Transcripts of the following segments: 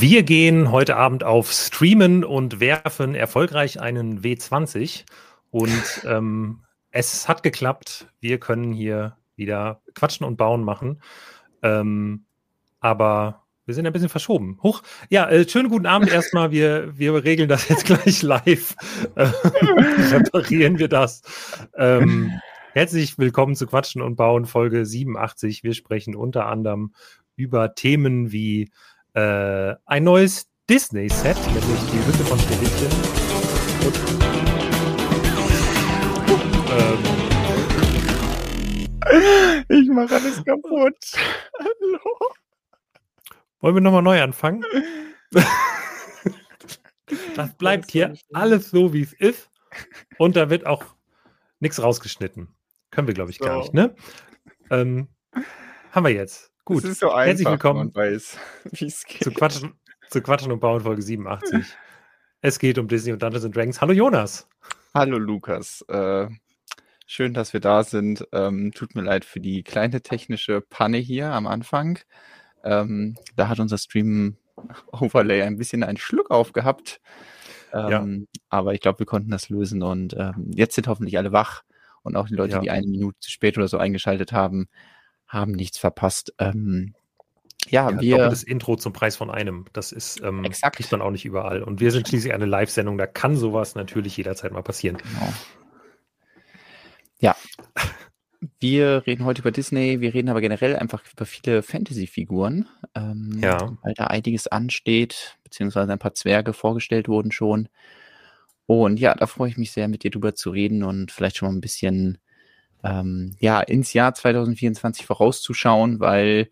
Wir gehen heute Abend auf Streamen und werfen erfolgreich einen W20. Und ähm, es hat geklappt. Wir können hier wieder quatschen und bauen machen. Ähm, aber wir sind ein bisschen verschoben. Huch. Ja, äh, schönen guten Abend erstmal. Wir, wir regeln das jetzt gleich live. Äh, reparieren wir das. Ähm, herzlich willkommen zu Quatschen und Bauen, Folge 87. Wir sprechen unter anderem über Themen wie äh, ein neues Disney-Set, nämlich die Hütte von Schneewittchen. ähm, ich mache alles kaputt. Hallo. Wollen wir nochmal neu anfangen? das bleibt hier alles so, wie es ist. Und da wird auch nichts rausgeschnitten. Können wir, glaube ich, gar so. nicht, ne? Ähm, haben wir jetzt. Gut. Es ist so einfach, Herzlich willkommen weiß, wie es geht. Zu Quatschen, zu Quatschen und Bauen Folge 87. es geht um Disney und Dungeons and Dragons. Hallo Jonas. Hallo Lukas. Äh, schön, dass wir da sind. Ähm, tut mir leid für die kleine technische Panne hier am Anfang. Ähm, da hat unser Stream Overlay ein bisschen einen Schluck aufgehabt. Ähm, ja. Aber ich glaube, wir konnten das lösen und ähm, jetzt sind hoffentlich alle wach und auch die Leute, ja. die eine Minute zu spät oder so eingeschaltet haben, haben nichts verpasst. Ähm, ja, ja, wir. Das Intro zum Preis von einem. Das ist, ähm, exakt. kriegt man auch nicht überall. Und wir sind schließlich eine Live-Sendung, da kann sowas natürlich jederzeit mal passieren. Genau. Ja. Wir reden heute über Disney, wir reden aber generell einfach über viele Fantasy-Figuren, ähm, ja. weil da einiges ansteht, beziehungsweise ein paar Zwerge vorgestellt wurden schon. Und ja, da freue ich mich sehr, mit dir drüber zu reden und vielleicht schon mal ein bisschen ähm, ja, ins Jahr 2024 vorauszuschauen, weil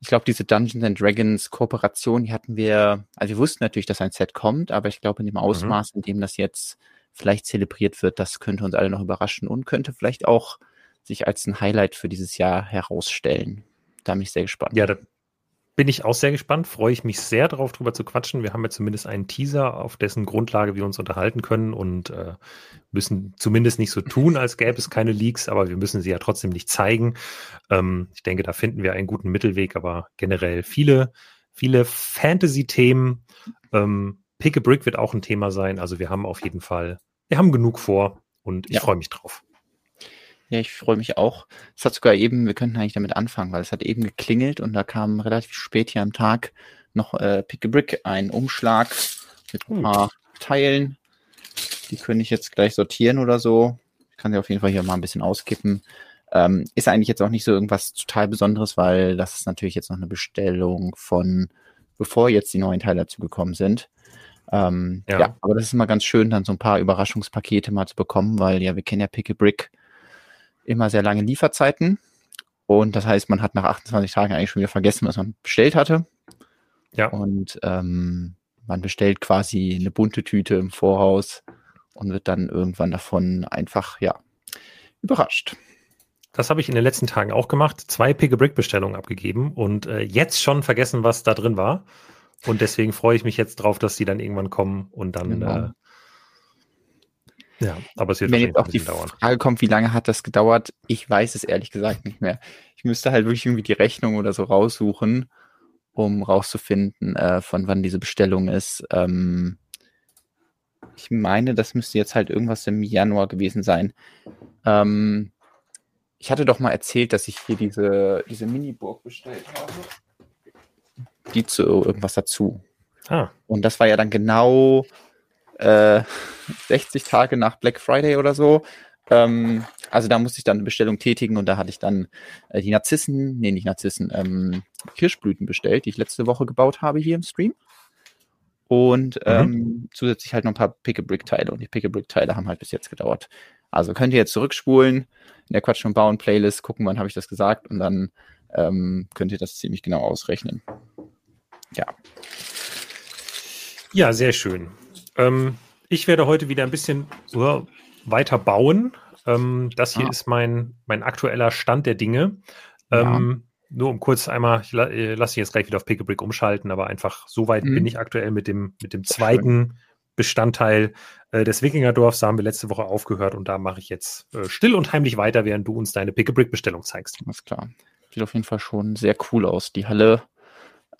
ich glaube, diese Dungeons and Dragons Kooperation, die hatten wir, also wir wussten natürlich, dass ein Set kommt, aber ich glaube, in dem mhm. Ausmaß, in dem das jetzt vielleicht zelebriert wird, das könnte uns alle noch überraschen und könnte vielleicht auch sich als ein Highlight für dieses Jahr herausstellen. Da bin ich sehr gespannt. Ja, da bin ich auch sehr gespannt, freue ich mich sehr darauf, drüber zu quatschen. Wir haben ja zumindest einen Teaser, auf dessen Grundlage wir uns unterhalten können und äh, müssen zumindest nicht so tun, als gäbe es keine Leaks, aber wir müssen sie ja trotzdem nicht zeigen. Ähm, ich denke, da finden wir einen guten Mittelweg, aber generell viele, viele Fantasy-Themen. Ähm, Pick a Brick wird auch ein Thema sein. Also wir haben auf jeden Fall, wir haben genug vor und ich ja. freue mich drauf. Ja, ich freue mich auch. Es hat sogar eben, wir könnten eigentlich damit anfangen, weil es hat eben geklingelt und da kam relativ spät hier am Tag noch äh, Pick a Brick, ein Umschlag mit ein paar Teilen. Die könnte ich jetzt gleich sortieren oder so. Ich kann sie auf jeden Fall hier mal ein bisschen auskippen. Ähm, ist eigentlich jetzt auch nicht so irgendwas total Besonderes, weil das ist natürlich jetzt noch eine Bestellung von, bevor jetzt die neuen Teile dazu gekommen sind. Ähm, ja. ja. aber das ist immer ganz schön, dann so ein paar Überraschungspakete mal zu bekommen, weil ja, wir kennen ja Pick a Brick immer sehr lange Lieferzeiten. Und das heißt, man hat nach 28 Tagen eigentlich schon wieder vergessen, was man bestellt hatte. Ja. Und ähm, man bestellt quasi eine bunte Tüte im Voraus und wird dann irgendwann davon einfach, ja, überrascht. Das habe ich in den letzten Tagen auch gemacht. Zwei Pick-a-Brick-Bestellungen abgegeben und äh, jetzt schon vergessen, was da drin war. Und deswegen freue ich mich jetzt drauf, dass die dann irgendwann kommen und dann genau. äh, ja, aber es wird Wenn jetzt auch die dauern. Frage kommt, wie lange hat das gedauert? Ich weiß es ehrlich gesagt nicht mehr. Ich müsste halt wirklich irgendwie die Rechnung oder so raussuchen, um rauszufinden, äh, von wann diese Bestellung ist. Ähm, ich meine, das müsste jetzt halt irgendwas im Januar gewesen sein. Ähm, ich hatte doch mal erzählt, dass ich hier diese, diese Mini-Burg bestellt habe. Die zu irgendwas dazu. Ah. Und das war ja dann genau äh, 60 Tage nach Black Friday oder so. Ähm, also da musste ich dann eine Bestellung tätigen und da hatte ich dann äh, die Narzissen, nee, nicht Narzissen, ähm, Kirschblüten bestellt, die ich letzte Woche gebaut habe hier im Stream. Und mhm. ähm, mhm. zusätzlich halt noch ein paar Pick-a-Brick-Teile und die Pick-a-Brick-Teile haben halt bis jetzt gedauert. Also könnt ihr jetzt zurückspulen in der Quatsch und Bauen Playlist, gucken, wann habe ich das gesagt und dann ähm, könnt ihr das ziemlich genau ausrechnen. Ja. Ja, sehr schön. Ähm, ich werde heute wieder ein bisschen weiter bauen. Ähm, das hier ah. ist mein, mein aktueller Stand der Dinge. Ähm, Nur um kurz einmal, ich la äh, lasse jetzt gleich wieder auf Pick a Brick umschalten, aber einfach so weit mhm. bin ich aktuell mit dem, mit dem zweiten Bestandteil äh, des Wikingerdorfs. Da haben wir letzte Woche aufgehört und da mache ich jetzt äh, still und heimlich weiter, während du uns deine Pick a Brick Bestellung zeigst. Alles klar. Sieht auf jeden Fall schon sehr cool aus. Die Halle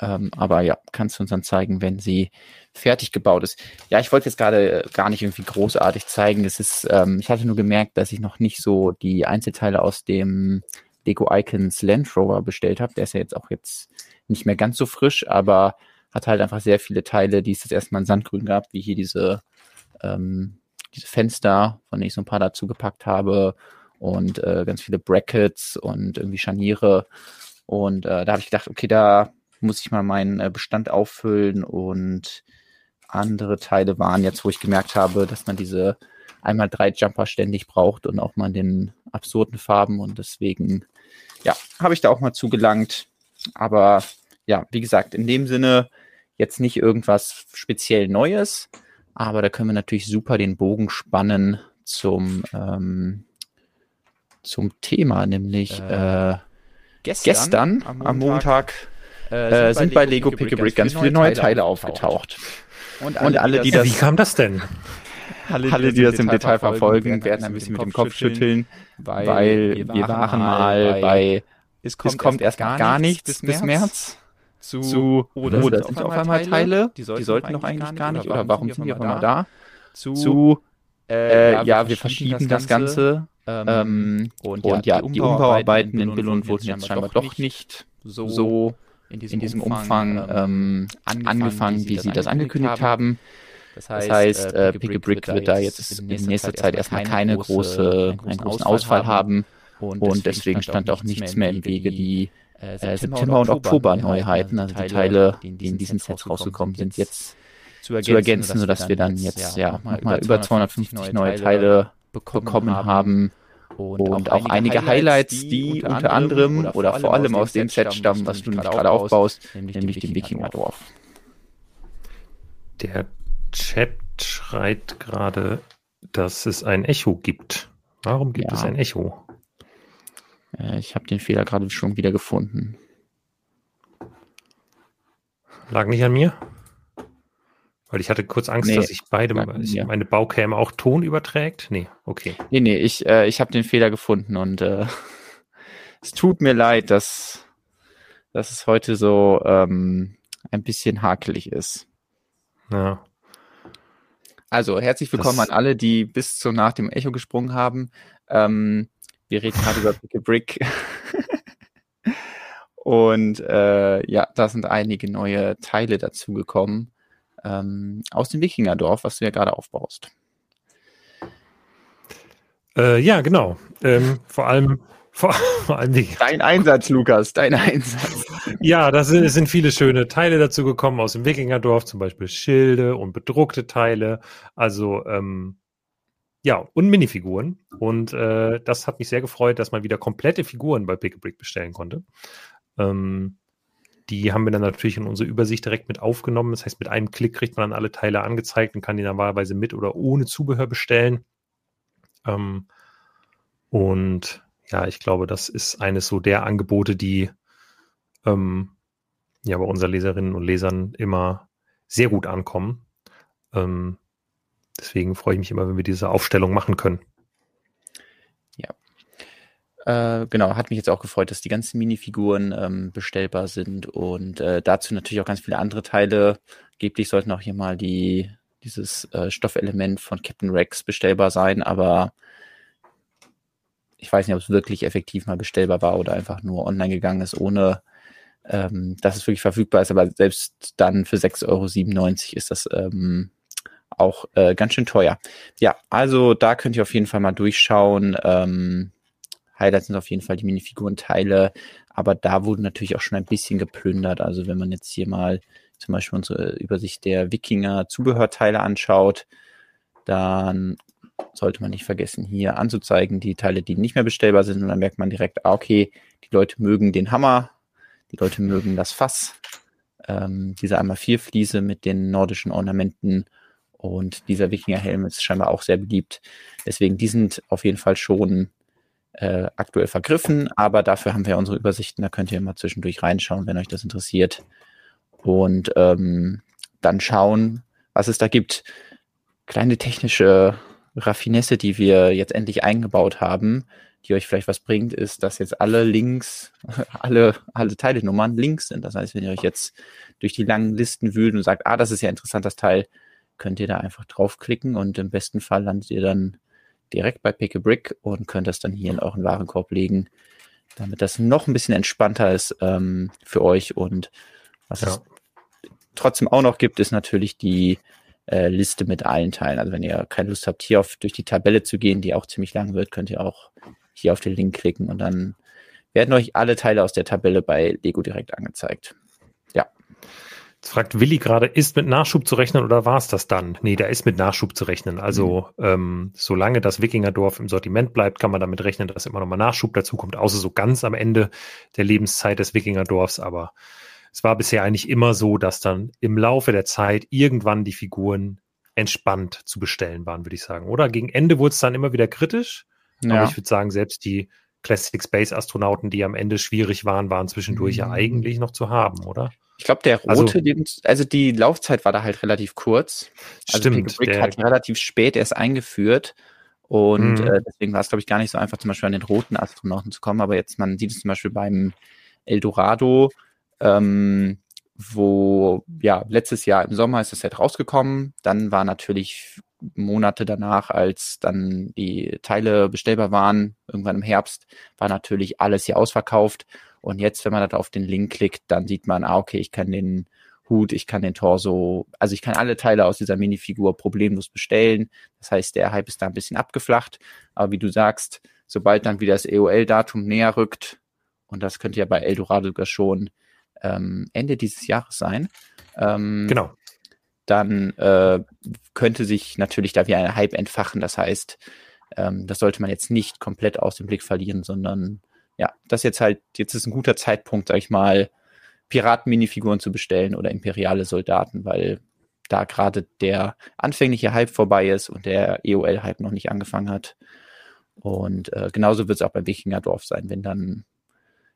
Ähm, aber ja, kannst du uns dann zeigen, wenn sie fertig gebaut ist. Ja, ich wollte jetzt gerade gar nicht irgendwie großartig zeigen. Es ist, ähm, ich hatte nur gemerkt, dass ich noch nicht so die Einzelteile aus dem Lego Icons Land Rover bestellt habe. Der ist ja jetzt auch jetzt nicht mehr ganz so frisch, aber hat halt einfach sehr viele Teile, die es jetzt erstmal in Sandgrün gab, wie hier diese, ähm, diese Fenster, von denen ich so ein paar dazu gepackt habe und äh, ganz viele Brackets und irgendwie Scharniere. Und äh, da habe ich gedacht, okay, da muss ich mal meinen äh, Bestand auffüllen und andere Teile waren jetzt, wo ich gemerkt habe, dass man diese einmal drei Jumper ständig braucht und auch mal in den absurden Farben und deswegen, ja, habe ich da auch mal zugelangt. Aber ja, wie gesagt, in dem Sinne jetzt nicht irgendwas speziell Neues, aber da können wir natürlich super den Bogen spannen zum, ähm, zum Thema, nämlich äh, äh, gestern, gestern, am Montag, am Montag äh, sind, sind bei Lego Pick a Brick ganz viele neue Teile aufgetaucht. Und alle, und alle die das. Wie kam das denn? Alle, alle die das im Detail verfolgen, werden ein bisschen mit dem Kopf schütteln, weil wir waren mal bei es kommt, es kommt erst gar nichts bis März zu, zu oder, oder sind auf einmal Teile, die sollten, die sollten noch eigentlich gar nicht, oder warum sind die auf einmal da? Zu, äh, ja, wir verschieben das Ganze. Ähm, und, und ja, die Umbauarbeiten in Billund wurden jetzt scheinbar doch nicht so in diesem, in diesem Umfang, Umfang ähm, angefangen, angefangen, wie Sie das angekündigt haben. Das heißt, das heißt äh, Pick a Brick wird da jetzt in nächster Zeit erstmal keine große, einen großen Ausfall haben. Und deswegen stand auch nichts mehr im Wege, die äh, September und Oktober Neuheiten, also die Teile, die in diesen Sets rausgekommen sind, jetzt zu ergänzen, sodass wir dann jetzt ja nochmal über 250 neue Teile bekommen haben und, und auch, auch einige Highlights, die unter anderem oder, oder vor allem aus dem Set stammen, was du nämlich gerade aufbaust, nämlich, nämlich dem Wikingerdorf. Der Chat schreit gerade, dass es ein Echo gibt. Warum gibt ja. es ein Echo? Äh, ich habe den Fehler gerade schon wieder gefunden. Lag nicht an mir? Weil ich hatte kurz Angst, nee, dass ich beide, ich, meine Baucam auch Ton überträgt. Nee, okay. Nee, nee, ich, äh, ich habe den Fehler gefunden und äh, es tut mir leid, dass, dass es heute so ähm, ein bisschen hakelig ist. Ja. Also, herzlich willkommen das, an alle, die bis zu nach dem Echo gesprungen haben. Ähm, wir reden gerade über Pick a Brick. und äh, ja, da sind einige neue Teile dazugekommen ähm, aus dem Wikingerdorf, was du ja gerade aufbaust. Äh, ja, genau. Ähm, vor allem vor, vor allem die Dein Einsatz, Lukas, dein Einsatz. ja, da sind, es sind viele schöne Teile dazu gekommen aus dem Wikingerdorf, zum Beispiel Schilde und bedruckte Teile. Also, ähm, ja, und Minifiguren. Und äh, das hat mich sehr gefreut, dass man wieder komplette Figuren bei Pick a Brick bestellen konnte. Ähm, die haben wir dann natürlich in unsere Übersicht direkt mit aufgenommen. Das heißt, mit einem Klick kriegt man dann alle Teile angezeigt und kann die normalerweise mit oder ohne Zubehör bestellen. Ähm, und ja, ich glaube, das ist eines so der Angebote, die ähm, ja bei unseren Leserinnen und Lesern immer sehr gut ankommen. Ähm, deswegen freue ich mich immer, wenn wir diese Aufstellung machen können. Äh, genau, hat mich jetzt auch gefreut, dass die ganzen Minifiguren ähm, bestellbar sind und äh, dazu natürlich auch ganz viele andere Teile. Geblich sollten auch hier mal die, dieses äh, Stoffelement von Captain Rex bestellbar sein, aber ich weiß nicht, ob es wirklich effektiv mal bestellbar war oder einfach nur online gegangen ist, ohne ähm, dass es wirklich verfügbar ist. Aber selbst dann für 6,97 Euro ist das ähm, auch äh, ganz schön teuer. Ja, also da könnt ihr auf jeden Fall mal durchschauen. Ähm, Highlights sind auf jeden Fall die Minifigurenteile, aber da wurde natürlich auch schon ein bisschen geplündert. Also wenn man jetzt hier mal zum Beispiel unsere Übersicht der Wikinger-Zubehörteile anschaut, dann sollte man nicht vergessen, hier anzuzeigen, die Teile, die nicht mehr bestellbar sind. Und dann merkt man direkt, ah, okay, die Leute mögen den Hammer, die Leute mögen das Fass, ähm, diese einmal vier Fliese mit den nordischen Ornamenten und dieser Wikingerhelm ist scheinbar auch sehr beliebt. Deswegen, die sind auf jeden Fall schon äh, aktuell vergriffen, aber dafür haben wir unsere Übersichten, da könnt ihr immer zwischendurch reinschauen, wenn euch das interessiert. Und ähm, dann schauen, was es da gibt. Kleine technische Raffinesse, die wir jetzt endlich eingebaut haben. die euch vielleicht was bringt, ist, dass jetzt alle Links, alle, alle Teilenummern Links sind. Das heißt, wenn ihr euch jetzt durch die langen Listen wühlt und sagt, ah, das ist ja interessant, das Teil, könnt ihr da einfach draufklicken und im besten Fall landet ihr dann direkt bei Pick a Brick und könnt das dann hier in euren Warenkorb legen, damit das noch ein bisschen entspannter ist ähm, für euch. Und was ja. es trotzdem auch noch gibt, ist natürlich die äh, Liste mit allen Teilen. Also wenn ihr keine Lust habt, hier auf durch die Tabelle zu gehen, die auch ziemlich lang wird, könnt ihr auch hier auf den Link klicken und dann werden euch alle Teile aus der Tabelle bei Lego direkt angezeigt. Ja. Jetzt fragt Willi gerade, ist mit Nachschub zu rechnen oder war es das dann? Nee, da ist mit Nachschub zu rechnen. Also mhm. ähm, solange das Wikingerdorf im Sortiment bleibt, kann man damit rechnen, dass immer nochmal Nachschub dazu kommt, außer so ganz am Ende der Lebenszeit des Wikingerdorfs. Aber es war bisher eigentlich immer so, dass dann im Laufe der Zeit irgendwann die Figuren entspannt zu bestellen waren, würde ich sagen. Oder gegen Ende wurde es dann immer wieder kritisch. Ja. Aber ich würde sagen, selbst die Classic Space Astronauten, die am Ende schwierig waren, waren zwischendurch mhm. ja eigentlich noch zu haben, oder? Ich glaube, der also rote, also, also, die Laufzeit war da halt relativ kurz. Also stimmt. Brick hat relativ spät erst eingeführt. Und mhm. äh, deswegen war es, glaube ich, gar nicht so einfach, zum Beispiel an den roten Astronauten zu kommen. Aber jetzt, man sieht es zum Beispiel beim Eldorado, ähm, wo ja letztes Jahr im Sommer ist das Set rausgekommen. Dann war natürlich Monate danach, als dann die Teile bestellbar waren, irgendwann im Herbst, war natürlich alles hier ausverkauft. Und jetzt, wenn man da auf den Link klickt, dann sieht man, ah, okay, ich kann den Hut, ich kann den Torso, also ich kann alle Teile aus dieser Minifigur problemlos bestellen. Das heißt, der Hype ist da ein bisschen abgeflacht. Aber wie du sagst, sobald dann wieder das EOL-Datum näher rückt, und das könnte ja bei Eldorado sogar schon ähm, Ende dieses Jahres sein. Ähm, genau dann äh, könnte sich natürlich da wie ein Hype entfachen. Das heißt, ähm, das sollte man jetzt nicht komplett aus dem Blick verlieren, sondern ja, das jetzt halt, jetzt ist ein guter Zeitpunkt, sag ich mal, Piraten-Minifiguren zu bestellen oder imperiale Soldaten, weil da gerade der anfängliche Hype vorbei ist und der EOL-Hype noch nicht angefangen hat. Und äh, genauso wird es auch beim Wikingerdorf sein, wenn dann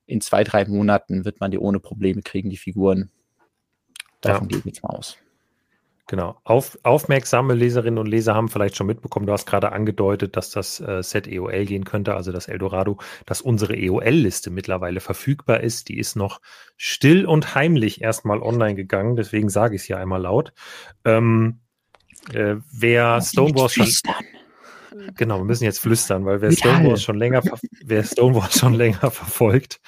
in zwei, drei Monaten wird man die ohne Probleme kriegen, die Figuren. Davon ja. gehe ich jetzt mal aus. Genau. Auf, aufmerksame Leserinnen und Leser haben vielleicht schon mitbekommen, du hast gerade angedeutet, dass das äh, Set EOL gehen könnte, also das Eldorado, dass unsere EOL-Liste mittlerweile verfügbar ist. Die ist noch still und heimlich erstmal online gegangen, deswegen sage ich es hier einmal laut. Ähm, äh, wer Stonewall schon. Genau, wir müssen jetzt flüstern, weil wer Stonewall schon länger, wer Stonewall schon länger verfolgt,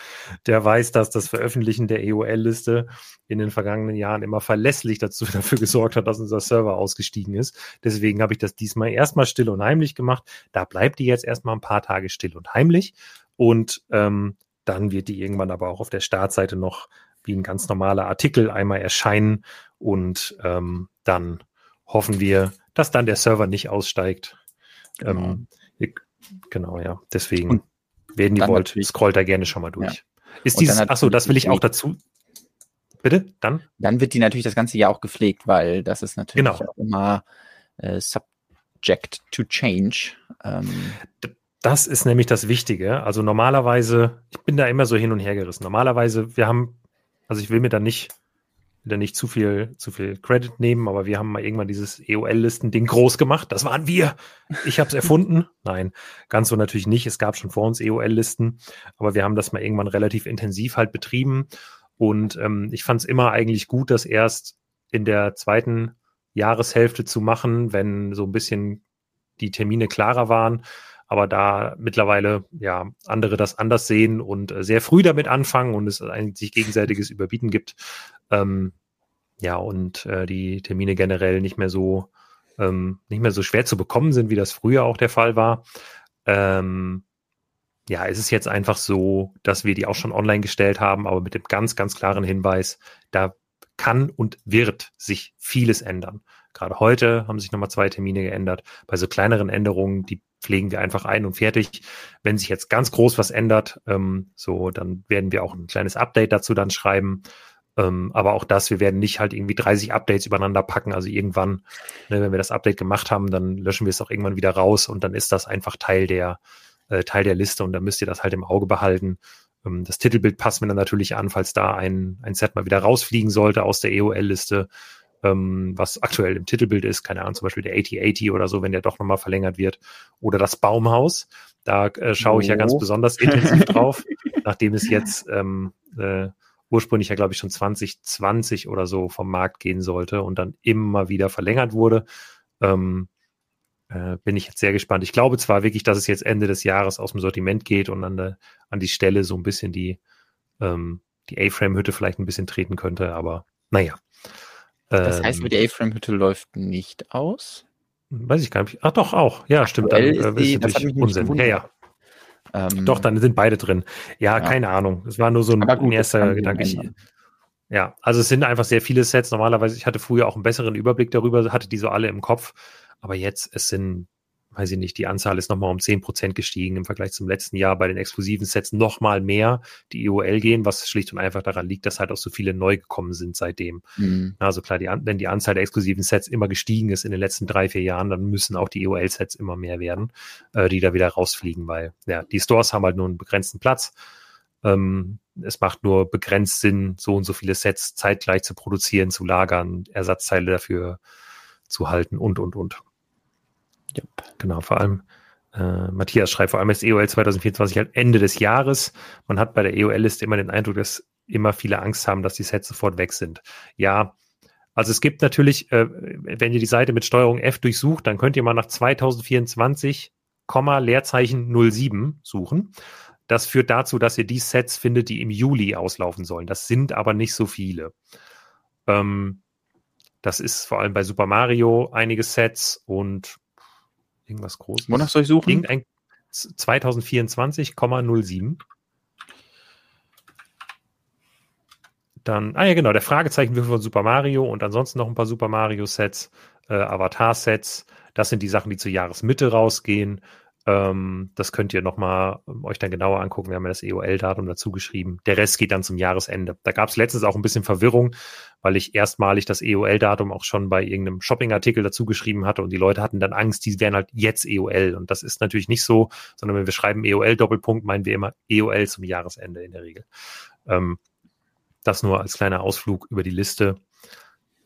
der weiß, dass das Veröffentlichen der EOL-Liste in den vergangenen Jahren immer verlässlich dazu, dafür gesorgt hat, dass unser Server ausgestiegen ist. Deswegen habe ich das diesmal erstmal still und heimlich gemacht. Da bleibt die jetzt erstmal ein paar Tage still und heimlich. Und ähm, dann wird die irgendwann aber auch auf der Startseite noch wie ein ganz normaler Artikel einmal erscheinen. Und ähm, dann hoffen wir, dass dann der Server nicht aussteigt Genau, ähm, genau ja. Deswegen, und werden die wollt, scrollt da gerne schon mal durch. Ja. Ist dieses, achso, das will ich auch dazu. Bitte, dann? Dann wird die natürlich das ganze Jahr auch gepflegt, weil das ist natürlich genau. auch immer äh, subject to change. Ähm, das ist nämlich das Wichtige. Also normalerweise, ich bin da immer so hin und her gerissen. Normalerweise, wir haben, also ich will mir da nicht wieder nicht zu viel, zu viel Credit nehmen, aber wir haben mal irgendwann dieses EOL-Listen-Ding groß gemacht. Das waren wir. Ich habe es erfunden. Nein, ganz so natürlich nicht. Es gab schon vor uns EOL-Listen, aber wir haben das mal irgendwann relativ intensiv halt betrieben. Und ähm, ich fand es immer eigentlich gut, das erst in der zweiten Jahreshälfte zu machen, wenn so ein bisschen die Termine klarer waren. Aber da mittlerweile ja andere das anders sehen und äh, sehr früh damit anfangen und es ein sich gegenseitiges Überbieten gibt, ähm, ja, und äh, die Termine generell nicht mehr so, ähm, nicht mehr so schwer zu bekommen sind, wie das früher auch der Fall war. Ähm, ja, es ist jetzt einfach so, dass wir die auch schon online gestellt haben, aber mit dem ganz, ganz klaren Hinweis, da kann und wird sich vieles ändern. Gerade heute haben sich nochmal zwei Termine geändert. Bei so kleineren Änderungen, die pflegen wir einfach ein und fertig. Wenn sich jetzt ganz groß was ändert, ähm, so, dann werden wir auch ein kleines Update dazu dann schreiben. Ähm, aber auch das, wir werden nicht halt irgendwie 30 Updates übereinander packen. Also irgendwann, ne, wenn wir das Update gemacht haben, dann löschen wir es auch irgendwann wieder raus und dann ist das einfach Teil der, äh, Teil der Liste und dann müsst ihr das halt im Auge behalten. Ähm, das Titelbild passen wir dann natürlich an, falls da ein, ein Set mal wieder rausfliegen sollte aus der EOL-Liste, ähm, was aktuell im Titelbild ist. Keine Ahnung, zum Beispiel der 8080 oder so, wenn der doch nochmal verlängert wird. Oder das Baumhaus Da äh, schaue ich ja ganz besonders intensiv drauf, nachdem es jetzt ähm, äh, ursprünglich ja, glaube ich, schon 2020 oder so vom Markt gehen sollte und dann immer wieder verlängert wurde. Ähm, äh, bin ich jetzt sehr gespannt. Ich glaube zwar wirklich, dass es jetzt Ende des Jahres aus dem Sortiment geht und an, der, an die Stelle so ein bisschen die, ähm, die A-Frame-Hütte vielleicht ein bisschen treten könnte, aber naja. Das heißt, ähm, die A-Frame-Hütte läuft nicht aus? Weiß ich gar nicht. Ach doch, auch. Ja, stimmt. Dann, äh, die, ist natürlich Unsinn. Ja, ja. Ähm, doch, dann sind beide drin. Ja, ja, keine Ahnung. Es war nur so ein gut, erster Gedanke. Ja, also es sind einfach sehr viele Sets. Normalerweise, ich hatte früher auch einen besseren Überblick darüber, hatte die so alle im Kopf. Aber jetzt, es sind weiß ich nicht, die Anzahl ist nochmal um zehn Prozent gestiegen im Vergleich zum letzten Jahr. Bei den exklusiven Sets nochmal mehr, die EOL gehen, was schlicht und einfach daran liegt, dass halt auch so viele neu gekommen sind seitdem. Mhm. Also klar, die, wenn die Anzahl der exklusiven Sets immer gestiegen ist in den letzten drei, vier Jahren, dann müssen auch die EOL-Sets immer mehr werden, äh, die da wieder rausfliegen, weil ja, die Stores haben halt nur einen begrenzten Platz. Ähm, es macht nur begrenzt Sinn, so und so viele Sets zeitgleich zu produzieren, zu lagern, Ersatzteile dafür zu halten und, und, und. Yep. Genau, vor allem äh, Matthias schreibt, vor allem ist EOL 2024 halt Ende des Jahres. Man hat bei der EOL-Liste immer den Eindruck, dass immer viele Angst haben, dass die Sets sofort weg sind. Ja, also es gibt natürlich, äh, wenn ihr die Seite mit Steuerung F durchsucht, dann könnt ihr mal nach 2024, Leerzeichen 07 suchen. Das führt dazu, dass ihr die Sets findet, die im Juli auslaufen sollen. Das sind aber nicht so viele. Ähm, das ist vor allem bei Super Mario einige Sets und Irgendwas Großes. Wonach soll ich suchen? Irgendein 2024,07. Dann, ah ja, genau, der Fragezeichenwürfel von Super Mario und ansonsten noch ein paar Super Mario-Sets, äh, Avatar-Sets. Das sind die Sachen, die zur Jahresmitte rausgehen. Ähm, das könnt ihr nochmal ähm, euch dann genauer angucken. Wir haben ja das EOL-Datum dazu geschrieben. Der Rest geht dann zum Jahresende. Da gab es letztens auch ein bisschen Verwirrung, weil ich erstmalig das EOL-Datum auch schon bei irgendeinem Shopping-Artikel dazu geschrieben hatte und die Leute hatten dann Angst, die wären halt jetzt EOL. Und das ist natürlich nicht so, sondern wenn wir schreiben EOL-Doppelpunkt, meinen wir immer EOL zum Jahresende in der Regel. Ähm, das nur als kleiner Ausflug über die Liste.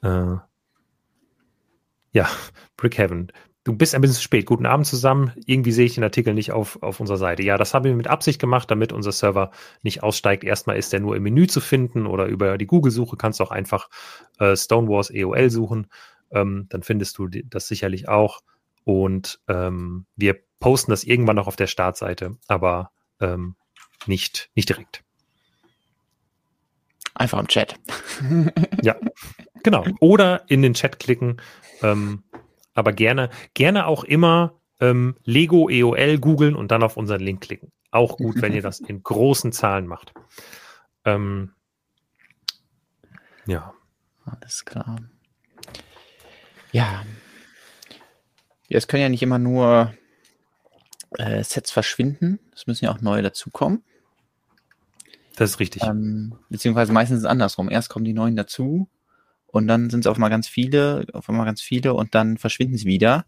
Äh, ja, Brickhaven. Du bist ein bisschen spät. Guten Abend zusammen. Irgendwie sehe ich den Artikel nicht auf, auf unserer Seite. Ja, das haben wir mit Absicht gemacht, damit unser Server nicht aussteigt. Erstmal ist der nur im Menü zu finden oder über die Google-Suche kannst du auch einfach äh, Stonewalls EOL suchen. Ähm, dann findest du das sicherlich auch. Und ähm, wir posten das irgendwann noch auf der Startseite, aber ähm, nicht, nicht direkt. Einfach im Chat. ja, genau. Oder in den Chat klicken. Ähm, aber gerne, gerne auch immer ähm, Lego EOL googeln und dann auf unseren Link klicken. Auch gut, wenn ihr das in großen Zahlen macht. Ähm, ja. Alles klar. Ja. Es können ja nicht immer nur äh, Sets verschwinden. Es müssen ja auch neue dazukommen. Das ist richtig. Ähm, beziehungsweise meistens ist es andersrum. Erst kommen die neuen dazu und dann sind es auf einmal ganz viele, auf einmal ganz viele und dann verschwinden sie wieder.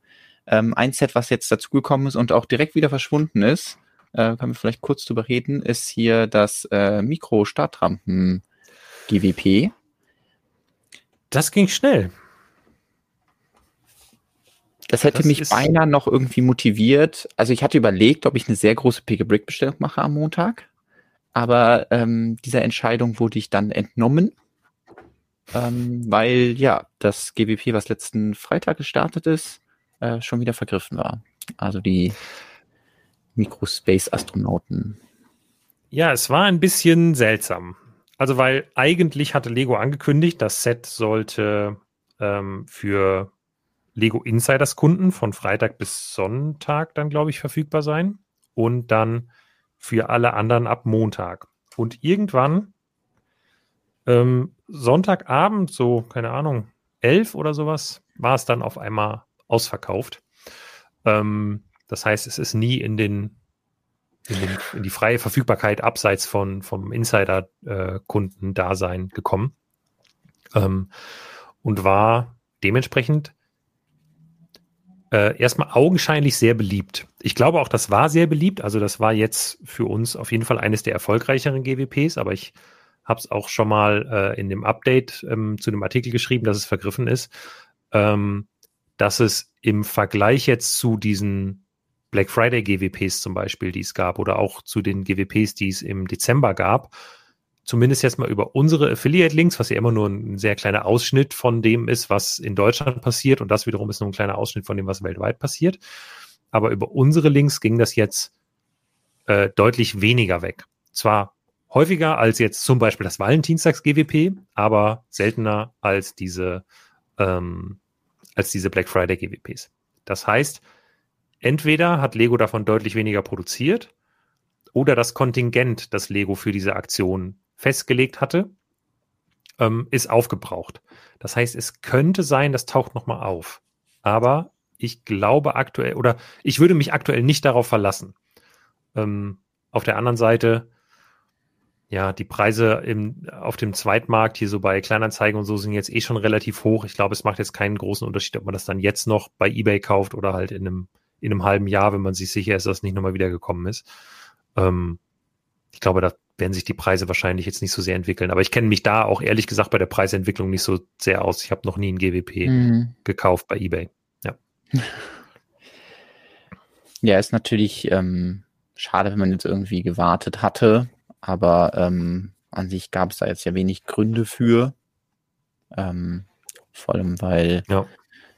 Ähm, ein Set, was jetzt dazugekommen ist und auch direkt wieder verschwunden ist, äh, können wir vielleicht kurz drüber reden, ist hier das äh, Mikro-Startrampen GWP. Das ging schnell. Das hätte das mich beinahe noch irgendwie motiviert. Also ich hatte überlegt, ob ich eine sehr große Pick-a-Brick-Bestellung mache am Montag. Aber ähm, dieser Entscheidung wurde ich dann entnommen ähm, weil ja das GWP, was letzten Freitag gestartet ist, äh, schon wieder vergriffen war. Also die Microspace-Astronauten. Ja, es war ein bisschen seltsam. Also, weil eigentlich hatte Lego angekündigt, das Set sollte ähm, für Lego Insiders Kunden von Freitag bis Sonntag dann, glaube ich, verfügbar sein. Und dann für alle anderen ab Montag. Und irgendwann ähm, Sonntagabend, so, keine Ahnung, elf oder sowas, war es dann auf einmal ausverkauft. Ähm, das heißt, es ist nie in den, in, den, in die freie Verfügbarkeit abseits von, vom Insider-Kunden-Dasein gekommen. Ähm, und war dementsprechend äh, erstmal augenscheinlich sehr beliebt. Ich glaube auch, das war sehr beliebt. Also das war jetzt für uns auf jeden Fall eines der erfolgreicheren GWPs, aber ich habe es auch schon mal äh, in dem Update ähm, zu dem Artikel geschrieben, dass es vergriffen ist, ähm, dass es im Vergleich jetzt zu diesen Black Friday GWPs zum Beispiel, die es gab, oder auch zu den GWPs, die es im Dezember gab. Zumindest jetzt mal über unsere Affiliate-Links, was ja immer nur ein sehr kleiner Ausschnitt von dem ist, was in Deutschland passiert. Und das wiederum ist nur ein kleiner Ausschnitt von dem, was weltweit passiert. Aber über unsere Links ging das jetzt äh, deutlich weniger weg. Zwar häufiger als jetzt zum Beispiel das Valentinstags-GWP, aber seltener als diese, ähm, als diese Black Friday GWPs. Das heißt, entweder hat Lego davon deutlich weniger produziert oder das Kontingent, das Lego für diese Aktion festgelegt hatte, ähm, ist aufgebraucht. Das heißt, es könnte sein, das taucht nochmal auf. Aber ich glaube aktuell, oder ich würde mich aktuell nicht darauf verlassen. Ähm, auf der anderen Seite, ja, die Preise im, auf dem Zweitmarkt hier so bei Kleinanzeigen und so sind jetzt eh schon relativ hoch. Ich glaube, es macht jetzt keinen großen Unterschied, ob man das dann jetzt noch bei eBay kauft oder halt in einem, in einem halben Jahr, wenn man sich sicher ist, dass es nicht nochmal wiedergekommen ist. Ähm, ich glaube, da werden sich die Preise wahrscheinlich jetzt nicht so sehr entwickeln. Aber ich kenne mich da auch ehrlich gesagt bei der Preisentwicklung nicht so sehr aus. Ich habe noch nie ein GWP mhm. gekauft bei eBay. Ja. Ja, ist natürlich ähm, schade, wenn man jetzt irgendwie gewartet hatte, aber ähm, an sich gab es da jetzt ja wenig Gründe für. Ähm, vor allem, weil ja.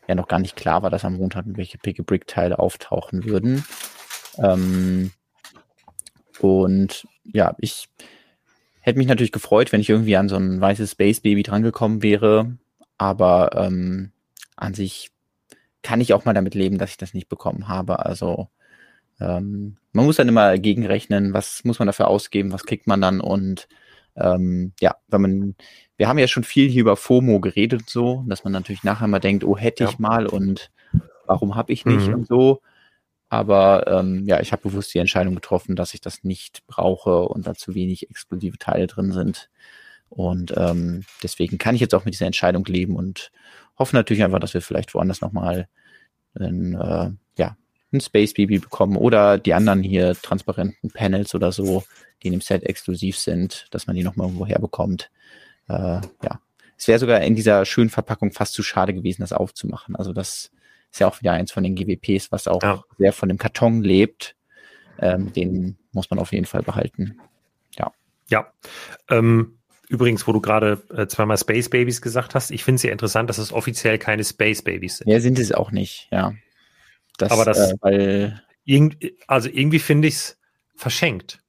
ja. noch gar nicht klar war, dass am Montag irgendwelche Pick Brick Teile auftauchen würden. Ähm, und ja, ich hätte mich natürlich gefreut, wenn ich irgendwie an so ein weißes Space Baby drangekommen wäre. Aber ähm, an sich kann ich auch mal damit leben, dass ich das nicht bekommen habe. Also ähm, man muss dann immer gegenrechnen, was muss man dafür ausgeben, was kriegt man dann und ähm, ja, wenn man, wir haben ja schon viel hier über FOMO geredet, so, dass man natürlich nachher mal denkt, oh, hätte ich mal und warum habe ich nicht mhm. und so. Aber ähm, ja, ich habe bewusst die Entscheidung getroffen, dass ich das nicht brauche und da zu wenig exklusive Teile drin sind. Und ähm, deswegen kann ich jetzt auch mit dieser Entscheidung leben und hoffe natürlich einfach, dass wir vielleicht woanders nochmal ein, äh, ja, ein Space Baby bekommen oder die anderen hier transparenten Panels oder so, die in dem Set exklusiv sind, dass man die nochmal irgendwo herbekommt. Äh, ja. Es wäre sogar in dieser schönen Verpackung fast zu schade gewesen, das aufzumachen. Also das ist ja auch wieder eins von den GWPs, was auch ja. sehr von dem Karton lebt. Ähm, den muss man auf jeden Fall behalten. Ja. Ja. Ähm, übrigens, wo du gerade äh, zweimal Space Babies gesagt hast, ich finde es ja interessant, dass es offiziell keine Space Babies sind. Ja, sind es auch nicht, ja. Das, Aber das, äh, irgendwie, also irgendwie finde ich es verschenkt.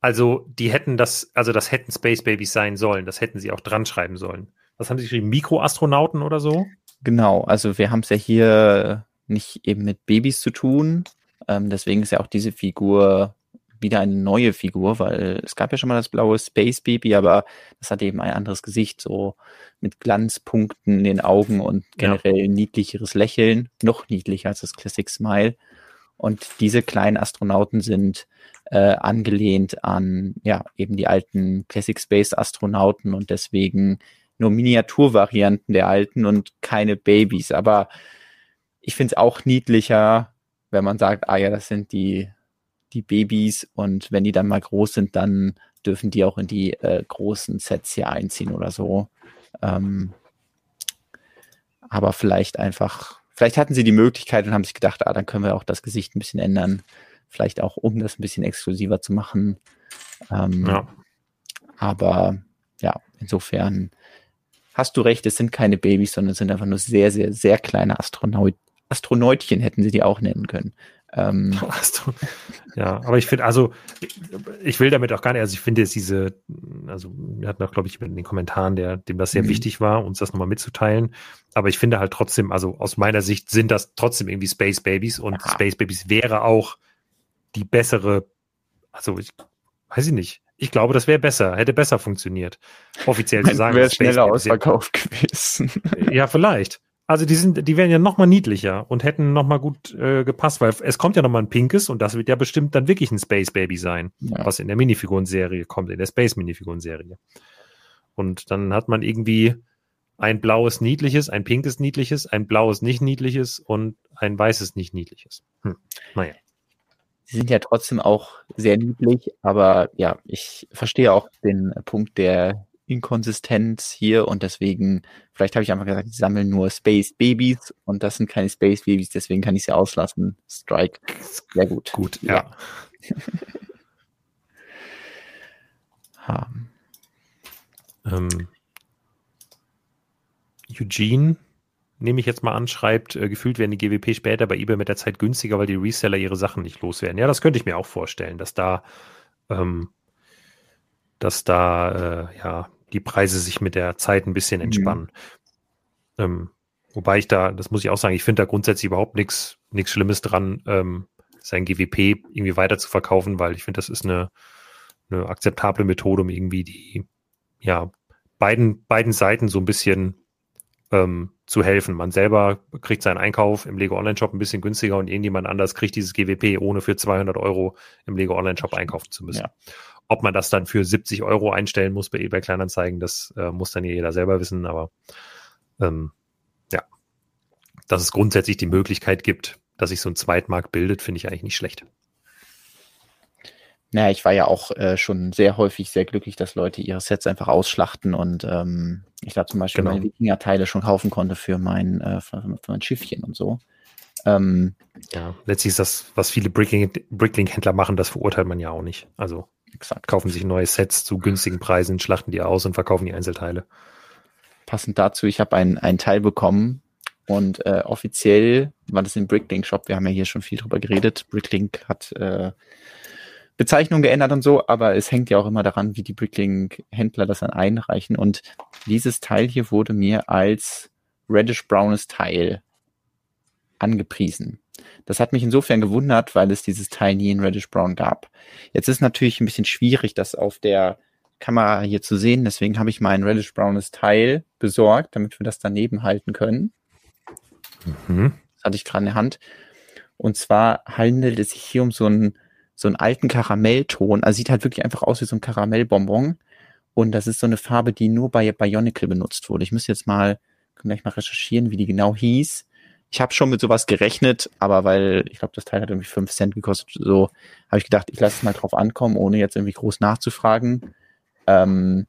Also die hätten das, also das hätten Space Babies sein sollen, das hätten sie auch dran schreiben sollen. Was haben sie geschrieben? Mikroastronauten oder so? Genau, also wir haben es ja hier nicht eben mit Babys zu tun. Ähm, deswegen ist ja auch diese Figur wieder eine neue Figur, weil es gab ja schon mal das blaue Space Baby, aber das hat eben ein anderes Gesicht, so mit Glanzpunkten in den Augen und generell ja. niedlicheres Lächeln, noch niedlicher als das Classic Smile. Und diese kleinen Astronauten sind äh, angelehnt an ja eben die alten Classic Space Astronauten und deswegen nur Miniaturvarianten der alten und keine Babys. Aber ich finde es auch niedlicher, wenn man sagt, ah ja, das sind die, die Babys und wenn die dann mal groß sind, dann dürfen die auch in die äh, großen Sets hier einziehen oder so. Ähm, aber vielleicht einfach, vielleicht hatten sie die Möglichkeit und haben sich gedacht, ah, dann können wir auch das Gesicht ein bisschen ändern. Vielleicht auch, um das ein bisschen exklusiver zu machen. Ähm, ja. Aber ja, insofern hast du recht, es sind keine Babys, sondern es sind einfach nur sehr, sehr, sehr kleine Astronaut Astronautchen, hätten sie die auch nennen können. Ähm, ja, aber ich finde, also ich will damit auch gar nicht, also ich finde jetzt diese, also wir hatten auch, glaube ich, in den Kommentaren, der, dem das sehr mhm. wichtig war, uns das nochmal mitzuteilen. Aber ich finde halt trotzdem, also aus meiner Sicht sind das trotzdem irgendwie Space Babies und ja. Space Babies wäre auch die bessere, also ich weiß ich nicht. Ich glaube, das wäre besser, hätte besser funktioniert. Offiziell zu sagen. Wäre schneller ausverkauft gewesen. ja, vielleicht. Also die sind, die wären ja noch mal niedlicher und hätten noch mal gut äh, gepasst, weil es kommt ja noch mal ein pinkes und das wird ja bestimmt dann wirklich ein Space Baby sein, ja. was in der Minifiguren-Serie kommt, in der Space Minifiguren-Serie. Und dann hat man irgendwie ein blaues niedliches, ein pinkes niedliches, ein blaues nicht niedliches und ein weißes nicht niedliches. Hm. Naja. Sie sind ja trotzdem auch sehr niedlich, aber ja, ich verstehe auch den Punkt der Inkonsistenz hier und deswegen, vielleicht habe ich einfach gesagt, ich sammle nur Space Babies und das sind keine Space Babies, deswegen kann ich sie auslassen. Strike. Sehr gut. Gut, ja. ja. ähm, Eugene, nehme ich jetzt mal an, schreibt, äh, gefühlt werden die GWP später bei eBay mit der Zeit günstiger, weil die Reseller ihre Sachen nicht loswerden. Ja, das könnte ich mir auch vorstellen, dass da, ähm, dass da, äh, ja, die Preise sich mit der Zeit ein bisschen mhm. entspannen. Mhm. Ähm, wobei ich da, das muss ich auch sagen, ich finde da grundsätzlich überhaupt nichts nichts Schlimmes dran, ähm, sein GWP irgendwie weiter zu verkaufen, weil ich finde, das ist eine, eine akzeptable Methode, um irgendwie die, ja, beiden, beiden Seiten so ein bisschen ähm, zu helfen. Man selber kriegt seinen Einkauf im Lego Online Shop ein bisschen günstiger und irgendjemand anders kriegt dieses GWP, ohne für 200 Euro im Lego Online Shop einkaufen zu müssen. Ja. Ob man das dann für 70 Euro einstellen muss bei eBay Kleinanzeigen, das äh, muss dann jeder selber wissen, aber ähm, ja, dass es grundsätzlich die Möglichkeit gibt, dass sich so ein Zweitmarkt bildet, finde ich eigentlich nicht schlecht. Naja, ich war ja auch äh, schon sehr häufig sehr glücklich, dass Leute ihre Sets einfach ausschlachten und ähm, ich da zum Beispiel genau. meine Wikinger-Teile schon kaufen konnte für mein, äh, für, für mein Schiffchen und so. Ähm, ja, letztlich ist das, was viele Bricklink-Händler machen, das verurteilt man ja auch nicht. Also exakt. kaufen sich neue Sets zu günstigen Preisen, schlachten die aus und verkaufen die Einzelteile. Passend dazu, ich habe ein, ein Teil bekommen und äh, offiziell war das im Bricklink Shop. Wir haben ja hier schon viel drüber geredet. Bricklink hat äh, Bezeichnung geändert und so, aber es hängt ja auch immer daran, wie die Bricklink-Händler das dann einreichen. Und dieses Teil hier wurde mir als reddish-brownes Teil angepriesen. Das hat mich insofern gewundert, weil es dieses Teil nie in reddish brown gab. Jetzt ist natürlich ein bisschen schwierig, das auf der Kamera hier zu sehen. Deswegen habe ich mein reddish brownes Teil besorgt, damit wir das daneben halten können. Mhm. Das hatte ich gerade in der Hand. Und zwar handelt es sich hier um so ein so einen alten Karamellton. Also sieht halt wirklich einfach aus wie so ein Karamellbonbon. Und das ist so eine Farbe, die nur bei Bionicle benutzt wurde. Ich müsste jetzt mal, gleich mal recherchieren, wie die genau hieß. Ich habe schon mit sowas gerechnet, aber weil ich glaube, das Teil hat irgendwie 5 Cent gekostet, so habe ich gedacht, ich lasse es mal drauf ankommen, ohne jetzt irgendwie groß nachzufragen. Ähm,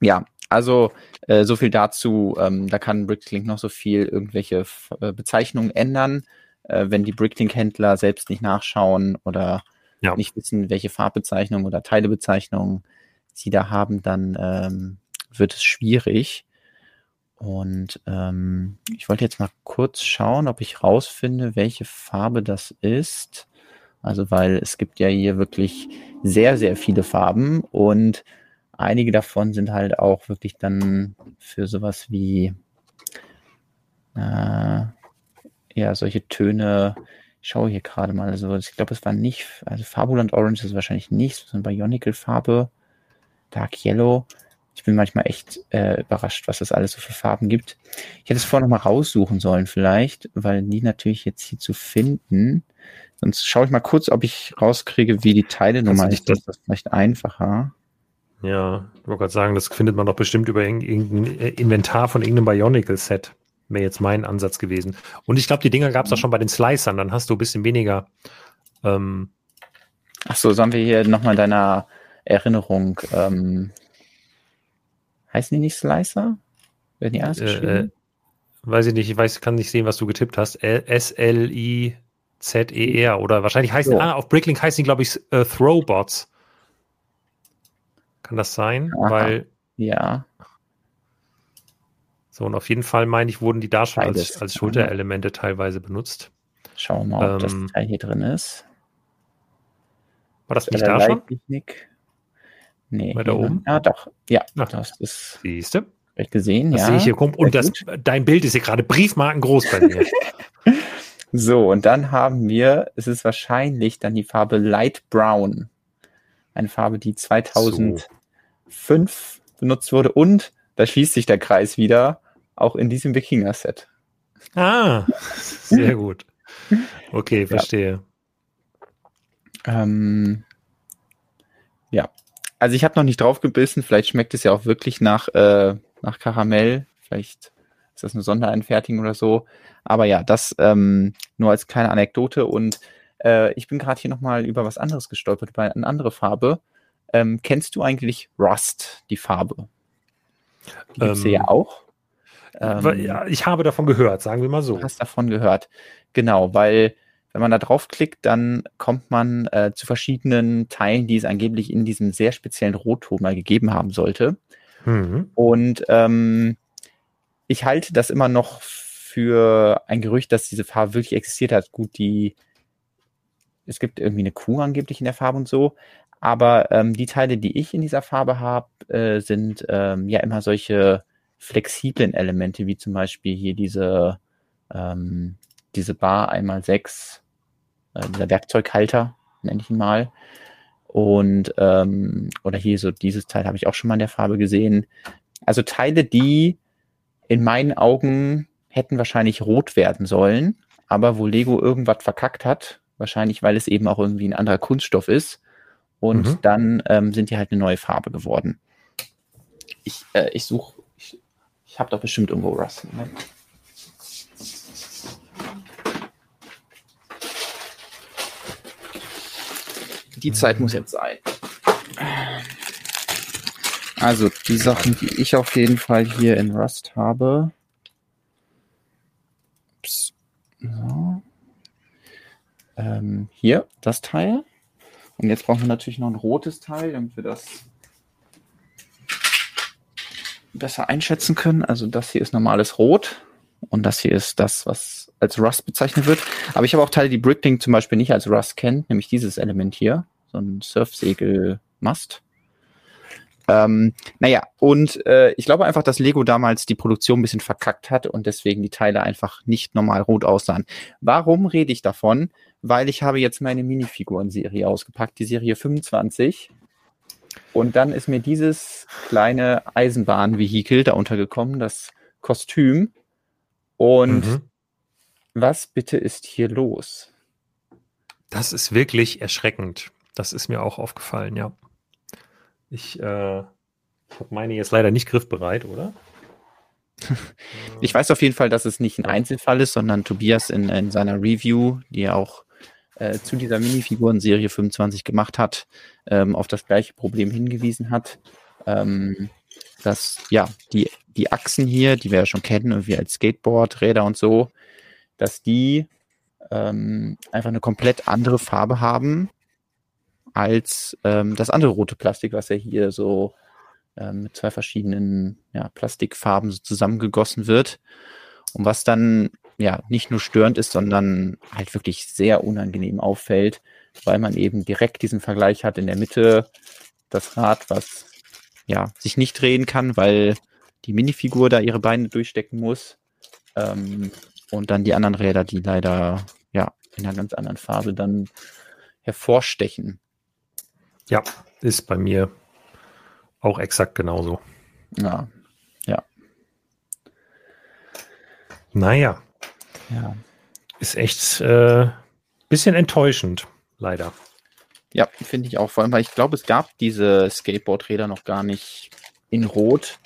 ja, also äh, so viel dazu. Ähm, da kann Bricklink noch so viel irgendwelche äh, Bezeichnungen ändern, äh, wenn die Bricklink-Händler selbst nicht nachschauen oder ja. nicht wissen, welche Farbbezeichnung oder Teilebezeichnung sie da haben, dann ähm, wird es schwierig. Und ähm, ich wollte jetzt mal kurz schauen, ob ich rausfinde, welche Farbe das ist. Also, weil es gibt ja hier wirklich sehr, sehr viele Farben und einige davon sind halt auch wirklich dann für sowas wie äh, ja solche Töne ich schaue hier gerade mal, also ich glaube, es war nicht, also Fabuland Orange ist wahrscheinlich nicht, sondern Bionicle Farbe, Dark Yellow. Ich bin manchmal echt äh, überrascht, was das alles so für Farben gibt. Ich hätte es vorher noch mal raussuchen sollen vielleicht, weil die natürlich jetzt hier zu finden. Sonst schaue ich mal kurz, ob ich rauskriege, wie die Teile-Nummer ist. Das ist vielleicht einfacher. Ja, ich wollte gerade sagen, das findet man doch bestimmt über irgendein Inventar von irgendeinem Bionicle-Set wäre jetzt mein Ansatz gewesen. Und ich glaube, die Dinger gab es auch schon bei den Slicern, dann hast du ein bisschen weniger. Ähm, Ach so, sollen wir hier nochmal deiner Erinnerung, ähm, heißen die nicht Slicer? Werden die anders? Äh, äh, weiß ich nicht, ich weiß, kann nicht sehen, was du getippt hast. S-L-I-Z-E-R oder wahrscheinlich heißen, so. ah, auf Bricklink heißen die, glaube ich, äh, Throwbots. Kann das sein? Aha. Weil. Ja. So, und auf jeden Fall, meine ich, wurden die da schon als, als Schulterelemente teilweise benutzt. Schauen wir mal, ob ähm, das Teil hier drin ist. War das nicht da schon? Nee. Bei da oben? Ja, doch. Ja, Ach, das ist. Siehste? Ich gesehen, das ja. Sehe ich hier. Und das, dein Bild ist hier gerade Briefmarken groß bei mir. so, und dann haben wir, es ist wahrscheinlich dann die Farbe Light Brown. Eine Farbe, die 2005 so. benutzt wurde und da schließt sich der Kreis wieder auch in diesem Wikinger-Set. Ah, sehr gut. Okay, verstehe. Ja. Ähm, ja. Also ich habe noch nicht drauf gebissen, vielleicht schmeckt es ja auch wirklich nach, äh, nach Karamell. Vielleicht ist das eine Sondereinfertigung oder so. Aber ja, das ähm, nur als kleine Anekdote. Und äh, ich bin gerade hier nochmal über was anderes gestolpert, über eine andere Farbe. Ähm, kennst du eigentlich Rust, die Farbe? Die ähm, ja auch. Ähm, ja, ich habe davon gehört, sagen wir mal so. Du hast davon gehört. Genau, weil wenn man da draufklickt, dann kommt man äh, zu verschiedenen Teilen, die es angeblich in diesem sehr speziellen Rotton mal gegeben haben sollte. Mhm. Und ähm, ich halte das immer noch für ein Gerücht, dass diese Farbe wirklich existiert hat. Gut, die es gibt irgendwie eine Kuh angeblich in der Farbe und so. Aber ähm, die Teile, die ich in dieser Farbe habe, äh, sind ähm, ja immer solche flexiblen Elemente, wie zum Beispiel hier diese, ähm, diese Bar einmal sechs, äh, dieser Werkzeughalter, nenne ich ihn mal. Und ähm, oder hier so dieses Teil habe ich auch schon mal in der Farbe gesehen. Also Teile, die in meinen Augen hätten wahrscheinlich rot werden sollen, aber wo Lego irgendwas verkackt hat, wahrscheinlich weil es eben auch irgendwie ein anderer Kunststoff ist. Und mhm. dann ähm, sind die halt eine neue Farbe geworden. Ich, äh, ich suche ich habe doch bestimmt irgendwo Rust. Ne? Die Zeit muss jetzt sein. Also die Sachen, die ich auf jeden Fall hier in Rust habe. Ups. So. Ähm, hier, das Teil. Und jetzt brauchen wir natürlich noch ein rotes Teil, damit wir das besser einschätzen können. Also das hier ist normales Rot und das hier ist das, was als Rust bezeichnet wird. Aber ich habe auch Teile, die Bricklink zum Beispiel nicht als Rust kennt, nämlich dieses Element hier, so ein Surfsegel-Mast. Ähm, naja, und äh, ich glaube einfach, dass Lego damals die Produktion ein bisschen verkackt hat und deswegen die Teile einfach nicht normal rot aussahen. Warum rede ich davon? Weil ich habe jetzt meine Minifiguren-Serie ausgepackt, die Serie 25. Und dann ist mir dieses kleine Eisenbahnvehikel da untergekommen, das Kostüm. Und mhm. was bitte ist hier los? Das ist wirklich erschreckend. Das ist mir auch aufgefallen, ja. Ich, äh, habe meine jetzt leider nicht griffbereit, oder? ich weiß auf jeden Fall, dass es nicht ein Einzelfall ist, sondern Tobias in, in seiner Review, die er auch äh, zu dieser Minifiguren-Serie 25 gemacht hat, ähm, auf das gleiche Problem hingewiesen hat. Ähm, dass ja, die, die Achsen hier, die wir ja schon kennen, irgendwie als Skateboard, Räder und so, dass die ähm, einfach eine komplett andere Farbe haben als ähm, das andere rote Plastik, was ja hier so ähm, mit zwei verschiedenen ja, Plastikfarben so zusammengegossen wird. Und was dann ja nicht nur störend ist, sondern halt wirklich sehr unangenehm auffällt, weil man eben direkt diesen Vergleich hat in der Mitte das Rad, was ja sich nicht drehen kann, weil die Minifigur da ihre Beine durchstecken muss. Ähm, und dann die anderen Räder, die leider ja in einer ganz anderen Farbe dann hervorstechen. Ja, ist bei mir auch exakt genauso. Ja, ja. Naja. Ja. Ist echt äh, bisschen enttäuschend, leider. Ja, finde ich auch. Vor allem, weil ich glaube, es gab diese Skateboardräder noch gar nicht in Rot.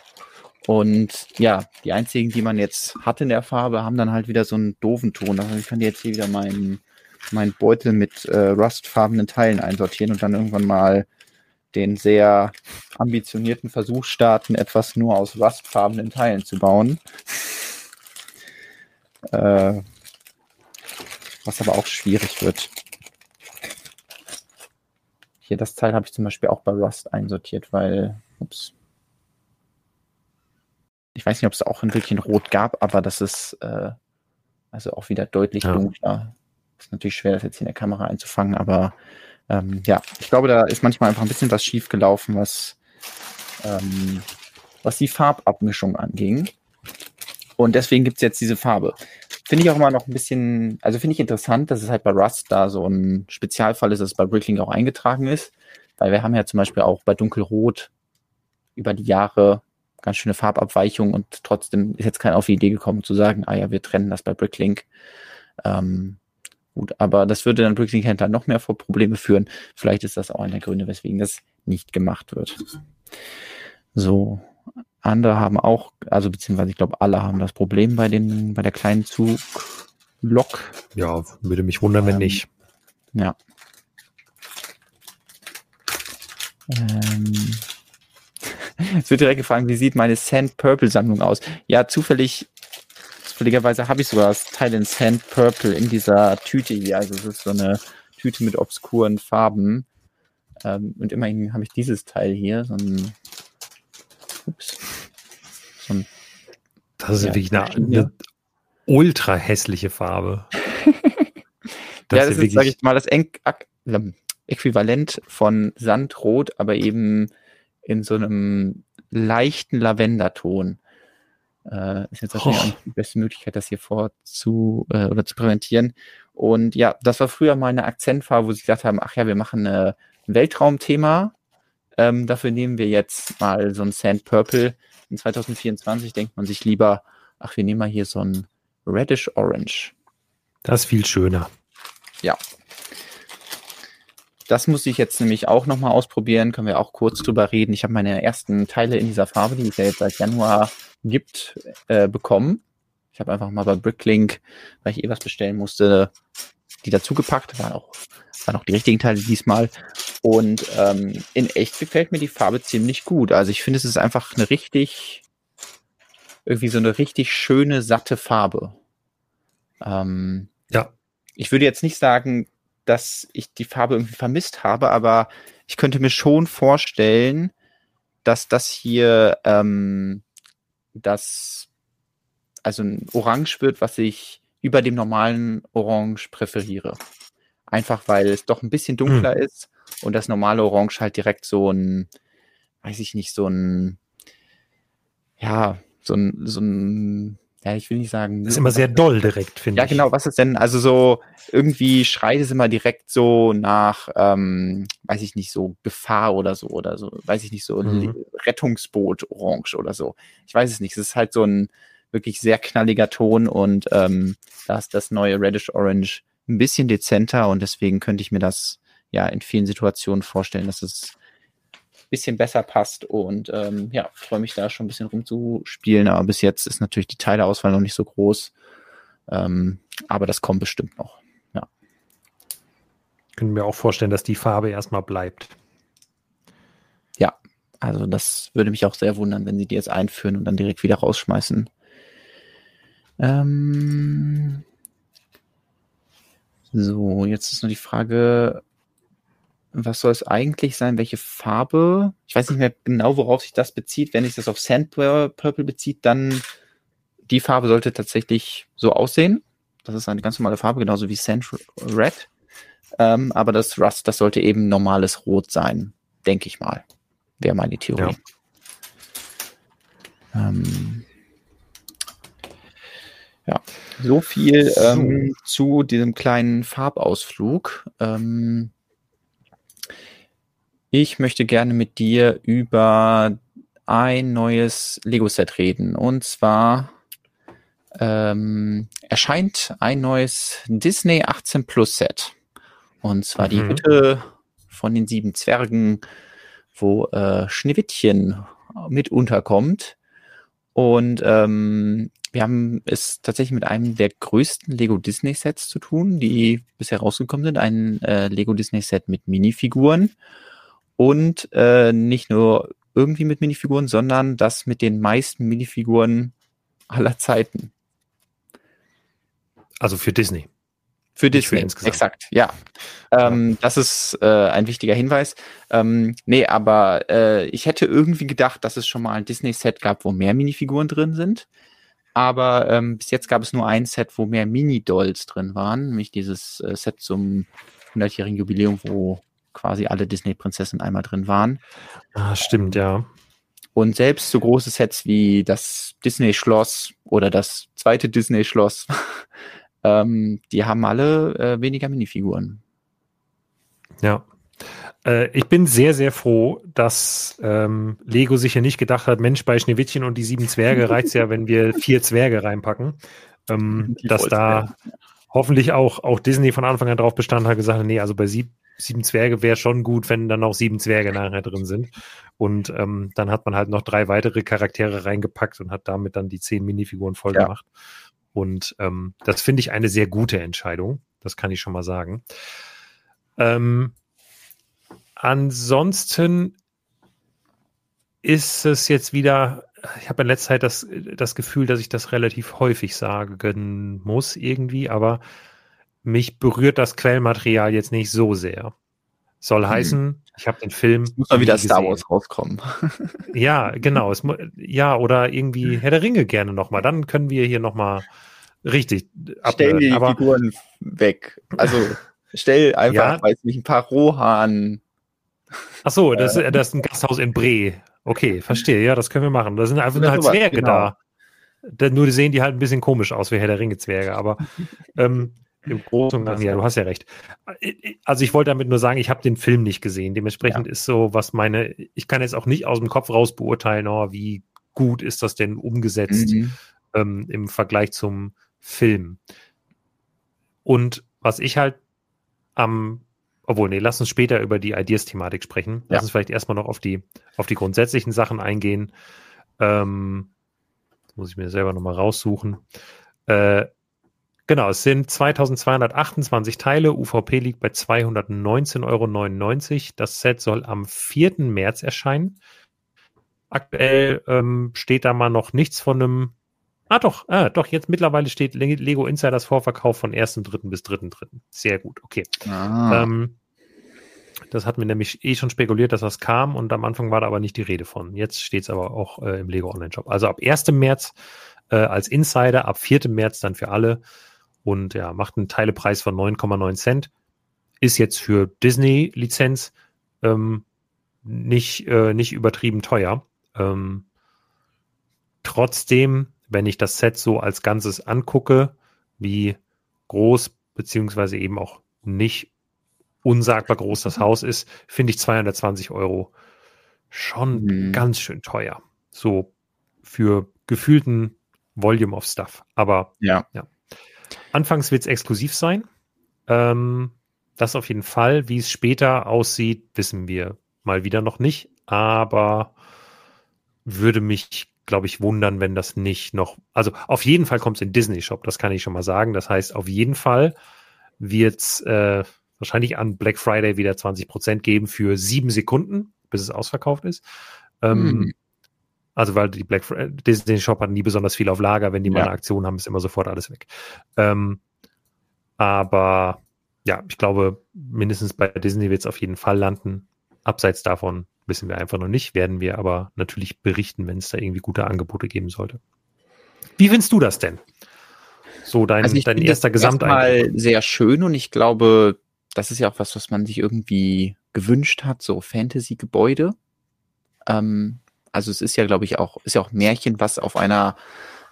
Und ja, die einzigen, die man jetzt hat in der Farbe, haben dann halt wieder so einen doofen Ton. Also ich kann jetzt hier wieder meinen mein Beutel mit äh, rustfarbenen Teilen einsortieren und dann irgendwann mal den sehr ambitionierten Versuch starten, etwas nur aus rustfarbenen Teilen zu bauen. Äh, was aber auch schwierig wird. Hier, das Teil habe ich zum Beispiel auch bei Rust einsortiert, weil, ups. Ich weiß nicht, ob es auch in wirklich in Rot gab, aber das ist äh, also auch wieder deutlich ja. dunkler. Ist natürlich schwer, das jetzt hier in der Kamera einzufangen, aber ähm, ja, ich glaube, da ist manchmal einfach ein bisschen was schief gelaufen, was, ähm, was die Farbabmischung anging. Und deswegen gibt es jetzt diese Farbe. Finde ich auch immer noch ein bisschen, also finde ich interessant, dass es halt bei Rust da so ein Spezialfall ist, dass es bei Bricklink auch eingetragen ist. Weil wir haben ja zum Beispiel auch bei Dunkelrot über die Jahre ganz schöne Farbabweichungen und trotzdem ist jetzt keiner auf die Idee gekommen zu sagen, ah ja, wir trennen das bei Bricklink. Ähm, gut, aber das würde dann Bricklink-Händler noch mehr vor Probleme führen. Vielleicht ist das auch einer der Gründe, weswegen das nicht gemacht wird. So, andere haben auch, also beziehungsweise ich glaube, alle haben das Problem bei den, bei der kleinen Zuglok. Ja, würde mich wundern, wenn ähm, nicht. Ja. Ähm, es wird direkt gefragt, wie sieht meine Sand Purple Sammlung aus? Ja, zufällig, zufälligerweise habe ich sogar das Teil in Sand Purple in dieser Tüte hier. Also es ist so eine Tüte mit obskuren Farben. Ähm, und immerhin habe ich dieses Teil hier, so ein, ups, so ein das ist ja, wirklich eine, eine ultra hässliche Farbe. das ja, das ist, sage ich mal, das Äquivalent von Sandrot, aber eben in so einem leichten Lavenderton. Äh, ist jetzt oh. auch die beste Möglichkeit, das hier vorzu äh, oder zu präsentieren. Und ja, das war früher mal eine Akzentfarbe, wo sie gesagt haben, ach ja, wir machen eine, ein Weltraumthema. Ähm, dafür nehmen wir jetzt mal so ein Sand Purple. In 2024 denkt man sich lieber, ach, wir nehmen mal hier so ein Reddish Orange. Das ist viel schöner. Ja, das muss ich jetzt nämlich auch nochmal ausprobieren, können wir auch kurz drüber reden. Ich habe meine ersten Teile in dieser Farbe, die es ja jetzt seit Januar gibt, äh, bekommen. Ich habe einfach mal bei Bricklink, weil ich eh was bestellen musste, die dazugepackt. Waren auch, waren auch die richtigen Teile diesmal. Und ähm, in echt gefällt mir die Farbe ziemlich gut. Also ich finde, es ist einfach eine richtig, irgendwie so eine richtig schöne, satte Farbe. Ähm, ja. Ich würde jetzt nicht sagen, dass ich die Farbe irgendwie vermisst habe, aber ich könnte mir schon vorstellen, dass das hier ähm, das also ein Orange wird, was ich über dem normalen Orange präferiere. Einfach weil es doch ein bisschen dunkler hm. ist und das normale Orange halt direkt so ein, weiß ich nicht, so ein, ja, so ein, so ein ja, ich will nicht sagen. Das ist immer sehr doll direkt, finde ich. Ja, genau, was ist denn, also so, irgendwie schreit es immer direkt so nach, ähm, weiß ich nicht, so Gefahr oder so, oder so, weiß ich nicht, so mhm. Rettungsboot orange oder so. Ich weiß es nicht. Es ist halt so ein wirklich sehr knalliger Ton und ähm, da ist das neue Reddish Orange ein bisschen dezenter und deswegen könnte ich mir das ja in vielen Situationen vorstellen, dass es bisschen besser passt und ähm, ja, freue mich da schon ein bisschen rumzuspielen, aber bis jetzt ist natürlich die Teileauswahl noch nicht so groß, ähm, aber das kommt bestimmt noch, ja. Können mir auch vorstellen, dass die Farbe erstmal bleibt. Ja, also das würde mich auch sehr wundern, wenn sie die jetzt einführen und dann direkt wieder rausschmeißen. Ähm, so, jetzt ist nur die Frage, was soll es eigentlich sein? Welche Farbe? Ich weiß nicht mehr genau, worauf sich das bezieht. Wenn sich das auf Sand Purple bezieht, dann die Farbe sollte tatsächlich so aussehen. Das ist eine ganz normale Farbe, genauso wie Sand Red. Ähm, aber das Rust, das sollte eben normales Rot sein, denke ich mal. Wäre meine Theorie. Ja. Ähm, ja. so viel ähm, zu diesem kleinen Farbausflug. Ähm, ich möchte gerne mit dir über ein neues Lego-Set reden. Und zwar ähm, erscheint ein neues Disney 18 Plus Set. Und zwar mhm. die Hütte von den sieben Zwergen, wo äh, Schneewittchen mit unterkommt. Und ähm, wir haben es tatsächlich mit einem der größten Lego Disney Sets zu tun, die bisher rausgekommen sind. Ein äh, Lego Disney Set mit Minifiguren und äh, nicht nur irgendwie mit Minifiguren, sondern das mit den meisten Minifiguren aller Zeiten. Also für Disney. Für Disney, für exakt, ja. Ähm, das ist äh, ein wichtiger Hinweis. Ähm, nee, aber äh, ich hätte irgendwie gedacht, dass es schon mal ein Disney-Set gab, wo mehr Minifiguren drin sind. Aber ähm, bis jetzt gab es nur ein Set, wo mehr Mini-Dolls drin waren, nämlich dieses äh, Set zum 100-jährigen Jubiläum, wo quasi alle Disney-Prinzessinnen einmal drin waren. Ah, stimmt, ja. Und selbst so große Sets wie das Disney-Schloss oder das zweite Disney-Schloss, ähm, die haben alle äh, weniger Minifiguren. Ja. Äh, ich bin sehr, sehr froh, dass ähm, Lego sich ja nicht gedacht hat, Mensch, bei Schneewittchen und die sieben Zwerge reicht es ja, wenn wir vier Zwerge reinpacken. Ähm, dass da hoffentlich auch, auch Disney von Anfang an drauf bestanden hat, gesagt hat, nee, also bei sieb, sieben Zwerge wäre schon gut, wenn dann noch sieben Zwerge nachher drin sind. Und ähm, dann hat man halt noch drei weitere Charaktere reingepackt und hat damit dann die zehn Minifiguren voll ja. gemacht. Und ähm, das finde ich eine sehr gute Entscheidung. Das kann ich schon mal sagen. Ähm, ansonsten ist es jetzt wieder, ich habe in letzter Zeit das, das Gefühl, dass ich das relativ häufig sagen muss irgendwie, aber mich berührt das Quellmaterial jetzt nicht so sehr. Soll hm. heißen, ich habe den Film. Es muss mal wieder Star Wars rauskommen. ja, genau. Es, ja, oder irgendwie Herr der Ringe gerne nochmal. Dann können wir hier nochmal richtig Stell die Aber, Figuren weg. Also stell einfach, ja, weiß nicht, ein paar Rohan. Ach so, das, äh, das ist ein Gasthaus in Bre. Okay, verstehe. Ja, das können wir machen. Da sind einfach nur halt Zwerge genau. da. Nur sehen die halt ein bisschen komisch aus wie Herr der Ringe Zwerge. Aber ähm, im Großen und Ganzen, ja, du hast ja recht. Also ich wollte damit nur sagen, ich habe den Film nicht gesehen. Dementsprechend ja. ist so, was meine, ich kann jetzt auch nicht aus dem Kopf raus beurteilen, oh, wie gut ist das denn umgesetzt mhm. ähm, im Vergleich zum Film. Und was ich halt am, obwohl, nee, lass uns später über die Ideas-Thematik sprechen. Lass ja. uns vielleicht erstmal noch auf die, auf die grundsätzlichen Sachen eingehen. Ähm, muss ich mir selber nochmal raussuchen. Äh, Genau, es sind 2228 Teile. UVP liegt bei 219,99 Euro. Das Set soll am 4. März erscheinen. Aktuell ähm, steht da mal noch nichts von einem. Ah, doch, ah, doch, jetzt mittlerweile steht Lego Insiders Vorverkauf von 1.3. bis 3.3. Sehr gut, okay. Ah. Ähm, das hatten wir nämlich eh schon spekuliert, dass das kam und am Anfang war da aber nicht die Rede von. Jetzt steht es aber auch äh, im Lego Online Shop. Also ab 1. März äh, als Insider, ab 4. März dann für alle und ja, macht einen Teilepreis von 9,9 Cent. Ist jetzt für Disney-Lizenz ähm, nicht, äh, nicht übertrieben teuer. Ähm, trotzdem, wenn ich das Set so als Ganzes angucke, wie groß beziehungsweise eben auch nicht unsagbar groß das Haus ist, finde ich 220 Euro schon mhm. ganz schön teuer. So für gefühlten Volume of Stuff. Aber ja. ja. Anfangs wird es exklusiv sein. Ähm, das auf jeden Fall. Wie es später aussieht, wissen wir mal wieder noch nicht. Aber würde mich, glaube ich, wundern, wenn das nicht noch. Also auf jeden Fall kommt es in Disney Shop, das kann ich schon mal sagen. Das heißt, auf jeden Fall wird es äh, wahrscheinlich an Black Friday wieder 20% geben für sieben Sekunden, bis es ausverkauft ist. Ähm, hm. Also weil die Black Friday, Disney Shop hat nie besonders viel auf Lager. Wenn die ja. mal eine Aktion haben, ist immer sofort alles weg. Ähm, aber ja, ich glaube, mindestens bei Disney wird es auf jeden Fall landen. Abseits davon wissen wir einfach noch nicht, werden wir aber natürlich berichten, wenn es da irgendwie gute Angebote geben sollte. Wie findest du das denn? So dein, also dein erster Gesamteindruck. sehr schön und ich glaube, das ist ja auch was, was man sich irgendwie gewünscht hat, so Fantasy-Gebäude. Ähm, also es ist ja, glaube ich, auch, ist ja auch Märchen, was auf einer,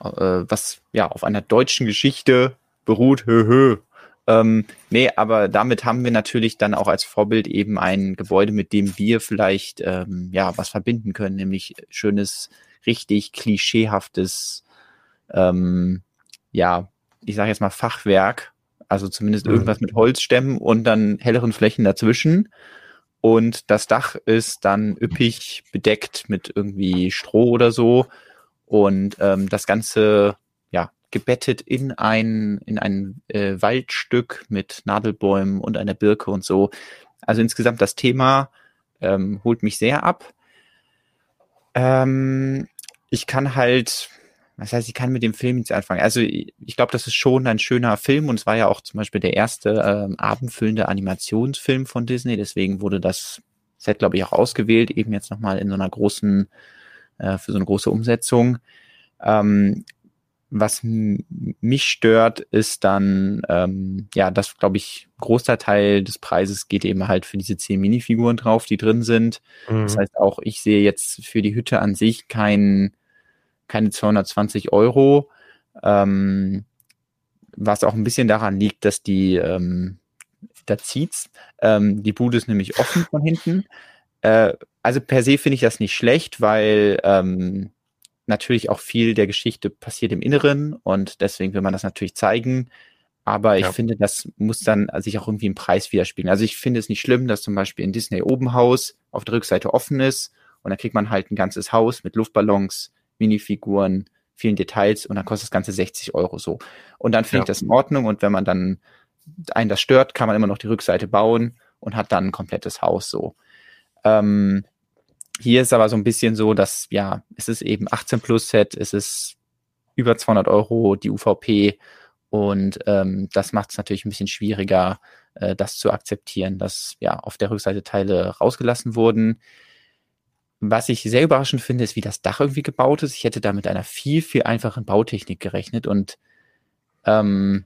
äh, was ja auf einer deutschen Geschichte beruht. Hö, hö. Ähm, nee, aber damit haben wir natürlich dann auch als Vorbild eben ein Gebäude, mit dem wir vielleicht ähm, ja was verbinden können, nämlich schönes, richtig klischeehaftes, ähm, ja, ich sage jetzt mal Fachwerk, also zumindest mhm. irgendwas mit Holzstämmen und dann helleren Flächen dazwischen. Und das Dach ist dann üppig bedeckt mit irgendwie Stroh oder so. Und ähm, das Ganze ja gebettet in ein, in ein äh, Waldstück mit Nadelbäumen und einer Birke und so. Also insgesamt das Thema ähm, holt mich sehr ab. Ähm, ich kann halt das heißt, ich kann mit dem Film nichts anfangen. Also ich, ich glaube, das ist schon ein schöner Film und es war ja auch zum Beispiel der erste ähm, abendfüllende Animationsfilm von Disney. Deswegen wurde das Set, glaube ich, auch ausgewählt, eben jetzt nochmal in so einer großen, äh, für so eine große Umsetzung. Ähm, was mich stört, ist dann, ähm, ja, das, glaube ich, großer Teil des Preises geht eben halt für diese zehn Minifiguren drauf, die drin sind. Mhm. Das heißt auch, ich sehe jetzt für die Hütte an sich keinen keine 220 Euro, ähm, was auch ein bisschen daran liegt, dass die, ähm, da zieht's, ähm, die Bude ist nämlich offen von hinten. Äh, also per se finde ich das nicht schlecht, weil ähm, natürlich auch viel der Geschichte passiert im Inneren und deswegen will man das natürlich zeigen. Aber ich ja. finde, das muss dann sich auch irgendwie im Preis widerspiegeln. Also ich finde es nicht schlimm, dass zum Beispiel in Disney Obenhaus auf der Rückseite offen ist und dann kriegt man halt ein ganzes Haus mit Luftballons, Minifiguren, vielen Details und dann kostet das Ganze 60 Euro so. Und dann finde ja. ich das in Ordnung und wenn man dann einen das stört, kann man immer noch die Rückseite bauen und hat dann ein komplettes Haus so. Ähm, hier ist aber so ein bisschen so, dass, ja, es ist eben 18 Plus Set, es ist über 200 Euro die UVP und ähm, das macht es natürlich ein bisschen schwieriger, äh, das zu akzeptieren, dass ja auf der Rückseite Teile rausgelassen wurden. Was ich sehr überraschend finde, ist, wie das Dach irgendwie gebaut ist. Ich hätte da mit einer viel, viel einfachen Bautechnik gerechnet und ähm,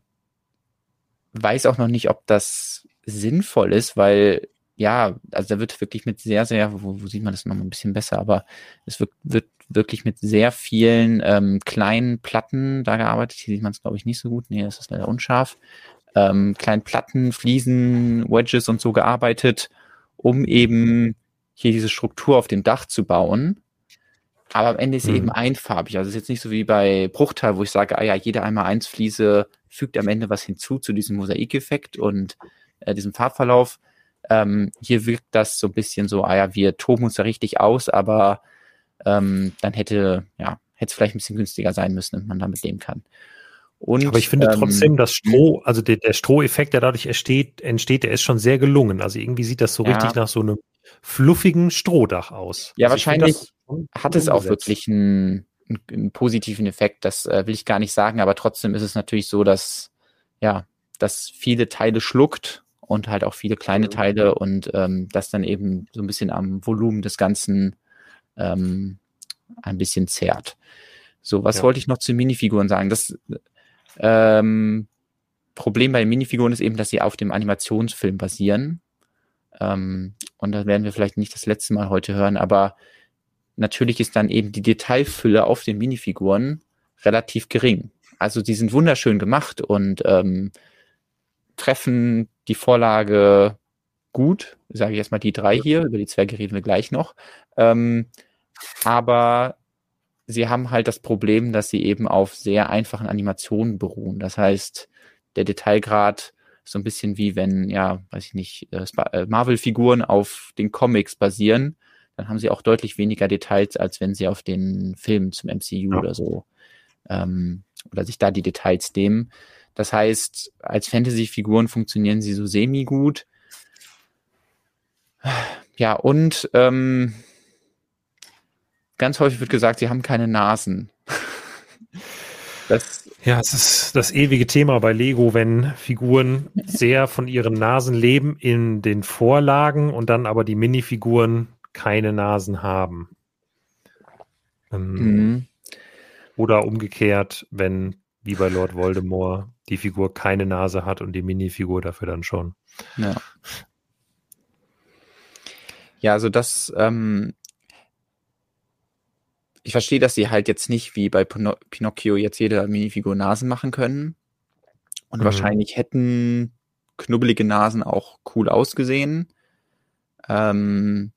weiß auch noch nicht, ob das sinnvoll ist, weil ja, also da wird wirklich mit sehr, sehr, wo, wo sieht man das noch mal ein bisschen besser, aber es wird, wird wirklich mit sehr vielen ähm, kleinen Platten da gearbeitet. Hier sieht man es, glaube ich, nicht so gut. Nee, das ist leider unscharf. Ähm, kleinen Platten, Fliesen, Wedges und so gearbeitet, um eben hier diese Struktur auf dem Dach zu bauen. Aber am Ende ist sie mhm. eben einfarbig. Also es ist jetzt nicht so wie bei Bruchteil, wo ich sage, ah ja, jede einmal eins Fliese fügt am Ende was hinzu zu diesem Mosaikeffekt und äh, diesem Farbverlauf. Ähm, hier wirkt das so ein bisschen so, ah ja, wir toben uns da richtig aus, aber ähm, dann hätte, ja, hätte es vielleicht ein bisschen günstiger sein müssen, wenn man damit leben kann. Und, Aber ich finde ähm, trotzdem, dass Stroh, also der, der Stroheffekt, der dadurch entsteht, entsteht, der ist schon sehr gelungen. Also irgendwie sieht das so ja. richtig nach so einem fluffigen Strohdach aus. Ja, also wahrscheinlich hat es auch wirklich einen, einen, positiven Effekt. Das äh, will ich gar nicht sagen, aber trotzdem ist es natürlich so, dass ja, dass viele Teile schluckt und halt auch viele kleine Teile und ähm, das dann eben so ein bisschen am Volumen des Ganzen ähm, ein bisschen zerrt. So, was ja. wollte ich noch zu Minifiguren sagen? Das ähm, Problem bei den Minifiguren ist eben, dass sie auf dem Animationsfilm basieren. Ähm, und da werden wir vielleicht nicht das letzte Mal heute hören, aber natürlich ist dann eben die Detailfülle auf den Minifiguren relativ gering. Also die sind wunderschön gemacht und ähm, treffen die Vorlage gut, sage ich erstmal die drei hier, über die Zwerge reden wir gleich noch. Ähm, aber sie haben halt das Problem, dass sie eben auf sehr einfachen Animationen beruhen. Das heißt, der Detailgrad so ein bisschen wie wenn, ja, weiß ich nicht, äh, äh, Marvel-Figuren auf den Comics basieren, dann haben sie auch deutlich weniger Details, als wenn sie auf den Filmen zum MCU ja. oder so ähm, oder sich da die Details nehmen. Das heißt, als Fantasy-Figuren funktionieren sie so semi-gut. Ja, und ähm, ganz häufig wird gesagt, sie haben keine Nasen. das ja, es ist das ewige Thema bei Lego, wenn Figuren sehr von ihren Nasen leben in den Vorlagen und dann aber die Minifiguren keine Nasen haben. Ähm, mhm. Oder umgekehrt, wenn, wie bei Lord Voldemort, die Figur keine Nase hat und die Minifigur dafür dann schon. Ja. Ja, also das, ähm, ich verstehe, dass sie halt jetzt nicht wie bei Pino Pinocchio jetzt jede Minifigur Nasen machen können. Und mhm. wahrscheinlich hätten knubbelige Nasen auch cool ausgesehen. Ähm,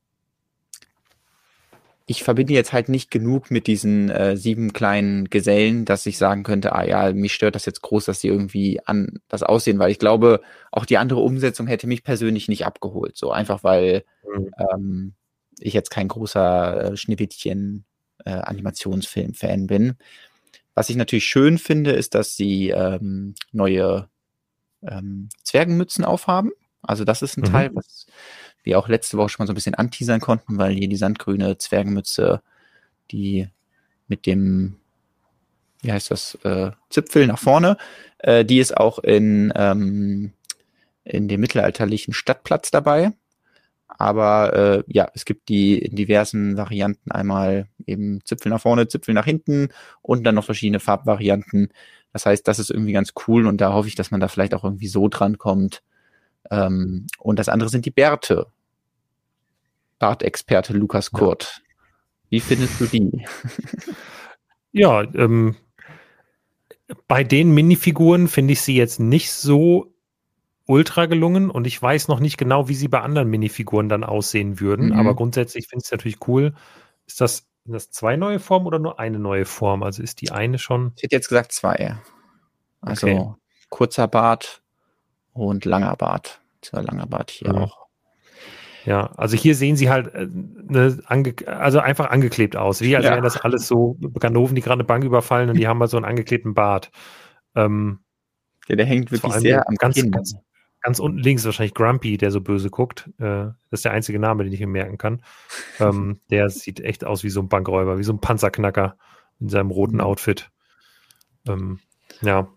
ich verbinde jetzt halt nicht genug mit diesen äh, sieben kleinen Gesellen, dass ich sagen könnte, ah ja, mich stört das jetzt groß, dass sie irgendwie an das aussehen, weil ich glaube, auch die andere Umsetzung hätte mich persönlich nicht abgeholt. So einfach, weil mhm. ähm, ich jetzt kein großer äh, Schnippetchen äh, Animationsfilm-Fan bin. Was ich natürlich schön finde, ist, dass sie ähm, neue ähm, Zwergenmützen aufhaben. Also das ist ein mhm. Teil, was wir auch letzte Woche schon mal so ein bisschen anteasern konnten, weil hier die sandgrüne Zwergenmütze, die mit dem, wie heißt das, äh, Zipfel nach vorne, äh, die ist auch in, ähm, in dem mittelalterlichen Stadtplatz dabei. Aber äh, ja, es gibt die in diversen Varianten einmal eben Zipfel nach vorne, Zipfel nach hinten und dann noch verschiedene Farbvarianten. Das heißt, das ist irgendwie ganz cool und da hoffe ich, dass man da vielleicht auch irgendwie so dran kommt. Ähm, und das andere sind die Bärte. Bartexperte Lukas Kurt. Wie findest du die? ja, ähm, bei den Minifiguren finde ich sie jetzt nicht so ultra gelungen und ich weiß noch nicht genau, wie sie bei anderen Minifiguren dann aussehen würden, mhm. aber grundsätzlich finde ich es natürlich cool. Ist das, sind das zwei neue Formen oder nur eine neue Form? Also ist die eine schon. Ich hätte jetzt gesagt zwei. Also okay. kurzer Bart und langer Bart. Dieser langer Bart hier mhm. auch. Ja, also hier sehen sie halt äh, ne, also einfach angeklebt aus, wie als ja. wären das alles so Ganoven, die gerade eine Bank überfallen und die haben mal so einen angeklebten Bart. Ähm, ja, der hängt wirklich sehr am ganz, Kinn. Ganz, ganz unten links wahrscheinlich Grumpy, der so böse guckt. Äh, das ist der einzige Name, den ich mir merken kann. ähm, der sieht echt aus wie so ein Bankräuber, wie so ein Panzerknacker in seinem roten mhm. Outfit. Ähm, ja.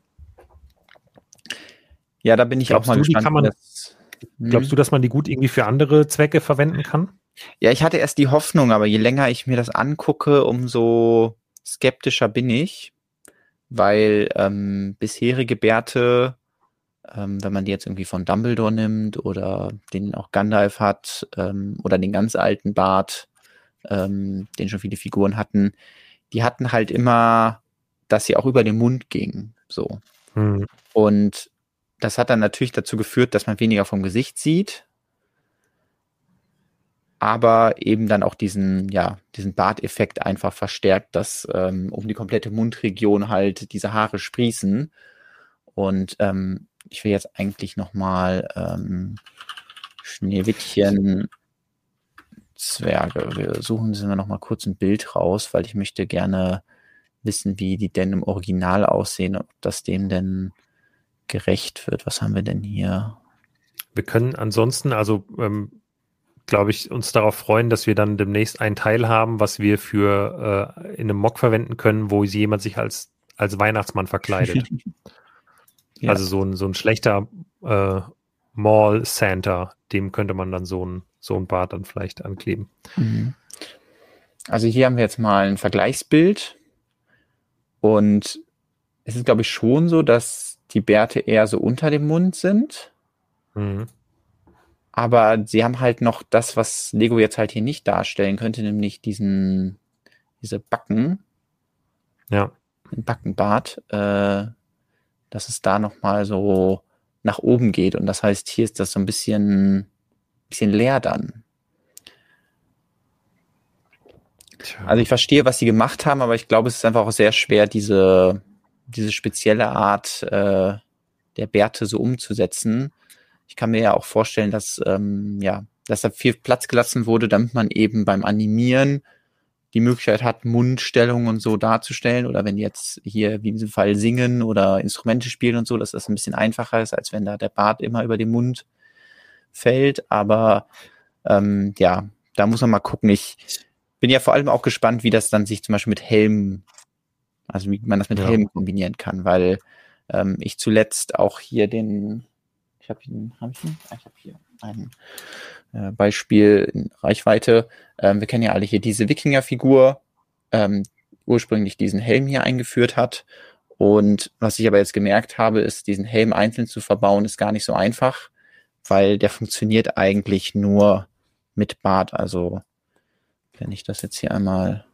Ja, da bin ich glaubst auch mal du, gespannt. Man, das, glaubst du, dass man die gut irgendwie für andere Zwecke verwenden kann? Ja, ich hatte erst die Hoffnung, aber je länger ich mir das angucke, umso skeptischer bin ich, weil ähm, bisherige Bärte, ähm, wenn man die jetzt irgendwie von Dumbledore nimmt oder den auch Gandalf hat ähm, oder den ganz alten Bart, ähm, den schon viele Figuren hatten, die hatten halt immer, dass sie auch über den Mund gingen, so. Hm. Und das hat dann natürlich dazu geführt, dass man weniger vom Gesicht sieht, aber eben dann auch diesen, ja, diesen Barteffekt einfach verstärkt, dass ähm, um die komplette Mundregion halt diese Haare sprießen. Und ähm, ich will jetzt eigentlich nochmal ähm, Schneewittchen Zwerge. Wir suchen sie noch mal kurz ein Bild raus, weil ich möchte gerne wissen, wie die denn im Original aussehen, ob das dem denn gerecht wird. Was haben wir denn hier? Wir können ansonsten, also ähm, glaube ich, uns darauf freuen, dass wir dann demnächst einen Teil haben, was wir für äh, in einem Mock verwenden können, wo jemand sich als, als Weihnachtsmann verkleidet. ja. Also so ein, so ein schlechter äh, Mall Santa, dem könnte man dann so ein, so ein Bart dann vielleicht ankleben. Mhm. Also hier haben wir jetzt mal ein Vergleichsbild und es ist, glaube ich, schon so, dass die Bärte eher so unter dem Mund sind. Mhm. Aber sie haben halt noch das, was Lego jetzt halt hier nicht darstellen könnte, nämlich diesen, diese Backen. Ja. Ein Backenbart, äh, dass es da nochmal so nach oben geht. Und das heißt, hier ist das so ein bisschen, bisschen leer dann. Tja. Also ich verstehe, was sie gemacht haben, aber ich glaube, es ist einfach auch sehr schwer, diese, diese spezielle Art äh, der Bärte so umzusetzen ich kann mir ja auch vorstellen, dass, ähm, ja, dass da viel Platz gelassen wurde, damit man eben beim Animieren die Möglichkeit hat, Mundstellungen und so darzustellen. Oder wenn jetzt hier, wie in diesem Fall, singen oder Instrumente spielen und so, dass das ein bisschen einfacher ist, als wenn da der Bart immer über den Mund fällt. Aber ähm, ja, da muss man mal gucken. Ich bin ja vor allem auch gespannt, wie das dann sich zum Beispiel mit Helmen, also wie man das mit ja. Helmen kombinieren kann, weil ähm, ich zuletzt auch hier den ich habe ihn, habe ich ihn? Ah, ich habe hier ein äh, Beispiel in Reichweite. Ähm, wir kennen ja alle hier diese Wikinger-Figur, ähm, ursprünglich diesen Helm hier eingeführt hat. Und was ich aber jetzt gemerkt habe, ist, diesen Helm einzeln zu verbauen, ist gar nicht so einfach, weil der funktioniert eigentlich nur mit Bart. Also, wenn ich das jetzt hier einmal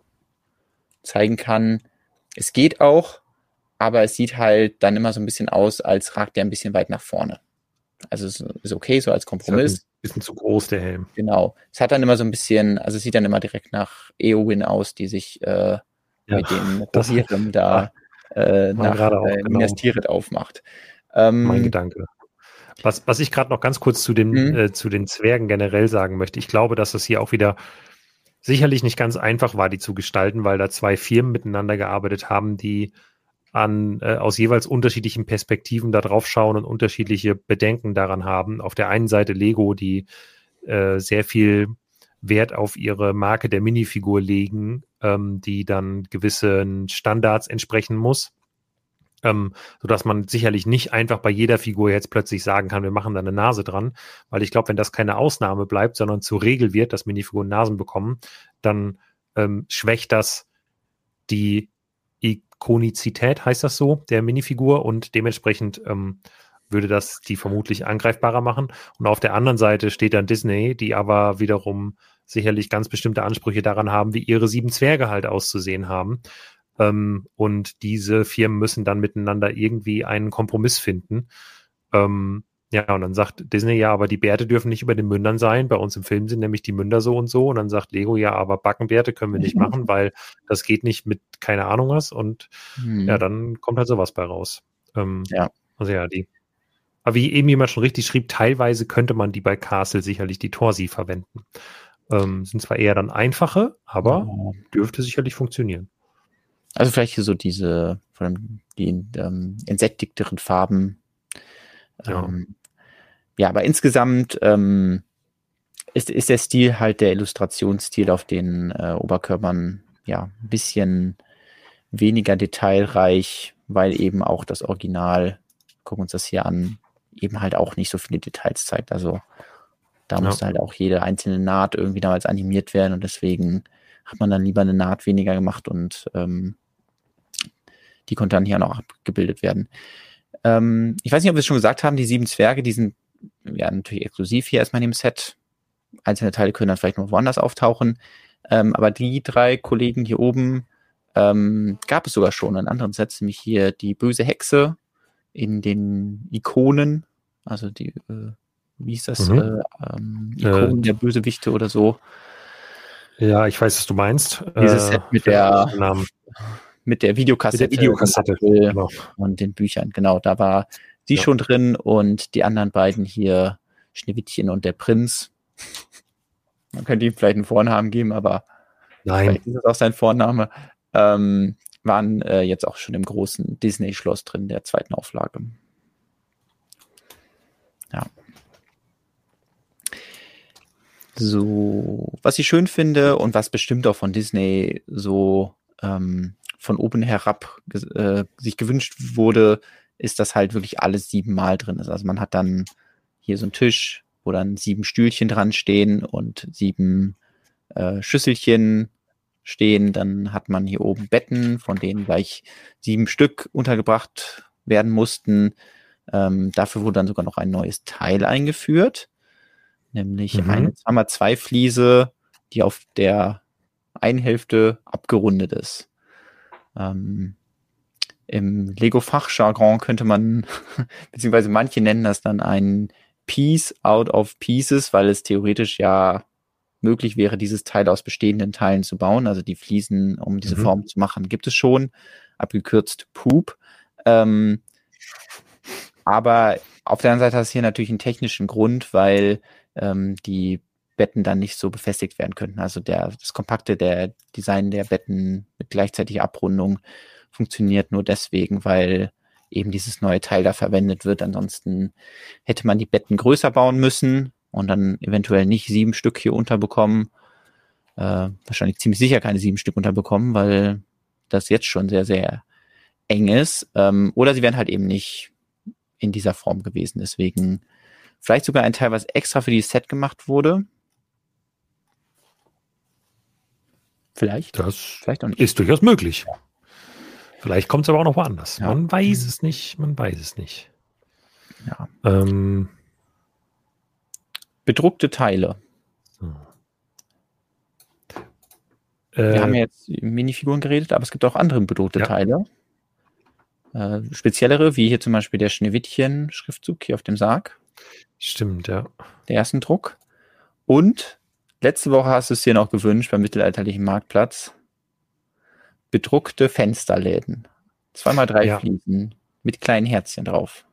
zeigen kann, es geht auch, aber es sieht halt dann immer so ein bisschen aus, als ragt der ein bisschen weit nach vorne. Also es ist okay, so als Kompromiss. Ist ein bisschen zu groß, der Helm. Genau. Es hat dann immer so ein bisschen, also es sieht dann immer direkt nach Eowyn aus, die sich äh, ja, mit dem Rosieren da äh, nach äh, genau. Tirith aufmacht. Ähm, mein Gedanke. Was, was ich gerade noch ganz kurz zu den, mhm. äh, zu den Zwergen generell sagen möchte, ich glaube, dass das hier auch wieder sicherlich nicht ganz einfach war, die zu gestalten, weil da zwei Firmen miteinander gearbeitet haben, die an, äh, aus jeweils unterschiedlichen Perspektiven da drauf schauen und unterschiedliche Bedenken daran haben. Auf der einen Seite Lego, die äh, sehr viel Wert auf ihre Marke der Minifigur legen, ähm, die dann gewissen Standards entsprechen muss. Ähm, so dass man sicherlich nicht einfach bei jeder Figur jetzt plötzlich sagen kann, wir machen da eine Nase dran, weil ich glaube, wenn das keine Ausnahme bleibt, sondern zur Regel wird, dass Minifiguren Nasen bekommen, dann ähm, schwächt das die Konizität, heißt das so, der Minifigur und dementsprechend ähm, würde das die vermutlich angreifbarer machen. Und auf der anderen Seite steht dann Disney, die aber wiederum sicherlich ganz bestimmte Ansprüche daran haben, wie ihre sieben Zwerge halt auszusehen haben. Ähm, und diese Firmen müssen dann miteinander irgendwie einen Kompromiss finden. Ähm, ja, und dann sagt Disney, ja, aber die Bärte dürfen nicht über den Mündern sein. Bei uns im Film sind nämlich die Münder so und so. Und dann sagt Lego, ja, aber Backenbärte können wir nicht machen, weil das geht nicht mit keine Ahnung was. Und hm. ja, dann kommt halt sowas bei raus. Ähm, ja. Also ja, die. Aber wie eben jemand schon richtig schrieb, teilweise könnte man die bei Castle sicherlich die Torsi verwenden. Ähm, sind zwar eher dann einfache, aber ja. dürfte sicherlich funktionieren. Also vielleicht so diese, vor allem die ähm, insektigteren Farben. Ja. Ähm, ja, aber insgesamt ähm, ist, ist der Stil halt der Illustrationsstil auf den äh, Oberkörpern ja ein bisschen weniger detailreich, weil eben auch das Original, gucken uns das hier an, eben halt auch nicht so viele Details zeigt. Also da ja. musste halt auch jede einzelne Naht irgendwie damals animiert werden und deswegen hat man dann lieber eine Naht weniger gemacht und ähm, die konnte dann hier noch abgebildet werden. Ähm, ich weiß nicht, ob wir es schon gesagt haben, die sieben Zwerge, die sind ja natürlich exklusiv hier erstmal in dem Set. Einzelne Teile können dann vielleicht noch woanders auftauchen. Ähm, aber die drei Kollegen hier oben ähm, gab es sogar schon in anderen Sets, nämlich hier die böse Hexe in den Ikonen, also die, äh, wie ist das, mhm. äh, ähm, Ikonen äh, der Bösewichte oder so. Ja, ich weiß, was du meinst. Dieses Set mit der mit der Videokassette, mit der Videokassette genau. und den Büchern, genau, da war sie ja. schon drin und die anderen beiden hier, Schneewittchen und der Prinz. Man könnte ihm vielleicht einen Vornamen geben, aber Nein. vielleicht ist das auch sein Vorname. Ähm, waren äh, jetzt auch schon im großen Disney-Schloss drin, der zweiten Auflage. Ja. So, was ich schön finde und was bestimmt auch von Disney so ähm, von oben herab äh, sich gewünscht wurde, ist, dass halt wirklich alles siebenmal drin ist. Also man hat dann hier so einen Tisch, wo dann sieben Stühlchen dran stehen und sieben äh, Schüsselchen stehen. Dann hat man hier oben Betten, von denen gleich sieben Stück untergebracht werden mussten. Ähm, dafür wurde dann sogar noch ein neues Teil eingeführt, nämlich mhm. eine 2x2 Fliese, die auf der einen Hälfte abgerundet ist. Ähm, Im Lego-Fachjargon könnte man, beziehungsweise manche nennen das dann ein Piece out of Pieces, weil es theoretisch ja möglich wäre, dieses Teil aus bestehenden Teilen zu bauen. Also die Fliesen, um diese mhm. Form zu machen, gibt es schon, abgekürzt Poop. Ähm, aber auf der anderen Seite hat es hier natürlich einen technischen Grund, weil ähm, die Betten dann nicht so befestigt werden könnten. Also der, das kompakte der Design der Betten mit gleichzeitiger Abrundung funktioniert nur deswegen, weil eben dieses neue Teil da verwendet wird. Ansonsten hätte man die Betten größer bauen müssen und dann eventuell nicht sieben Stück hier unterbekommen. Äh, wahrscheinlich ziemlich sicher keine sieben Stück unterbekommen, weil das jetzt schon sehr, sehr eng ist. Ähm, oder sie wären halt eben nicht in dieser Form gewesen. Deswegen vielleicht sogar ein Teil, was extra für dieses Set gemacht wurde. Vielleicht. Das vielleicht auch nicht. ist durchaus möglich. Ja. Vielleicht kommt es aber auch noch woanders. Ja. Man weiß es nicht, man weiß es nicht. Ja. Ähm, Bedruckte Teile. So. Wir äh, haben jetzt Minifiguren geredet, aber es gibt auch andere bedruckte ja. Teile. Äh, speziellere, wie hier zum Beispiel der Schneewittchen-Schriftzug hier auf dem Sarg. Stimmt, ja. Der ersten Druck. Und letzte Woche hast du es dir noch gewünscht beim mittelalterlichen Marktplatz. Bedruckte Fensterläden. Zweimal drei ja. Fliesen mit kleinen Herzchen drauf.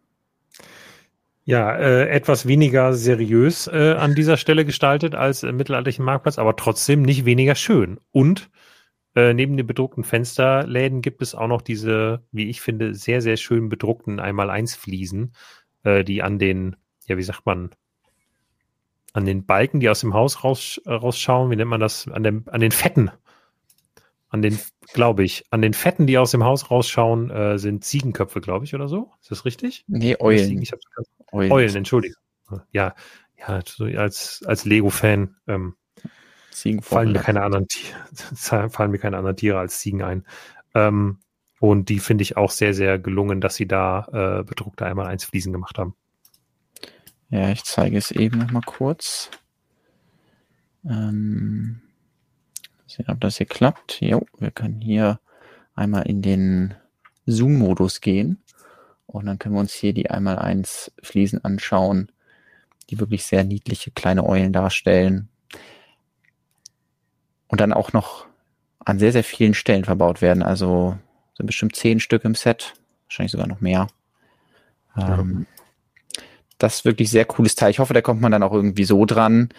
Ja, äh, etwas weniger seriös äh, an dieser Stelle gestaltet als im mittelalterlichen Marktplatz, aber trotzdem nicht weniger schön. Und äh, neben den bedruckten Fensterläden gibt es auch noch diese, wie ich finde, sehr, sehr schön bedruckten Einmal-Eins-Fliesen, äh, die an den, ja, wie sagt man, an den Balken, die aus dem Haus raus, äh, rausschauen, wie nennt man das, an, dem, an den Fetten an den, glaube ich, an den Fetten, die aus dem Haus rausschauen, äh, sind Ziegenköpfe, glaube ich, oder so. Ist das richtig? Nee, Eulen. Ich Eulen. Eulen, entschuldige. Ja, ja, als, als Lego-Fan ähm, fallen mir keine anderen fallen mir keine anderen Tiere als Ziegen ein. Ähm, und die finde ich auch sehr, sehr gelungen, dass sie da äh, bedruckte einmal eins Fliesen gemacht haben. Ja, ich zeige es eben noch mal kurz. Ähm, Sehen, ob das hier klappt. Jo, wir können hier einmal in den Zoom-Modus gehen. Und dann können wir uns hier die einmal eins Fliesen anschauen, die wirklich sehr niedliche kleine Eulen darstellen. Und dann auch noch an sehr, sehr vielen Stellen verbaut werden. Also sind bestimmt zehn Stück im Set, wahrscheinlich sogar noch mehr. Ja. Das ist wirklich sehr cooles Teil. Ich hoffe, da kommt man dann auch irgendwie so dran.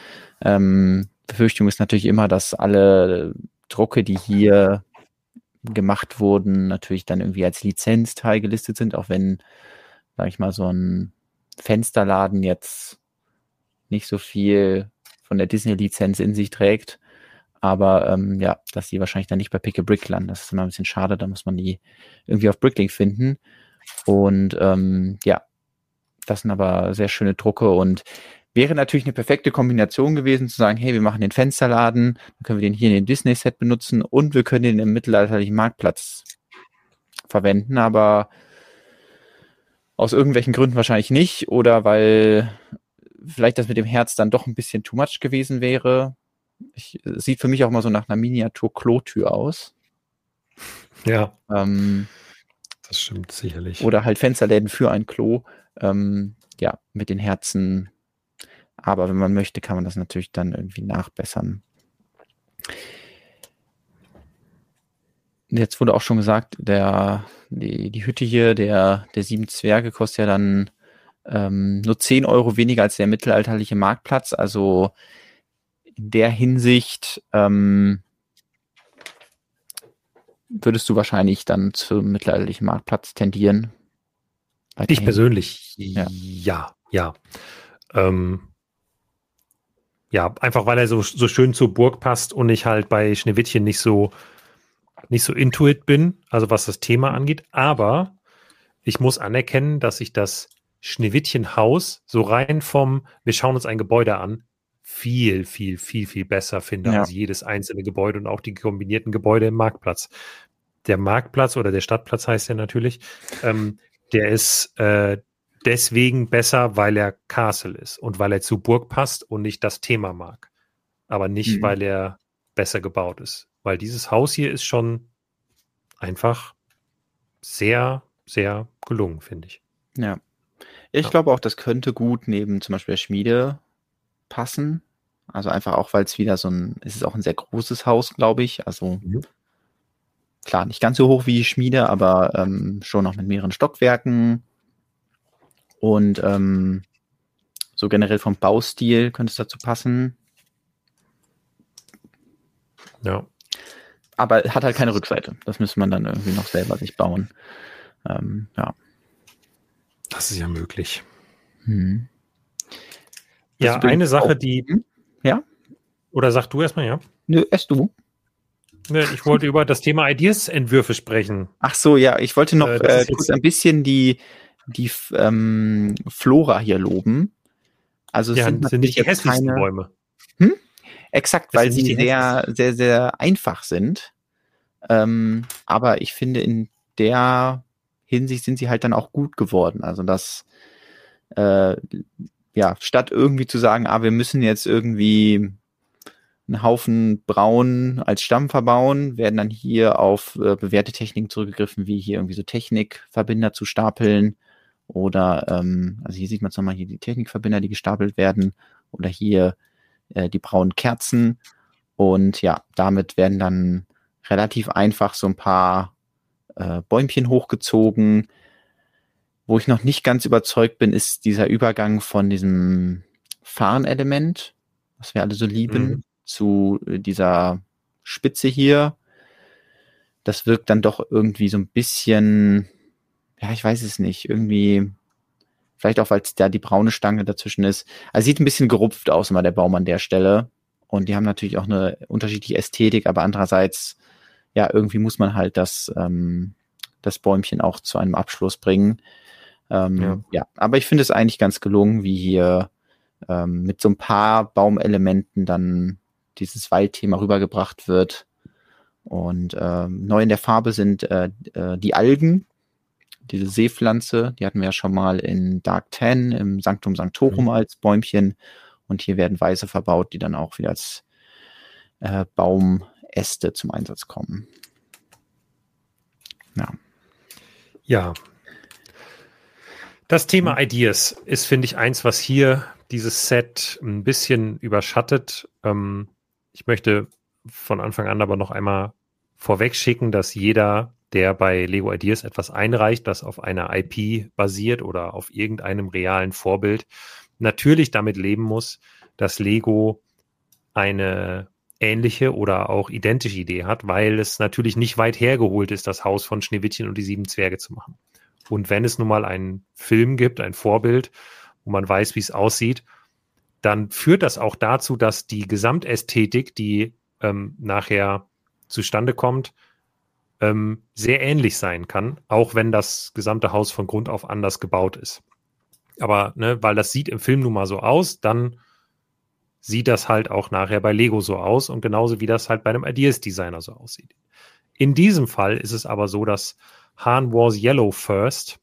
Ähm, Befürchtung ist natürlich immer, dass alle Drucke, die hier gemacht wurden, natürlich dann irgendwie als Lizenzteil gelistet sind, auch wenn, sag ich mal, so ein Fensterladen jetzt nicht so viel von der Disney-Lizenz in sich trägt. Aber ähm, ja, dass die wahrscheinlich dann nicht bei Pick a Brick landen. Das ist immer ein bisschen schade, da muss man die irgendwie auf Bricklink finden. Und ähm, ja, das sind aber sehr schöne Drucke und wäre natürlich eine perfekte Kombination gewesen, zu sagen, hey, wir machen den Fensterladen, dann können wir den hier in den Disney-Set benutzen und wir können den im mittelalterlichen Marktplatz verwenden, aber aus irgendwelchen Gründen wahrscheinlich nicht oder weil vielleicht das mit dem Herz dann doch ein bisschen too much gewesen wäre. Ich, sieht für mich auch mal so nach einer Miniatur-Klotür aus. Ja. Ähm, das stimmt sicherlich. Oder halt Fensterläden für ein Klo. Ähm, ja, mit den Herzen. Aber wenn man möchte, kann man das natürlich dann irgendwie nachbessern. Jetzt wurde auch schon gesagt, der, die, die Hütte hier, der, der sieben Zwerge, kostet ja dann ähm, nur 10 Euro weniger als der mittelalterliche Marktplatz. Also in der Hinsicht ähm, würdest du wahrscheinlich dann zum mittelalterlichen Marktplatz tendieren? Weiterhin? Ich persönlich, ja, ja. Ja, ähm, ja einfach weil er so, so schön zur Burg passt und ich halt bei Schneewittchen nicht so nicht so intuit bin, also was das Thema angeht. Aber ich muss anerkennen, dass ich das Schneewittchen-Haus so rein vom, wir schauen uns ein Gebäude an, viel, viel, viel, viel besser finde ja. als jedes einzelne Gebäude und auch die kombinierten Gebäude im Marktplatz. Der Marktplatz oder der Stadtplatz heißt ja natürlich, ähm, der ist äh, deswegen besser, weil er Castle ist und weil er zu Burg passt und nicht das Thema mag. Aber nicht, mhm. weil er besser gebaut ist. Weil dieses Haus hier ist schon einfach sehr, sehr gelungen, finde ich. Ja. Ich ja. glaube auch, das könnte gut neben zum Beispiel der Schmiede passen. Also einfach auch, weil es wieder so ein, es ist auch ein sehr großes Haus, glaube ich. Also mhm. Klar, nicht ganz so hoch wie die Schmiede, aber ähm, schon noch mit mehreren Stockwerken. Und ähm, so generell vom Baustil könnte es dazu passen. Ja. Aber hat halt keine Rückseite. Das müsste man dann irgendwie noch selber sich bauen. Ähm, ja. Das ist ja möglich. Hm. Ja, eine Sache, die. Hm? Ja? Oder sag du erstmal, ja? Nö, erst du. Ich wollte über das Thema Ideas-Entwürfe sprechen. Ach so, ja, ich wollte noch äh, äh kurz ein bisschen die, die ähm, Flora hier loben. Also es ja, sind, sind nicht die hässlichsten keine... Bäume. Hm? Exakt, das weil sie sehr, sehr, sehr einfach sind. Ähm, aber ich finde, in der Hinsicht sind sie halt dann auch gut geworden. Also das, äh, ja, statt irgendwie zu sagen, ah, wir müssen jetzt irgendwie einen Haufen Braun als Stamm verbauen, werden dann hier auf äh, bewährte Techniken zurückgegriffen, wie hier irgendwie so Technikverbinder zu stapeln. Oder, ähm, also hier sieht man nochmal hier die Technikverbinder, die gestapelt werden. Oder hier äh, die braunen Kerzen. Und ja, damit werden dann relativ einfach so ein paar äh, Bäumchen hochgezogen. Wo ich noch nicht ganz überzeugt bin, ist dieser Übergang von diesem Fahrenelement, was wir alle so lieben, mhm. Zu äh, dieser Spitze hier. Das wirkt dann doch irgendwie so ein bisschen, ja, ich weiß es nicht, irgendwie, vielleicht auch, weil es da die braune Stange dazwischen ist. Also sieht ein bisschen gerupft aus immer der Baum an der Stelle. Und die haben natürlich auch eine unterschiedliche Ästhetik, aber andererseits ja, irgendwie muss man halt das, ähm, das Bäumchen auch zu einem Abschluss bringen. Ähm, ja. ja. aber ich finde es eigentlich ganz gelungen, wie hier ähm, mit so ein paar Baumelementen dann dieses Waldthema rübergebracht wird. Und ähm, neu in der Farbe sind äh, äh, die Algen, diese Seepflanze, die hatten wir ja schon mal in Dark Ten im Sanctum Sanctorum mhm. als Bäumchen. Und hier werden Weiße verbaut, die dann auch wieder als äh, Baum Äste zum Einsatz kommen. Ja. Ja. Das Thema Ideas ist, finde ich, eins, was hier dieses Set ein bisschen überschattet. Ähm, ich möchte von Anfang an aber noch einmal vorweg schicken, dass jeder, der bei Lego Ideas etwas einreicht, das auf einer IP basiert oder auf irgendeinem realen Vorbild, natürlich damit leben muss, dass Lego eine ähnliche oder auch identische Idee hat, weil es natürlich nicht weit hergeholt ist, das Haus von Schneewittchen und die sieben Zwerge zu machen. Und wenn es nun mal einen Film gibt, ein Vorbild wo man weiß, wie es aussieht, dann führt das auch dazu, dass die Gesamtästhetik, die ähm, nachher zustande kommt, ähm, sehr ähnlich sein kann, auch wenn das gesamte Haus von Grund auf anders gebaut ist. Aber ne, weil das sieht im Film nun mal so aus, dann sieht das halt auch nachher bei Lego so aus und genauso wie das halt bei einem Ideas Designer so aussieht. In diesem Fall ist es aber so, dass Han was Yellow First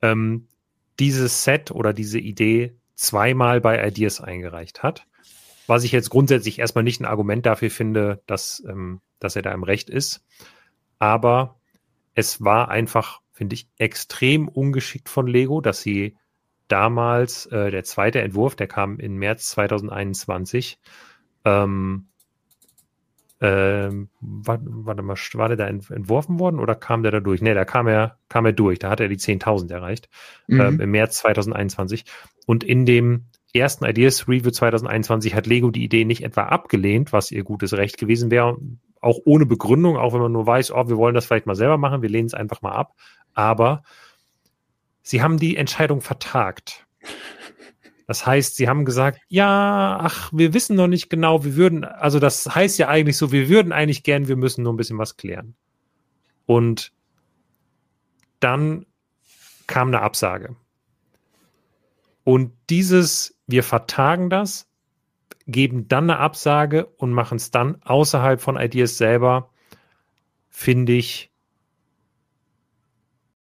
ähm, dieses Set oder diese Idee zweimal bei Ideas eingereicht hat. Was ich jetzt grundsätzlich erstmal nicht ein Argument dafür finde, dass, ähm, dass er da im Recht ist. Aber es war einfach, finde ich, extrem ungeschickt von Lego, dass sie damals, äh, der zweite Entwurf, der kam im März 2021, ähm, ähm, warte, warte mal, war der da entworfen worden oder kam der da durch? Nee, da kam er, kam er durch. Da hat er die 10.000 erreicht mhm. ähm, im März 2021. Und in dem ersten Ideas Review 2021 hat Lego die Idee nicht etwa abgelehnt, was ihr gutes Recht gewesen wäre, auch ohne Begründung, auch wenn man nur weiß, oh, wir wollen das vielleicht mal selber machen, wir lehnen es einfach mal ab. Aber sie haben die Entscheidung vertagt. Das heißt, sie haben gesagt, ja, ach, wir wissen noch nicht genau, wir würden, also das heißt ja eigentlich so, wir würden eigentlich gern, wir müssen nur ein bisschen was klären. Und dann kam eine Absage. Und dieses, wir vertagen das, geben dann eine Absage und machen es dann außerhalb von Ideas selber, finde ich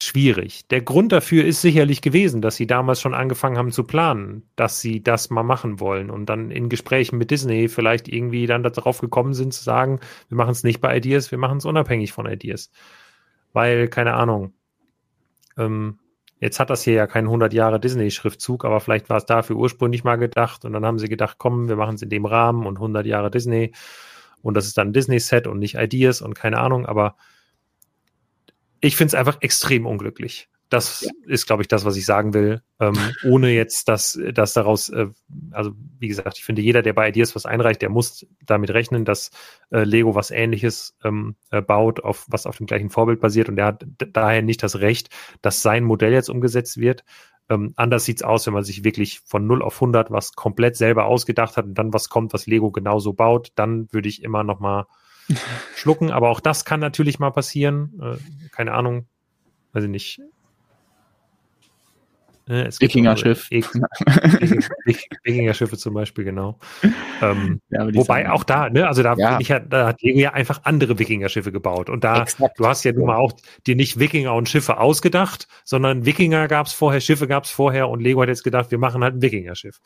schwierig. Der Grund dafür ist sicherlich gewesen, dass sie damals schon angefangen haben zu planen, dass sie das mal machen wollen und dann in Gesprächen mit Disney vielleicht irgendwie dann darauf gekommen sind zu sagen, wir machen es nicht bei Ideas, wir machen es unabhängig von Ideas. Weil, keine Ahnung, ähm, jetzt hat das hier ja keinen 100 Jahre Disney-Schriftzug, aber vielleicht war es dafür ursprünglich mal gedacht und dann haben sie gedacht, komm, wir machen es in dem Rahmen und 100 Jahre Disney und das ist dann Disney-Set und nicht Ideas und keine Ahnung, aber ich finde es einfach extrem unglücklich. Das ja. ist, glaube ich, das, was ich sagen will, ähm, ohne jetzt, dass, dass daraus, äh, also wie gesagt, ich finde, jeder, der bei Ideas was einreicht, der muss damit rechnen, dass äh, Lego was Ähnliches ähm, äh, baut, auf, was auf dem gleichen Vorbild basiert und der hat daher nicht das Recht, dass sein Modell jetzt umgesetzt wird. Ähm, anders sieht's aus, wenn man sich wirklich von 0 auf 100 was komplett selber ausgedacht hat und dann was kommt, was Lego genauso baut, dann würde ich immer noch mal schlucken. Aber auch das kann natürlich mal passieren. Äh, keine Ahnung, weiß ich nicht. Äh, Wikinger-Schiff. Wikinger-Schiffe zum Beispiel, genau. Ähm, ja, wobei auch da, ne, also da, ja. ich, da hat Lego ja einfach andere Wikinger-Schiffe gebaut. Und da, Exakt. du hast ja nun mal auch dir nicht Wikinger und Schiffe ausgedacht, sondern Wikinger gab es vorher, Schiffe gab es vorher und Lego hat jetzt gedacht, wir machen halt ein Wikinger-Schiff.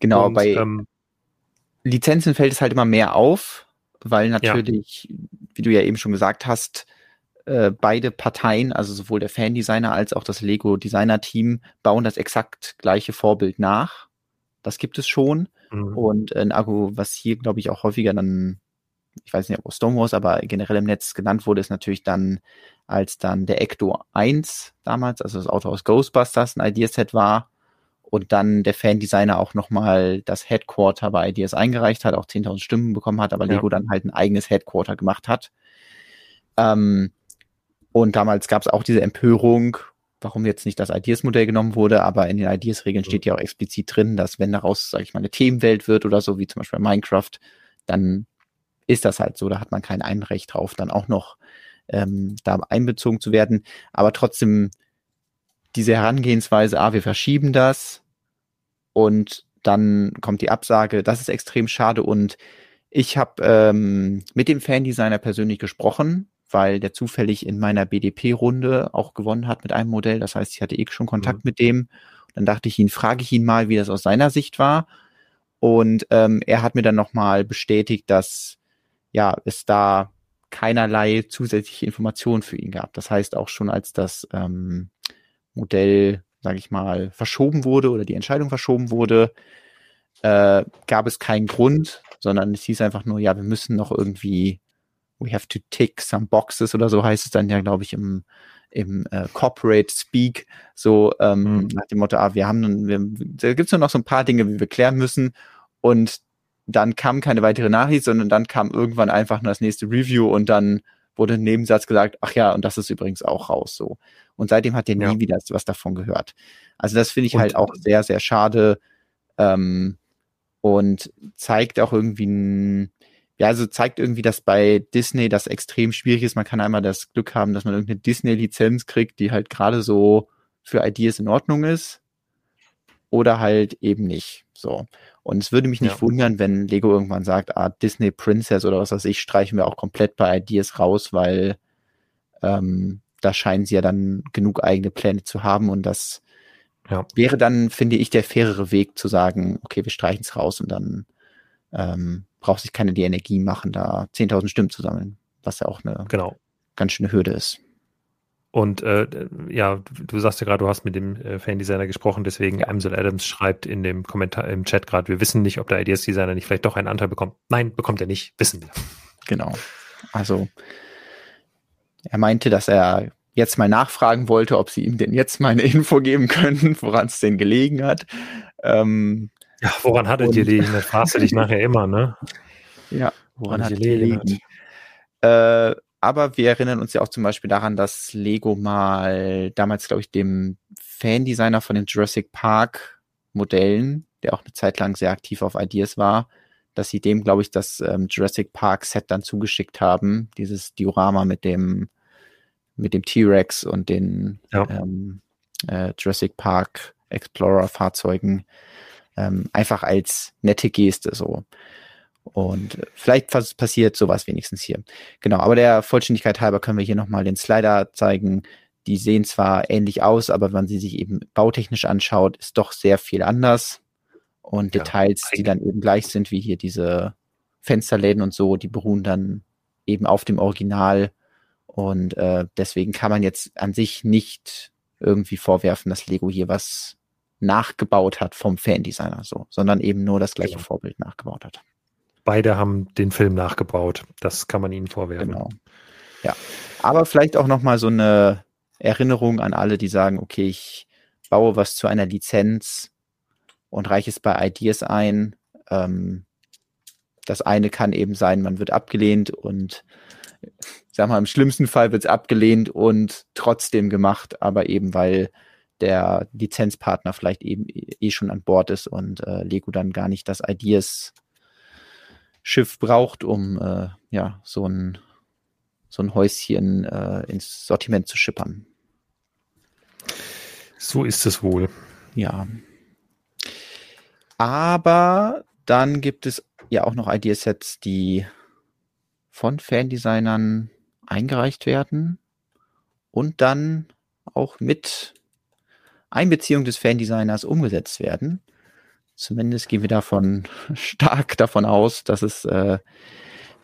Genau, und, bei ähm, Lizenzen fällt es halt immer mehr auf, weil natürlich, ja. wie du ja eben schon gesagt hast, äh, beide Parteien, also sowohl der Fan-Designer als auch das Lego-Designer-Team, bauen das exakt gleiche Vorbild nach. Das gibt es schon. Mhm. Und ein Akku, was hier, glaube ich, auch häufiger dann, ich weiß nicht, ob es Stonewalls, aber generell im Netz genannt wurde, ist natürlich dann, als dann der Ecto 1 damals, also das Auto aus Ghostbusters, ein Ideaset war, und dann der Fan-Designer auch nochmal das Headquarter bei Ideas eingereicht hat, auch 10.000 Stimmen bekommen hat, aber ja. Lego dann halt ein eigenes Headquarter gemacht hat. Ähm, und damals gab es auch diese Empörung, warum jetzt nicht das Ideas-Modell genommen wurde, aber in den Ideas-Regeln steht ja auch explizit drin, dass wenn daraus, sage ich mal, eine Themenwelt wird oder so, wie zum Beispiel Minecraft, dann ist das halt so, da hat man kein Einrecht drauf, dann auch noch ähm, da einbezogen zu werden. Aber trotzdem diese Herangehensweise, ah, wir verschieben das und dann kommt die Absage, das ist extrem schade und ich habe ähm, mit dem Fan-Designer persönlich gesprochen, weil der zufällig in meiner BDP-Runde auch gewonnen hat mit einem Modell. Das heißt, ich hatte eh schon Kontakt mhm. mit dem. Dann dachte ich ihn, frage ich ihn mal, wie das aus seiner Sicht war. Und ähm, er hat mir dann nochmal bestätigt, dass ja es da keinerlei zusätzliche Informationen für ihn gab. Das heißt auch schon, als das ähm, Modell, sage ich mal, verschoben wurde oder die Entscheidung verschoben wurde, äh, gab es keinen Grund, sondern es hieß einfach nur, ja, wir müssen noch irgendwie, we have to tick some boxes oder so heißt es dann ja, glaube ich, im, im äh, Corporate Speak, so ähm, mhm. nach dem Motto, ah, wir haben, wir, da gibt es nur noch so ein paar Dinge, die wir klären müssen und dann kam keine weitere Nachricht, sondern dann kam irgendwann einfach nur das nächste Review und dann wurde ein Nebensatz gesagt, ach ja, und das ist übrigens auch raus so. Und seitdem hat er nie ja. wieder was davon gehört. Also das finde ich und, halt auch sehr, sehr schade ähm, und zeigt auch irgendwie ein, ja, also zeigt irgendwie, dass bei Disney das extrem schwierig ist. Man kann einmal das Glück haben, dass man irgendeine Disney-Lizenz kriegt, die halt gerade so für Ideas in Ordnung ist. Oder halt eben nicht. So. Und es würde mich nicht ja. wundern, wenn Lego irgendwann sagt, ah, Disney Princess oder was weiß ich, streichen wir auch komplett bei Ideas raus, weil ähm, da scheinen sie ja dann genug eigene Pläne zu haben und das ja. wäre dann, finde ich, der fairere Weg zu sagen, okay, wir streichen es raus und dann ähm, braucht sich keiner die Energie machen, da 10.000 Stimmen zu sammeln, was ja auch eine genau. ganz schöne Hürde ist. Und äh, ja, du sagst ja gerade, du hast mit dem äh, Fan-Designer gesprochen, deswegen ja. Amsel Adams schreibt in dem Kommentar im Chat gerade, wir wissen nicht, ob der Ideas-Designer nicht vielleicht doch einen Anteil bekommt. Nein, bekommt er nicht, wissen wir. Genau. Also er meinte, dass er jetzt mal nachfragen wollte, ob sie ihm denn jetzt mal eine Info geben können, woran es denn gelegen hat. Ähm, ja, woran hat er gelegen? Das fragst du dich nachher immer, ne? Ja, woran, woran hat gelegen? gelegen? Äh, aber wir erinnern uns ja auch zum Beispiel daran, dass Lego mal damals, glaube ich, dem Fan-Designer von den Jurassic Park Modellen, der auch eine Zeit lang sehr aktiv auf Ideas war, dass sie dem, glaube ich, das ähm, Jurassic Park Set dann zugeschickt haben, dieses Diorama mit dem mit dem T-Rex und den ja. ähm, äh, Jurassic Park Explorer Fahrzeugen ähm, einfach als nette Geste so. Und vielleicht passiert sowas wenigstens hier. Genau, aber der Vollständigkeit halber können wir hier nochmal den Slider zeigen. Die sehen zwar ähnlich aus, aber wenn man sie sich eben bautechnisch anschaut, ist doch sehr viel anders. Und ja, Details, die dann eben gleich sind, wie hier diese Fensterläden und so, die beruhen dann eben auf dem Original. Und äh, deswegen kann man jetzt an sich nicht irgendwie vorwerfen, dass Lego hier was nachgebaut hat vom Fan-Designer so, sondern eben nur das gleiche genau. Vorbild nachgebaut hat beide haben den Film nachgebaut. Das kann man ihnen vorwerfen. Genau. Ja. Aber vielleicht auch nochmal so eine Erinnerung an alle, die sagen, okay, ich baue was zu einer Lizenz und reiche es bei Ideas ein. Ähm, das eine kann eben sein, man wird abgelehnt und sag mal, im schlimmsten Fall wird es abgelehnt und trotzdem gemacht, aber eben weil der Lizenzpartner vielleicht eben eh schon an Bord ist und äh, Lego dann gar nicht das Ideas Schiff braucht, um äh, ja so ein so ein Häuschen äh, ins Sortiment zu schippern. So ist es wohl. Ja. Aber dann gibt es ja auch noch Ideasets, die von Fandesignern eingereicht werden und dann auch mit Einbeziehung des Fandesigners umgesetzt werden. Zumindest gehen wir davon stark davon aus, dass es äh,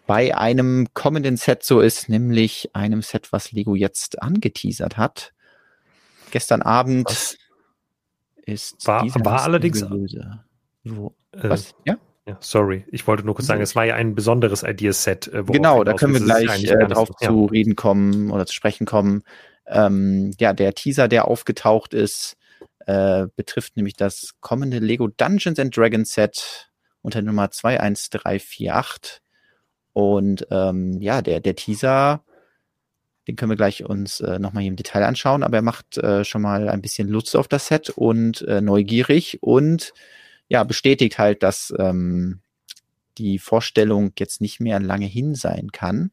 bei einem kommenden Set so ist, nämlich einem Set, was Lego jetzt angeteasert hat. Gestern Abend was? ist war, war allerdings Wo, äh, was? Ja? Ja, sorry, ich wollte nur kurz sagen, es war ja ein besonderes Ideaset. Äh, genau, da können wir gleich äh, drauf ja. zu reden kommen oder zu sprechen kommen. Ähm, ja, der Teaser, der aufgetaucht ist, äh, betrifft nämlich das kommende Lego Dungeons and Dragons Set unter Nummer 21348. Und ähm, ja, der, der Teaser, den können wir gleich uns äh, nochmal hier im Detail anschauen, aber er macht äh, schon mal ein bisschen Lust auf das Set und äh, neugierig und ja, bestätigt halt, dass ähm, die Vorstellung jetzt nicht mehr lange hin sein kann.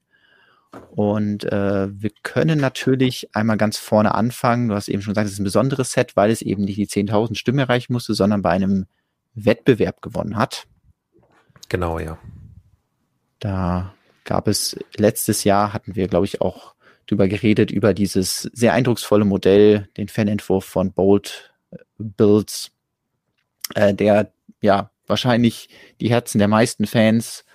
Und äh, wir können natürlich einmal ganz vorne anfangen. Du hast eben schon gesagt, es ist ein besonderes Set, weil es eben nicht die 10.000 Stimmen erreichen musste, sondern bei einem Wettbewerb gewonnen hat. Genau, ja. Da gab es letztes Jahr, hatten wir, glaube ich, auch drüber geredet, über dieses sehr eindrucksvolle Modell, den Fanentwurf von Bold Builds, äh, der ja wahrscheinlich die Herzen der meisten Fans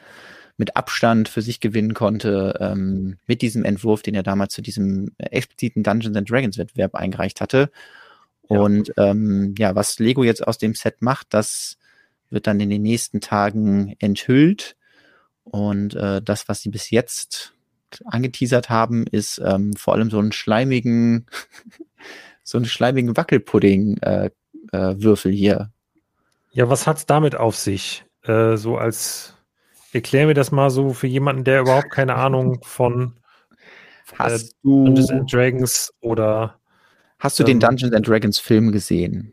mit Abstand für sich gewinnen konnte, ähm, mit diesem Entwurf, den er damals zu diesem expliziten Dungeons and Dragons Wettbewerb eingereicht hatte. Und ja. Ähm, ja, was Lego jetzt aus dem Set macht, das wird dann in den nächsten Tagen enthüllt. Und äh, das, was sie bis jetzt angeteasert haben, ist ähm, vor allem so einen schleimigen, so einen schleimigen Wackelpudding-Würfel äh, äh, hier. Ja, was hat's damit auf sich? Äh, so als Erklär mir das mal so für jemanden, der überhaupt keine Ahnung von hast äh, du Dungeons and Dragons oder Hast du ähm, den Dungeons and Dragons Film gesehen?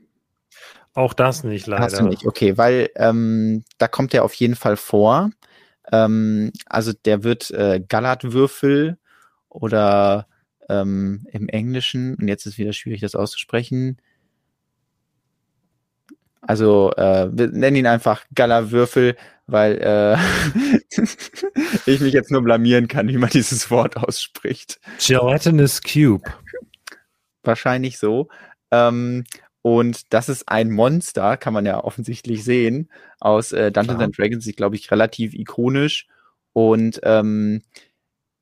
Auch das nicht, leider. Hast du nicht, okay, weil ähm, da kommt er auf jeden Fall vor. Ähm, also der wird äh, Galatwürfel oder ähm, im Englischen, und jetzt ist wieder schwierig, das auszusprechen. Also äh, wir nennen ihn einfach Gala-Würfel, weil äh, ich mich jetzt nur blamieren kann, wie man dieses Wort ausspricht. Gelatinous Cube. Wahrscheinlich so. Ähm, und das ist ein Monster, kann man ja offensichtlich sehen, aus äh, Dungeons Klar. and Dragons, ist, glaube ich, relativ ikonisch. Und ähm,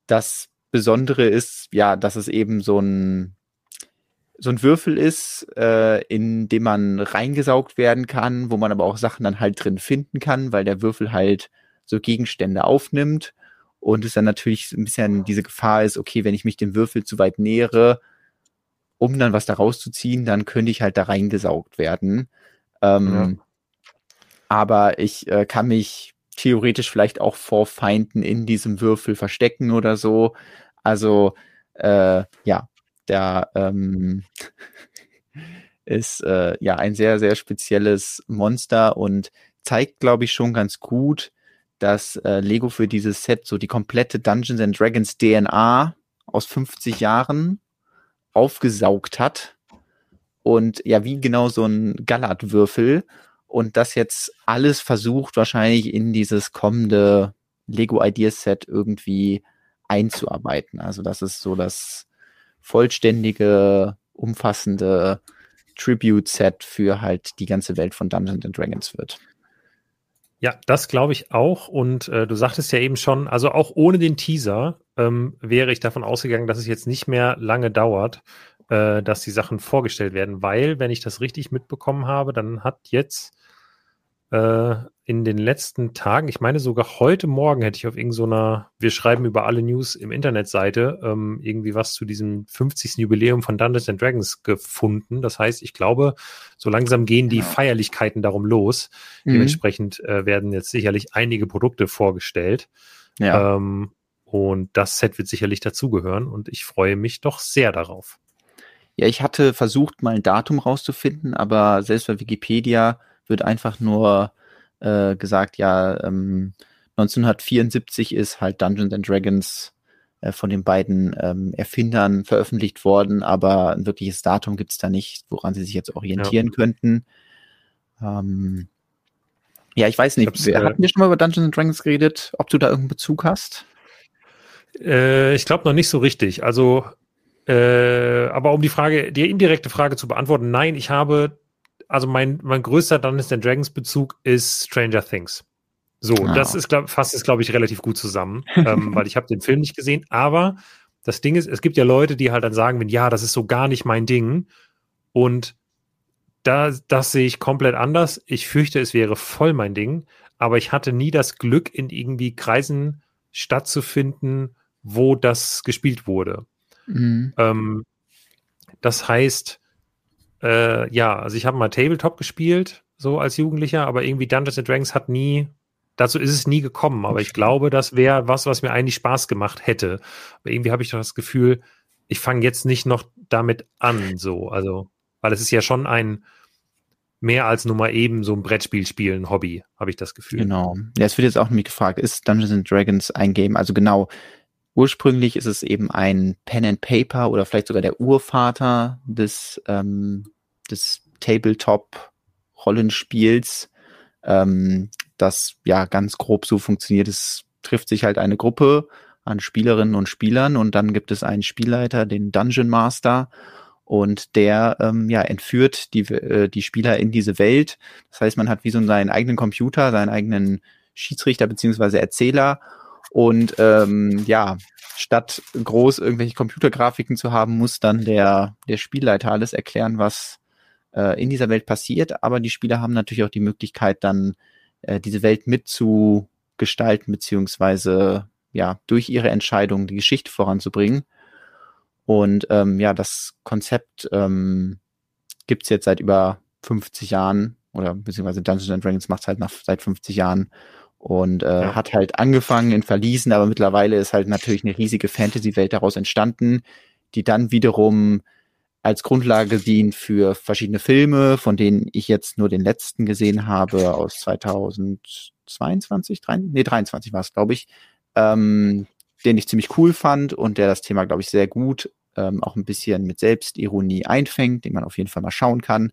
das Besondere ist, ja, dass es eben so ein so ein Würfel ist, äh, in dem man reingesaugt werden kann, wo man aber auch Sachen dann halt drin finden kann, weil der Würfel halt so Gegenstände aufnimmt und es dann natürlich ein bisschen diese Gefahr ist, okay, wenn ich mich dem Würfel zu weit nähere, um dann was da rauszuziehen, dann könnte ich halt da reingesaugt werden. Ähm, ja. Aber ich äh, kann mich theoretisch vielleicht auch vor Feinden in diesem Würfel verstecken oder so. Also äh, ja, der ähm, ist äh, ja ein sehr, sehr spezielles Monster und zeigt, glaube ich, schon ganz gut, dass äh, Lego für dieses Set so die komplette Dungeons and Dragons DNA aus 50 Jahren aufgesaugt hat. Und ja, wie genau so ein Galat-Würfel. Und das jetzt alles versucht, wahrscheinlich in dieses kommende Lego Ideas Set irgendwie einzuarbeiten. Also das ist so das vollständige, umfassende Tribute-Set für halt die ganze Welt von Dungeons and Dragons wird. Ja, das glaube ich auch. Und äh, du sagtest ja eben schon, also auch ohne den Teaser ähm, wäre ich davon ausgegangen, dass es jetzt nicht mehr lange dauert, äh, dass die Sachen vorgestellt werden, weil, wenn ich das richtig mitbekommen habe, dann hat jetzt äh, in den letzten Tagen, ich meine sogar heute Morgen hätte ich auf irgendeiner, so wir schreiben über alle News im Internetseite, ähm, irgendwie was zu diesem 50. Jubiläum von Dungeons and Dragons gefunden. Das heißt, ich glaube, so langsam gehen die genau. Feierlichkeiten darum los. Mhm. Dementsprechend äh, werden jetzt sicherlich einige Produkte vorgestellt. Ja. Ähm, und das Set wird sicherlich dazugehören und ich freue mich doch sehr darauf. Ja, ich hatte versucht, mal ein Datum rauszufinden, aber selbst bei Wikipedia wird einfach nur äh, gesagt, ja, ähm, 1974 ist halt Dungeons and Dragons äh, von den beiden ähm, Erfindern veröffentlicht worden, aber ein wirkliches Datum gibt's da nicht, woran sie sich jetzt orientieren ja. könnten. Ähm, ja, ich weiß nicht. Wir, äh, hatten wir schon mal über Dungeons and Dragons geredet, ob du da irgendeinen Bezug hast? Äh, ich glaube noch nicht so richtig. Also, äh, aber um die Frage, die indirekte Frage zu beantworten, nein, ich habe also mein, mein größter Dungeons and Dragons Bezug ist Stranger Things. So, oh. das ist, glaub, fasst es, glaube ich, relativ gut zusammen, ähm, weil ich habe den Film nicht gesehen. Aber das Ding ist, es gibt ja Leute, die halt dann sagen, wenn ja, das ist so gar nicht mein Ding. Und da, das sehe ich komplett anders. Ich fürchte, es wäre voll mein Ding. Aber ich hatte nie das Glück, in irgendwie Kreisen stattzufinden, wo das gespielt wurde. Mhm. Ähm, das heißt, äh, ja, also ich habe mal Tabletop gespielt, so als Jugendlicher, aber irgendwie Dungeons and Dragons hat nie, dazu ist es nie gekommen. Aber ich glaube, das wäre was, was mir eigentlich Spaß gemacht hätte. Aber irgendwie habe ich doch das Gefühl, ich fange jetzt nicht noch damit an, so, also, weil es ist ja schon ein mehr als nur mal eben so ein Brettspiel spielen Hobby, habe ich das Gefühl. Genau. Ja, es wird jetzt auch nämlich gefragt, ist Dungeons and Dragons ein Game? Also genau, Ursprünglich ist es eben ein Pen and Paper oder vielleicht sogar der Urvater des, ähm, des Tabletop-Rollenspiels, ähm, das ja ganz grob so funktioniert. Es trifft sich halt eine Gruppe an Spielerinnen und Spielern und dann gibt es einen Spielleiter, den Dungeon Master und der ähm, ja entführt die äh, die Spieler in diese Welt. Das heißt, man hat wie so seinen eigenen Computer, seinen eigenen Schiedsrichter beziehungsweise Erzähler und ähm, ja, statt groß irgendwelche Computergrafiken zu haben, muss dann der, der Spielleiter alles erklären, was äh, in dieser Welt passiert. Aber die Spieler haben natürlich auch die Möglichkeit, dann äh, diese Welt mitzugestalten, beziehungsweise ja, durch ihre Entscheidung die Geschichte voranzubringen. Und ähm, ja, das Konzept ähm, gibt jetzt seit über 50 Jahren oder beziehungsweise Dungeons and Dragons macht es halt nach, seit 50 Jahren und äh, ja. hat halt angefangen in Verliesen, aber mittlerweile ist halt natürlich eine riesige Fantasy-Welt daraus entstanden, die dann wiederum als Grundlage dient für verschiedene Filme, von denen ich jetzt nur den letzten gesehen habe aus 2022, 3, nee 23 war es, glaube ich, ähm, den ich ziemlich cool fand und der das Thema, glaube ich, sehr gut ähm, auch ein bisschen mit Selbstironie einfängt, den man auf jeden Fall mal schauen kann.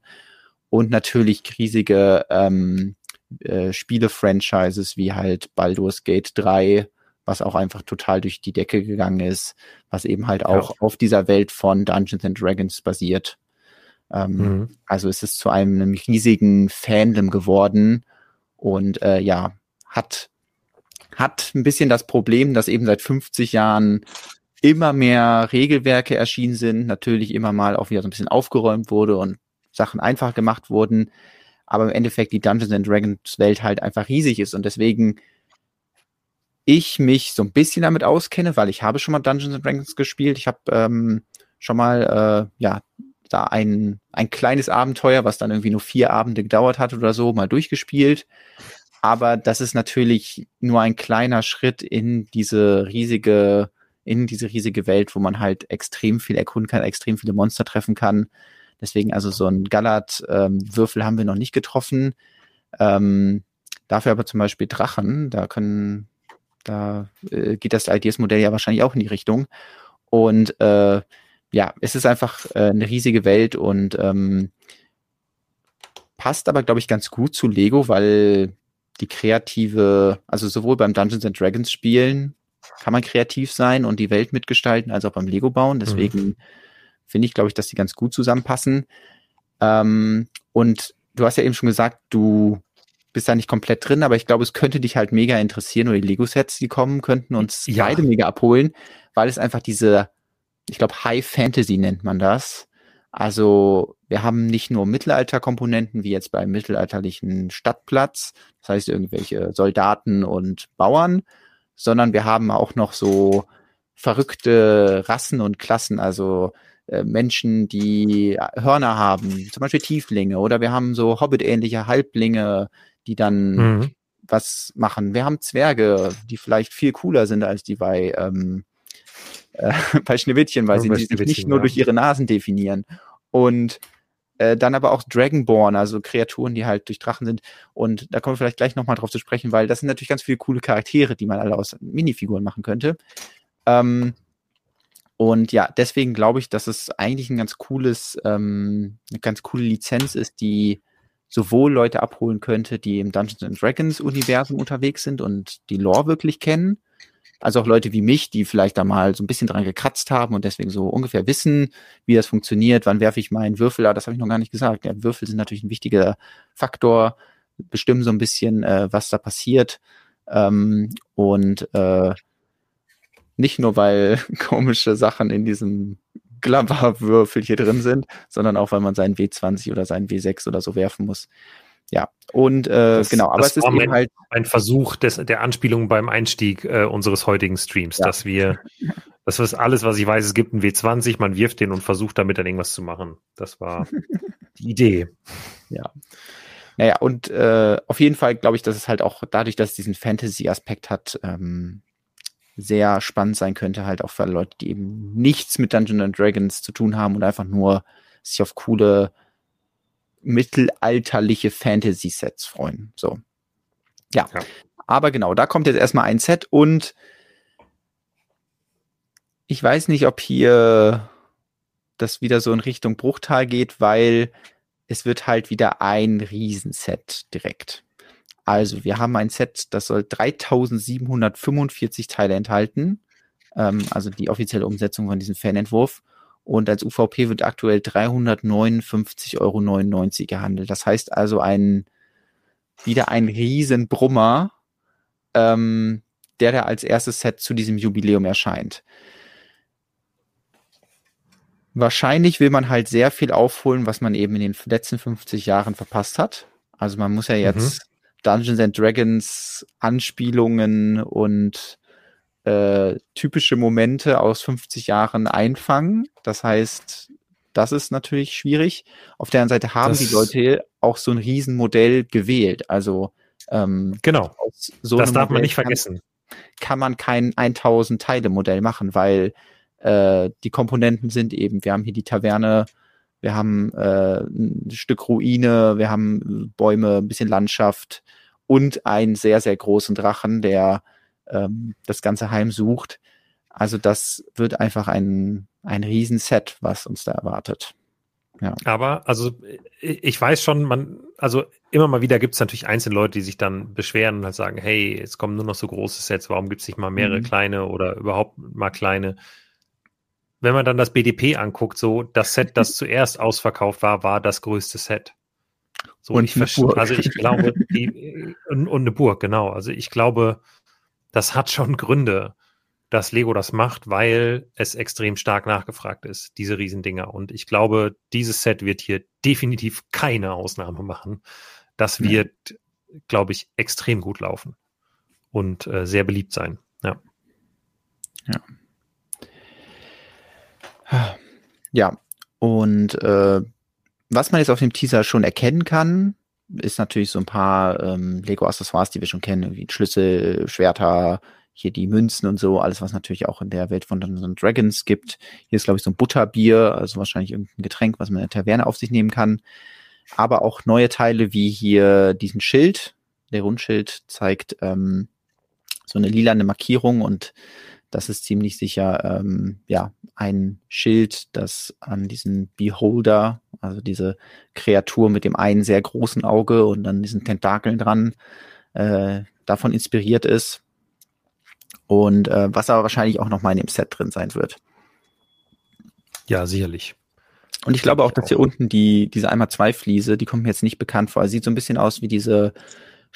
Und natürlich riesige ähm, äh, Spiele-Franchises wie halt Baldur's Gate 3, was auch einfach total durch die Decke gegangen ist, was eben halt auch ja. auf dieser Welt von Dungeons and Dragons basiert. Ähm, mhm. Also es ist zu einem, einem riesigen Fandom geworden und äh, ja, hat hat ein bisschen das Problem, dass eben seit 50 Jahren immer mehr Regelwerke erschienen sind, natürlich immer mal auch wieder so ein bisschen aufgeräumt wurde und Sachen einfach gemacht wurden, aber im Endeffekt die Dungeons and Dragons Welt halt einfach riesig ist und deswegen ich mich so ein bisschen damit auskenne, weil ich habe schon mal Dungeons and Dragons gespielt. Ich habe ähm, schon mal äh, ja da ein ein kleines Abenteuer, was dann irgendwie nur vier Abende gedauert hat oder so, mal durchgespielt. Aber das ist natürlich nur ein kleiner Schritt in diese riesige in diese riesige Welt, wo man halt extrem viel erkunden kann, extrem viele Monster treffen kann. Deswegen also so ein Gallert-Würfel ähm, haben wir noch nicht getroffen. Ähm, dafür aber zum Beispiel Drachen, da können, da äh, geht das Ideas-Modell ja wahrscheinlich auch in die Richtung. Und äh, ja, es ist einfach äh, eine riesige Welt und ähm, passt aber, glaube ich, ganz gut zu Lego, weil die kreative, also sowohl beim Dungeons and Dragons Spielen kann man kreativ sein und die Welt mitgestalten, als auch beim Lego bauen. Deswegen mhm. Finde ich, glaube ich, dass die ganz gut zusammenpassen. Ähm, und du hast ja eben schon gesagt, du bist da nicht komplett drin, aber ich glaube, es könnte dich halt mega interessieren oder die Lego-Sets, die kommen, könnten uns ja. beide mega abholen, weil es einfach diese, ich glaube, High Fantasy nennt man das. Also wir haben nicht nur Mittelalterkomponenten wie jetzt beim mittelalterlichen Stadtplatz, das heißt irgendwelche Soldaten und Bauern, sondern wir haben auch noch so verrückte Rassen und Klassen, also Menschen, die Hörner haben, zum Beispiel Tieflinge, oder wir haben so Hobbit-ähnliche Halblinge, die dann mhm. was machen. Wir haben Zwerge, die vielleicht viel cooler sind als die bei, ähm, äh, bei Schneewittchen, weil sie sich nicht nur ja. durch ihre Nasen definieren. Und äh, dann aber auch Dragonborn, also Kreaturen, die halt durch Drachen sind. Und da kommen wir vielleicht gleich nochmal drauf zu sprechen, weil das sind natürlich ganz viele coole Charaktere, die man alle aus Minifiguren machen könnte. Ähm, und ja, deswegen glaube ich, dass es eigentlich ein ganz cooles, ähm, eine ganz coole Lizenz ist, die sowohl Leute abholen könnte, die im Dungeons and Dragons Universum unterwegs sind und die Lore wirklich kennen, also auch Leute wie mich, die vielleicht da mal so ein bisschen dran gekratzt haben und deswegen so ungefähr wissen, wie das funktioniert, wann werfe ich meinen Würfel, aber das habe ich noch gar nicht gesagt. Ja, Würfel sind natürlich ein wichtiger Faktor, bestimmen so ein bisschen, äh, was da passiert. Ähm, und äh, nicht nur, weil komische Sachen in diesem Glabber-Würfel hier drin sind, sondern auch, weil man seinen W20 oder seinen W6 oder so werfen muss. Ja, und äh, das, genau, aber es ist eben halt ein Versuch des, der Anspielung beim Einstieg äh, unseres heutigen Streams, ja. dass wir, das ist alles, was ich weiß, es gibt einen W20, man wirft den und versucht damit dann irgendwas zu machen. Das war die Idee. Ja. Naja, und äh, auf jeden Fall glaube ich, dass es halt auch dadurch, dass es diesen Fantasy-Aspekt hat, ähm, sehr spannend sein könnte, halt auch für Leute, die eben nichts mit Dungeons and Dragons zu tun haben und einfach nur sich auf coole mittelalterliche Fantasy-Sets freuen. So. Ja. ja. Aber genau, da kommt jetzt erstmal ein Set und ich weiß nicht, ob hier das wieder so in Richtung Bruchtal geht, weil es wird halt wieder ein Riesenset direkt. Also wir haben ein Set, das soll 3745 Teile enthalten. Ähm, also die offizielle Umsetzung von diesem Fanentwurf und als UVP wird aktuell 359,99 Euro gehandelt. Das heißt also ein wieder ein Riesenbrummer, ähm, der da als erstes Set zu diesem Jubiläum erscheint. Wahrscheinlich will man halt sehr viel aufholen, was man eben in den letzten 50 Jahren verpasst hat. Also man muss ja jetzt mhm. Dungeons and Dragons Anspielungen und äh, typische Momente aus 50 Jahren einfangen. Das heißt, das ist natürlich schwierig. Auf der anderen Seite haben das die Leute auch so ein Riesenmodell gewählt. Also Ähm, genau. So das darf man nicht vergessen. Kann man kein 1000 Teile Modell machen, weil äh, die Komponenten sind eben, wir haben hier die Taverne, wir haben äh, ein Stück Ruine, wir haben Bäume, ein bisschen Landschaft und einen sehr, sehr großen Drachen, der ähm, das ganze Heim sucht. Also das wird einfach ein, ein Riesenset, was uns da erwartet. Ja. Aber, also, ich weiß schon, man, also immer mal wieder gibt es natürlich einzelne Leute, die sich dann beschweren und halt sagen, hey, es kommen nur noch so große Sets, warum gibt es nicht mal mehrere mhm. kleine oder überhaupt mal kleine? Wenn man dann das BDP anguckt, so das Set, das zuerst ausverkauft war, war das größte Set. So, und ich verstehe, also ich glaube, die, und, und eine Burg, genau. Also ich glaube, das hat schon Gründe dass Lego das macht, weil es extrem stark nachgefragt ist, diese Riesendinger. Und ich glaube, dieses Set wird hier definitiv keine Ausnahme machen. Das wird, ja. glaube ich, extrem gut laufen und äh, sehr beliebt sein. Ja. Ja. Ja, und äh, was man jetzt auf dem Teaser schon erkennen kann, ist natürlich so ein paar ähm, Lego-Accessoires, die wir schon kennen, wie Schlüssel, Schwerter, hier die Münzen und so, alles, was natürlich auch in der Welt von Dungeons Dragons gibt. Hier ist, glaube ich, so ein Butterbier, also wahrscheinlich irgendein Getränk, was man in der Taverne auf sich nehmen kann. Aber auch neue Teile wie hier diesen Schild. Der Rundschild zeigt ähm, so eine lilane Markierung und das ist ziemlich sicher ähm, ja ein Schild, das an diesen Beholder, also diese Kreatur mit dem einen sehr großen Auge und dann diesen Tentakeln dran, äh, davon inspiriert ist und äh, was aber wahrscheinlich auch noch mal in dem Set drin sein wird. Ja, sicherlich. Und ich glaube auch, dass hier unten die, diese einmal zwei Fliese, die kommt mir jetzt nicht bekannt vor. Sieht so ein bisschen aus wie diese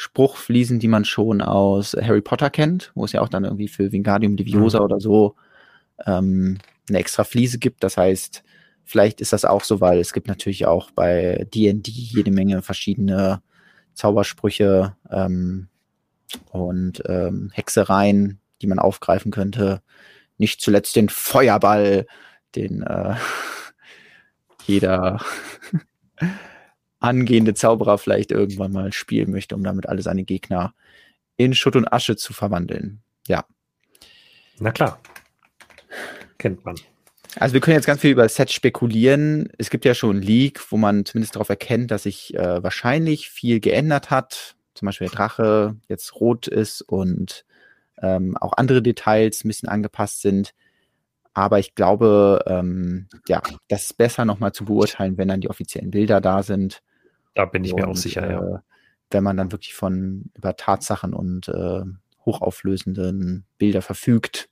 Spruchfliesen, die man schon aus Harry Potter kennt, wo es ja auch dann irgendwie für Wingardium Leviosa mhm. oder so ähm, eine extra Fliese gibt. Das heißt, vielleicht ist das auch so, weil es gibt natürlich auch bei D&D jede Menge verschiedene Zaubersprüche ähm, und ähm, Hexereien, die man aufgreifen könnte. Nicht zuletzt den Feuerball, den äh, jeder angehende Zauberer vielleicht irgendwann mal spielen möchte, um damit alle seine Gegner in Schutt und Asche zu verwandeln. Ja. Na klar. Kennt man. Also wir können jetzt ganz viel über das Set spekulieren. Es gibt ja schon Leak, wo man zumindest darauf erkennt, dass sich äh, wahrscheinlich viel geändert hat. Zum Beispiel der Drache jetzt rot ist und ähm, auch andere Details ein bisschen angepasst sind. Aber ich glaube, ähm, ja, das ist besser nochmal zu beurteilen, wenn dann die offiziellen Bilder da sind. Da bin ich und, mir auch sicher, äh, ja. Wenn man dann wirklich von über Tatsachen und äh, hochauflösenden Bilder verfügt,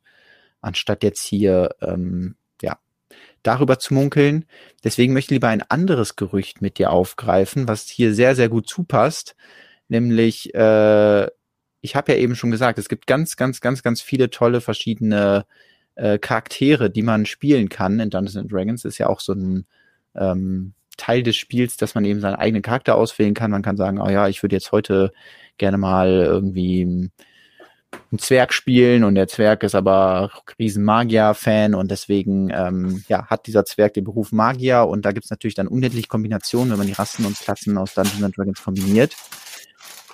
anstatt jetzt hier ähm, ja darüber zu munkeln. Deswegen möchte ich lieber ein anderes Gerücht mit dir aufgreifen, was hier sehr, sehr gut zupasst. Nämlich äh, ich habe ja eben schon gesagt, es gibt ganz, ganz, ganz, ganz viele tolle verschiedene äh, Charaktere, die man spielen kann in Dungeons Dragons. ist ja auch so ein ähm, Teil des Spiels, dass man eben seinen eigenen Charakter auswählen kann. Man kann sagen, oh ja, ich würde jetzt heute gerne mal irgendwie einen Zwerg spielen und der Zwerg ist aber riesen Magier-Fan und deswegen ähm, ja, hat dieser Zwerg den Beruf Magier und da gibt's natürlich dann unendliche Kombinationen, wenn man die Rassen und Klassen aus Dungeons Dragons kombiniert.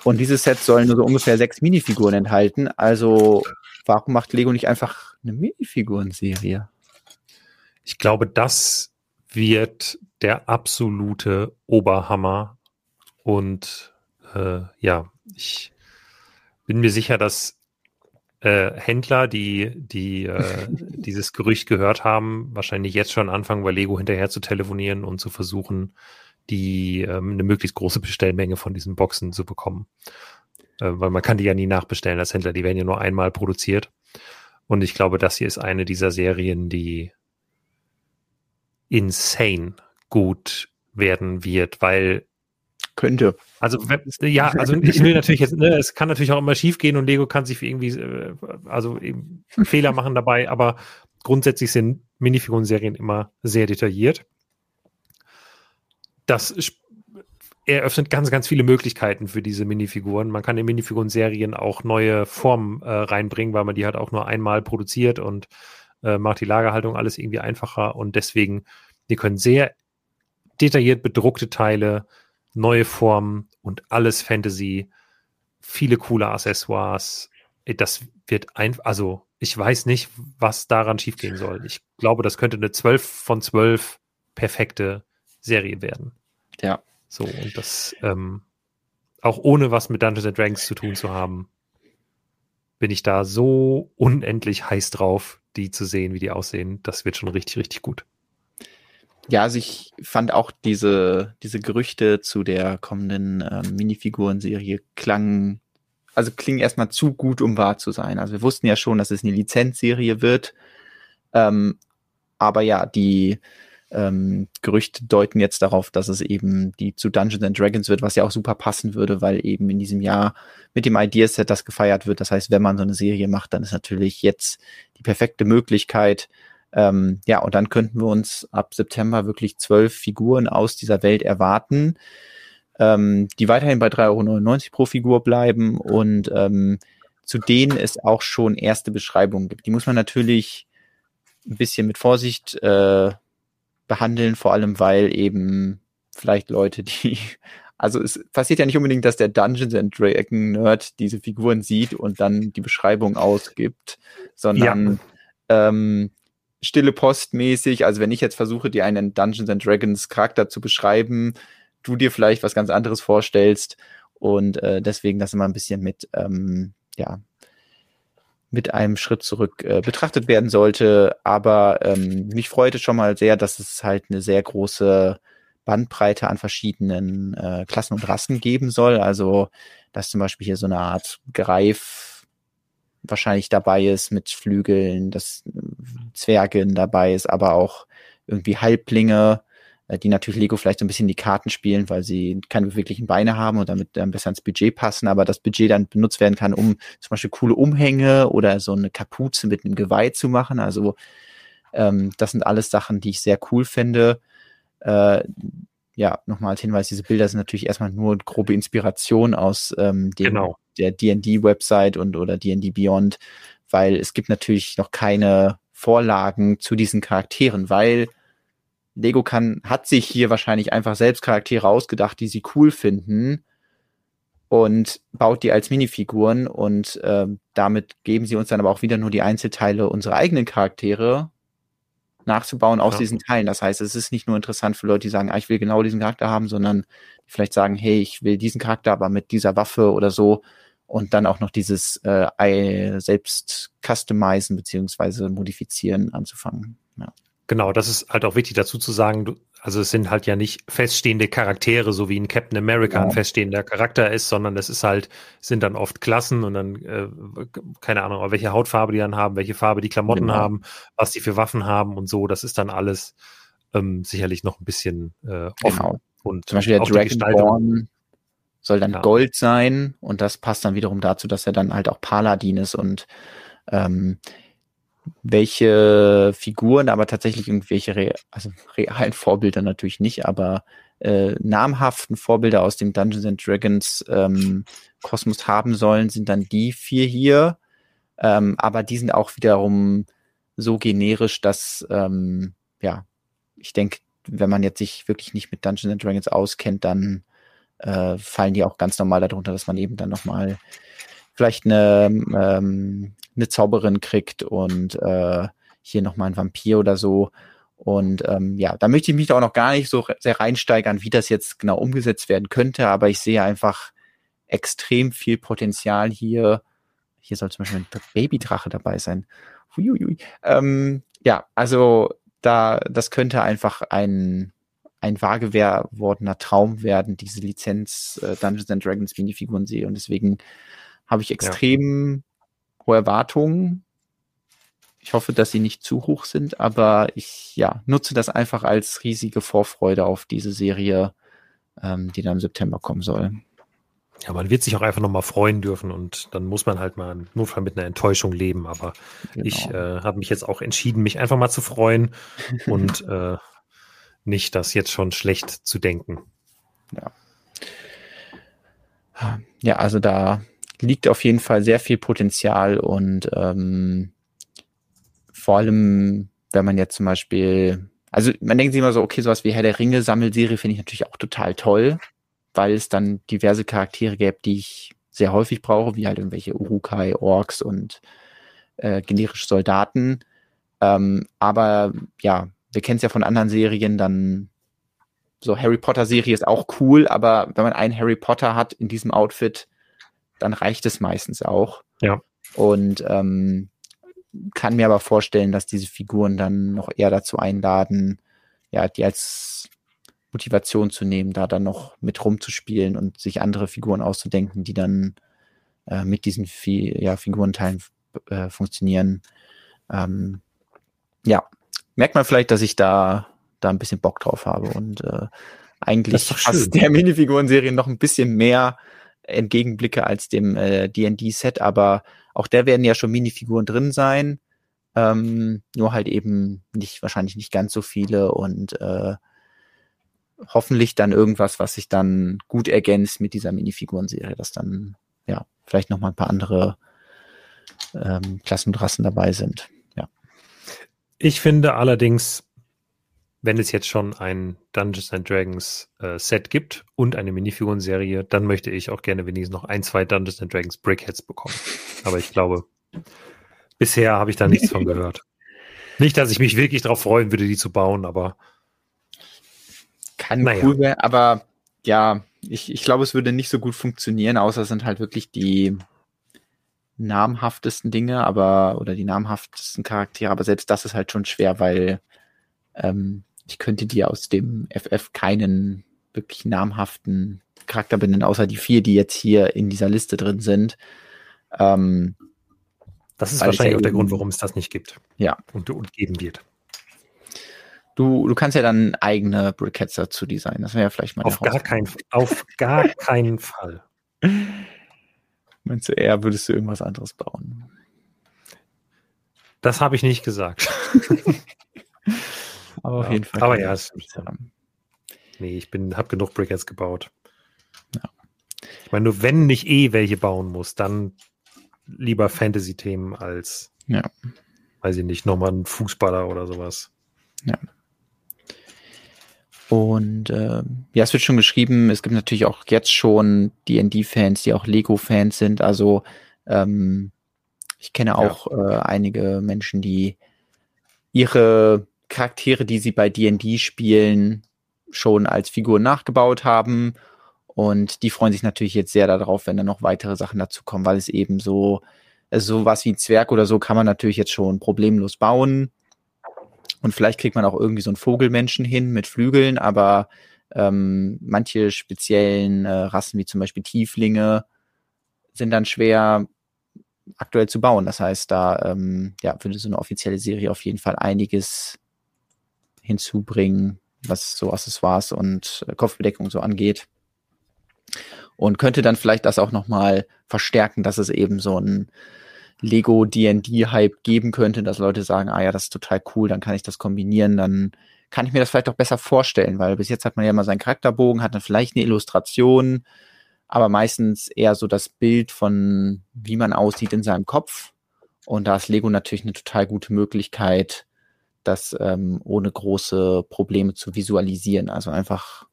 Und dieses Set soll nur so ungefähr sechs Minifiguren enthalten. Also warum macht Lego nicht einfach eine Minifiguren-Serie? Ich glaube, das wird der absolute Oberhammer. Und äh, ja, ich bin mir sicher, dass äh, Händler, die, die äh, dieses Gerücht gehört haben, wahrscheinlich jetzt schon anfangen, bei Lego hinterher zu telefonieren und zu versuchen, die ähm, eine möglichst große Bestellmenge von diesen Boxen zu bekommen. Äh, weil man kann die ja nie nachbestellen als Händler, die werden ja nur einmal produziert. Und ich glaube, das hier ist eine dieser Serien, die insane gut werden wird, weil könnte. Also ja, also ich will natürlich jetzt, ne, es kann natürlich auch immer schief gehen und Lego kann sich irgendwie, äh, also Fehler machen dabei, aber grundsätzlich sind Minifiguren-Serien immer sehr detailliert das eröffnet ganz, ganz viele Möglichkeiten für diese Minifiguren. Man kann in Minifiguren-Serien auch neue Formen äh, reinbringen, weil man die halt auch nur einmal produziert und äh, macht die Lagerhaltung alles irgendwie einfacher und deswegen, die können sehr detailliert bedruckte Teile, neue Formen und alles Fantasy viele coole Accessoires. Das wird einfach, also ich weiß nicht, was daran schiefgehen soll. Ich glaube, das könnte eine 12 von 12 perfekte Serie werden. Ja. So, und das ähm, auch ohne was mit Dungeons and Dragons zu tun zu haben, bin ich da so unendlich heiß drauf, die zu sehen, wie die aussehen. Das wird schon richtig, richtig gut. Ja, also ich fand auch diese, diese Gerüchte zu der kommenden ähm, Minifiguren-Serie klangen, also klingen erstmal zu gut, um wahr zu sein. Also wir wussten ja schon, dass es eine Lizenzserie wird. Ähm, aber ja, die ähm, Gerüchte deuten jetzt darauf, dass es eben die zu Dungeons and Dragons wird, was ja auch super passen würde, weil eben in diesem Jahr mit dem Ideaset das gefeiert wird. Das heißt, wenn man so eine Serie macht, dann ist natürlich jetzt die perfekte Möglichkeit, ähm, ja, und dann könnten wir uns ab September wirklich zwölf Figuren aus dieser Welt erwarten, ähm, die weiterhin bei 3,99 Euro pro Figur bleiben und ähm, zu denen es auch schon erste Beschreibungen gibt. Die muss man natürlich ein bisschen mit Vorsicht äh, behandeln, vor allem weil eben vielleicht Leute, die also es passiert ja nicht unbedingt, dass der Dungeons and Dragon Nerd diese Figuren sieht und dann die Beschreibung ausgibt, sondern ja. ähm, stille postmäßig. Also wenn ich jetzt versuche, dir einen Dungeons and Dragons Charakter zu beschreiben, du dir vielleicht was ganz anderes vorstellst und äh, deswegen das immer ein bisschen mit, ähm, ja, mit einem Schritt zurück äh, betrachtet werden sollte. Aber ähm, mich freute schon mal sehr, dass es halt eine sehr große Bandbreite an verschiedenen äh, Klassen und Rassen geben soll. Also, dass zum Beispiel hier so eine Art Greif wahrscheinlich dabei ist mit Flügeln, dass Zwergen dabei ist, aber auch irgendwie Halblinge, äh, die natürlich Lego vielleicht so ein bisschen die Karten spielen, weil sie keine beweglichen Beine haben und damit dann besser ins Budget passen, aber das Budget dann benutzt werden kann, um zum Beispiel coole Umhänge oder so eine Kapuze mit einem Geweih zu machen. Also ähm, das sind alles Sachen, die ich sehr cool finde. Äh, ja, nochmal als Hinweis, diese Bilder sind natürlich erstmal nur grobe Inspiration aus ähm, dem, genau. Der D&D-Website und oder D&D Beyond, weil es gibt natürlich noch keine Vorlagen zu diesen Charakteren, weil Lego kann, hat sich hier wahrscheinlich einfach selbst Charaktere ausgedacht, die sie cool finden und baut die als Minifiguren und äh, damit geben sie uns dann aber auch wieder nur die Einzelteile unserer eigenen Charaktere nachzubauen aus ja. diesen Teilen. Das heißt, es ist nicht nur interessant für Leute, die sagen, ah, ich will genau diesen Charakter haben, sondern die vielleicht sagen, hey, ich will diesen Charakter aber mit dieser Waffe oder so und dann auch noch dieses äh, selbst customizen beziehungsweise modifizieren anzufangen. Ja. Genau, das ist halt auch wichtig dazu zu sagen, du, also es sind halt ja nicht feststehende Charaktere, so wie ein Captain America ja. ein feststehender Charakter ist, sondern es ist halt, sind dann oft Klassen und dann, äh, keine Ahnung, welche Hautfarbe die dann haben, welche Farbe die Klamotten genau. haben, was die für Waffen haben und so. Das ist dann alles ähm, sicherlich noch ein bisschen äh, offen. Genau. Und Zum Beispiel der Dragonborn soll dann ja. Gold sein und das passt dann wiederum dazu, dass er dann halt auch Paladin ist und ähm, welche Figuren, aber tatsächlich irgendwelche Re also realen Vorbilder natürlich nicht, aber äh, namhaften Vorbilder aus dem Dungeons and Dragons ähm, Kosmos haben sollen, sind dann die vier hier. Ähm, aber die sind auch wiederum so generisch, dass ähm, ja, ich denke, wenn man jetzt sich wirklich nicht mit Dungeons and Dragons auskennt, dann äh, fallen die auch ganz normal darunter, dass man eben dann nochmal vielleicht eine, ähm, eine Zauberin kriegt und äh, hier nochmal ein Vampir oder so. Und ähm, ja, da möchte ich mich da auch noch gar nicht so sehr reinsteigern, wie das jetzt genau umgesetzt werden könnte, aber ich sehe einfach extrem viel Potenzial hier. Hier soll zum Beispiel ein Babydrache dabei sein. Ähm, ja, also da, das könnte einfach ein, ein wahr gewordener Traum werden, diese Lizenz äh, Dungeons and Dragons Minifiguren sehe. Und deswegen habe ich extrem ja. hohe Erwartungen. Ich hoffe, dass sie nicht zu hoch sind, aber ich ja, nutze das einfach als riesige Vorfreude auf diese Serie, ähm, die dann im September kommen soll. Ja, man wird sich auch einfach nochmal freuen dürfen und dann muss man halt mal nur mit einer Enttäuschung leben. Aber genau. ich äh, habe mich jetzt auch entschieden, mich einfach mal zu freuen und äh, nicht das jetzt schon schlecht zu denken. Ja. Ja, also da liegt auf jeden Fall sehr viel Potenzial und ähm, vor allem, wenn man jetzt zum Beispiel, also man denkt sich immer so, okay, sowas wie Herr der Ringe Sammelserie finde ich natürlich auch total toll, weil es dann diverse Charaktere gäbe, die ich sehr häufig brauche, wie halt irgendwelche Urukai, Orks und äh, generische Soldaten. Ähm, aber ja, wir kennen es ja von anderen Serien, dann so Harry Potter Serie ist auch cool, aber wenn man einen Harry Potter hat in diesem Outfit, dann reicht es meistens auch. Ja. Und ähm, kann mir aber vorstellen, dass diese Figuren dann noch eher dazu einladen, ja, die als Motivation zu nehmen, da dann noch mit rumzuspielen und sich andere Figuren auszudenken, die dann äh, mit diesen Fi ja, Figurenteilen äh, funktionieren. Ähm, ja, merkt man vielleicht, dass ich da, da ein bisschen Bock drauf habe und äh, eigentlich fast der Minifiguren-Serie noch ein bisschen mehr entgegenblicke als dem äh, D&D-Set, aber auch der werden ja schon Minifiguren drin sein, ähm, nur halt eben nicht, wahrscheinlich nicht ganz so viele und äh, hoffentlich dann irgendwas, was sich dann gut ergänzt mit dieser Minifiguren-Serie, dass dann, ja, vielleicht noch mal ein paar andere ähm, Klassen und Rassen dabei sind. Ich finde allerdings, wenn es jetzt schon ein Dungeons and Dragons äh, Set gibt und eine Minifiguren-Serie, dann möchte ich auch gerne wenigstens noch ein, zwei Dungeons and Dragons Brickheads bekommen. Aber ich glaube, bisher habe ich da nichts von gehört. Nicht, dass ich mich wirklich darauf freuen würde, die zu bauen, aber. Kann naja. cool werden, aber ja, ich, ich glaube, es würde nicht so gut funktionieren, außer es sind halt wirklich die namhaftesten Dinge, aber, oder die namhaftesten Charaktere, aber selbst das ist halt schon schwer, weil ähm, ich könnte dir aus dem FF keinen wirklich namhaften Charakter benennen, außer die vier, die jetzt hier in dieser Liste drin sind. Ähm, das ist wahrscheinlich ja auch der Grund, warum es das nicht gibt. Ja. Und, und geben wird. Du, du kannst ja dann eigene Brickheads dazu designen. Das wäre ja vielleicht mal auf gar, kein, auf gar keinen Fall. Meinst du eher, würdest du irgendwas anderes bauen? Das habe ich nicht gesagt. Aber auf ja, jeden Fall. Aber ja, es, nee, ich bin, habe genug Brickheads gebaut. Ja. Ich meine, nur wenn nicht eh welche bauen muss, dann lieber Fantasy-Themen als, ja. weiß ich nicht, nochmal ein Fußballer oder sowas. Ja. Und äh, ja, es wird schon geschrieben, es gibt natürlich auch jetzt schon D&D-Fans, die auch Lego-Fans sind. Also ähm, ich kenne auch ja. äh, einige Menschen, die ihre Charaktere, die sie bei D&D spielen, schon als Figuren nachgebaut haben. Und die freuen sich natürlich jetzt sehr darauf, wenn da noch weitere Sachen dazu kommen, weil es eben so, also sowas wie ein Zwerg oder so kann man natürlich jetzt schon problemlos bauen. Und vielleicht kriegt man auch irgendwie so einen Vogelmenschen hin mit Flügeln, aber ähm, manche speziellen äh, Rassen, wie zum Beispiel Tieflinge, sind dann schwer aktuell zu bauen. Das heißt, da ähm, ja, würde so eine offizielle Serie auf jeden Fall einiges hinzubringen, was so Accessoires und äh, Kopfbedeckung so angeht. Und könnte dann vielleicht das auch nochmal verstärken, dass es eben so ein Lego D&D-Hype geben könnte, dass Leute sagen, ah ja, das ist total cool, dann kann ich das kombinieren, dann kann ich mir das vielleicht auch besser vorstellen, weil bis jetzt hat man ja mal seinen Charakterbogen, hat dann vielleicht eine Illustration, aber meistens eher so das Bild von, wie man aussieht in seinem Kopf. Und da ist Lego natürlich eine total gute Möglichkeit, das ähm, ohne große Probleme zu visualisieren. Also einfach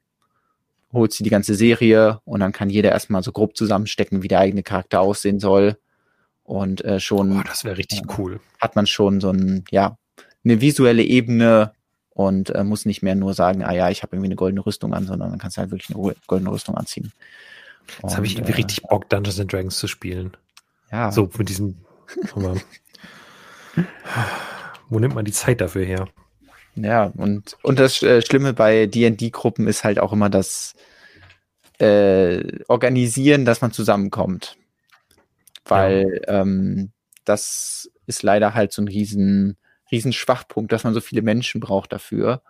holt sie die ganze Serie und dann kann jeder erstmal so grob zusammenstecken, wie der eigene Charakter aussehen soll. Und äh, schon. Oh, das wäre richtig cool. Hat man schon so ein, ja, eine visuelle Ebene und äh, muss nicht mehr nur sagen, ah ja, ich habe irgendwie eine goldene Rüstung an, sondern dann kannst du halt wirklich eine goldene Rüstung anziehen. Jetzt habe ich irgendwie äh, richtig Bock, Dungeons and Dragons zu spielen. Ja. So mit diesem. Wo nimmt man die Zeit dafür her? Ja, und, und das äh, Schlimme bei D&D-Gruppen ist halt auch immer das äh, Organisieren, dass man zusammenkommt. Weil ja. ähm, das ist leider halt so ein riesen, riesen Schwachpunkt, dass man so viele Menschen braucht dafür.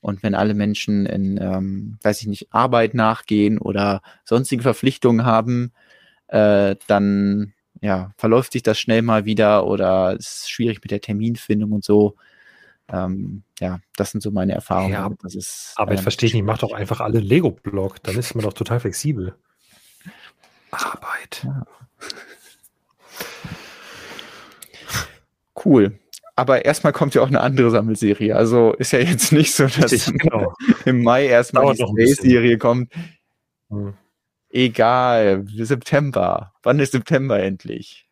Und wenn alle Menschen in, ähm, weiß ich nicht, Arbeit nachgehen oder sonstige Verpflichtungen haben, äh, dann ja, verläuft sich das schnell mal wieder oder es ist schwierig mit der Terminfindung und so. Ähm, ja, das sind so meine Erfahrungen. Ja, das ist, aber ich ähm, verstehe nicht, mach doch einfach alle Lego-Block, dann ist man doch total flexibel. Arbeit. Ja. Cool. Aber erstmal kommt ja auch eine andere Sammelserie. Also ist ja jetzt nicht so, dass Richtig, genau. im Mai erstmal die Space-Serie kommt. Hm. Egal, September. Wann ist September endlich?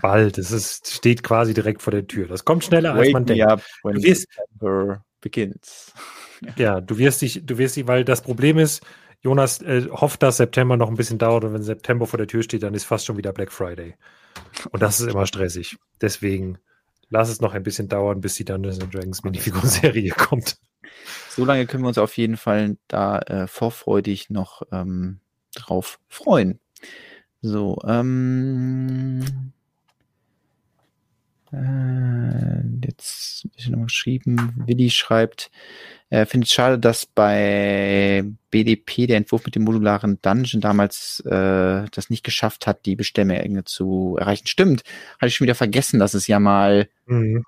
Bald, es ist, steht quasi direkt vor der Tür. Das kommt schneller, als Wake man denkt. Up when du wirst, September begins. Ja, du wirst dich, du wirst dich, weil das Problem ist, Jonas äh, hofft, dass September noch ein bisschen dauert und wenn September vor der Tür steht, dann ist fast schon wieder Black Friday. Und das ist immer stressig. Deswegen lass es noch ein bisschen dauern, bis die Dungeons Dragons Minifiguren-Serie kommt. So lange können wir uns auf jeden Fall da äh, vorfreudig noch ähm, drauf freuen. So, ähm, äh, jetzt bisschen noch geschrieben. Willi schreibt, äh, findet es schade, dass bei BDP der Entwurf mit dem modularen Dungeon damals äh, das nicht geschafft hat, die Bestellmenge zu erreichen. Stimmt, hatte ich schon wieder vergessen, dass es ja mal, mhm.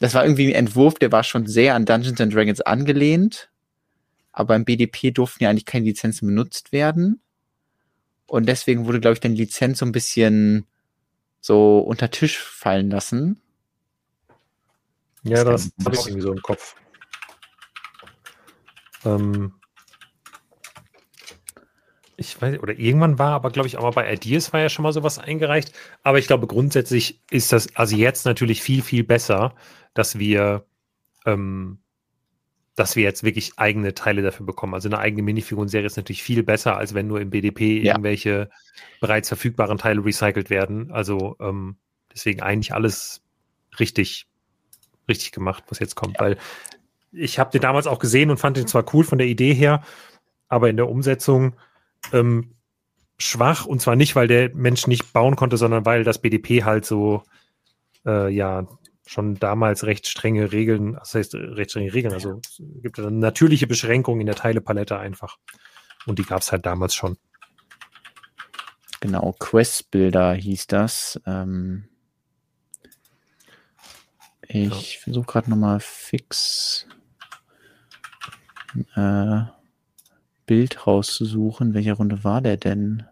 das war irgendwie ein Entwurf, der war schon sehr an Dungeons and Dragons angelehnt, aber beim BDP durften ja eigentlich keine Lizenzen benutzt werden. Und deswegen wurde, glaube ich, dann die Lizenz so ein bisschen so unter Tisch fallen lassen. Ja, das, habe ich irgendwie so im Kopf. Ähm, ich weiß, oder irgendwann war, aber glaube ich auch mal bei Ideas war ja schon mal sowas eingereicht. Aber ich glaube, grundsätzlich ist das also jetzt natürlich viel, viel besser, dass wir, ähm, dass wir jetzt wirklich eigene Teile dafür bekommen. Also eine eigene Minifiguren-Serie ist natürlich viel besser, als wenn nur im BDP ja. irgendwelche bereits verfügbaren Teile recycelt werden. Also ähm, deswegen eigentlich alles richtig richtig gemacht, was jetzt kommt, ja. weil ich habe den damals auch gesehen und fand den zwar cool von der Idee her, aber in der Umsetzung ähm, schwach und zwar nicht, weil der Mensch nicht bauen konnte, sondern weil das BDP halt so äh, ja schon damals recht strenge Regeln, das heißt recht strenge Regeln, also es gibt eine natürliche Beschränkung in der Teilepalette einfach und die gab es halt damals schon. Genau, Quest-Bilder hieß das. Ähm, ich ja. versuche gerade nochmal fix äh, Bild rauszusuchen. Welche Runde war der denn?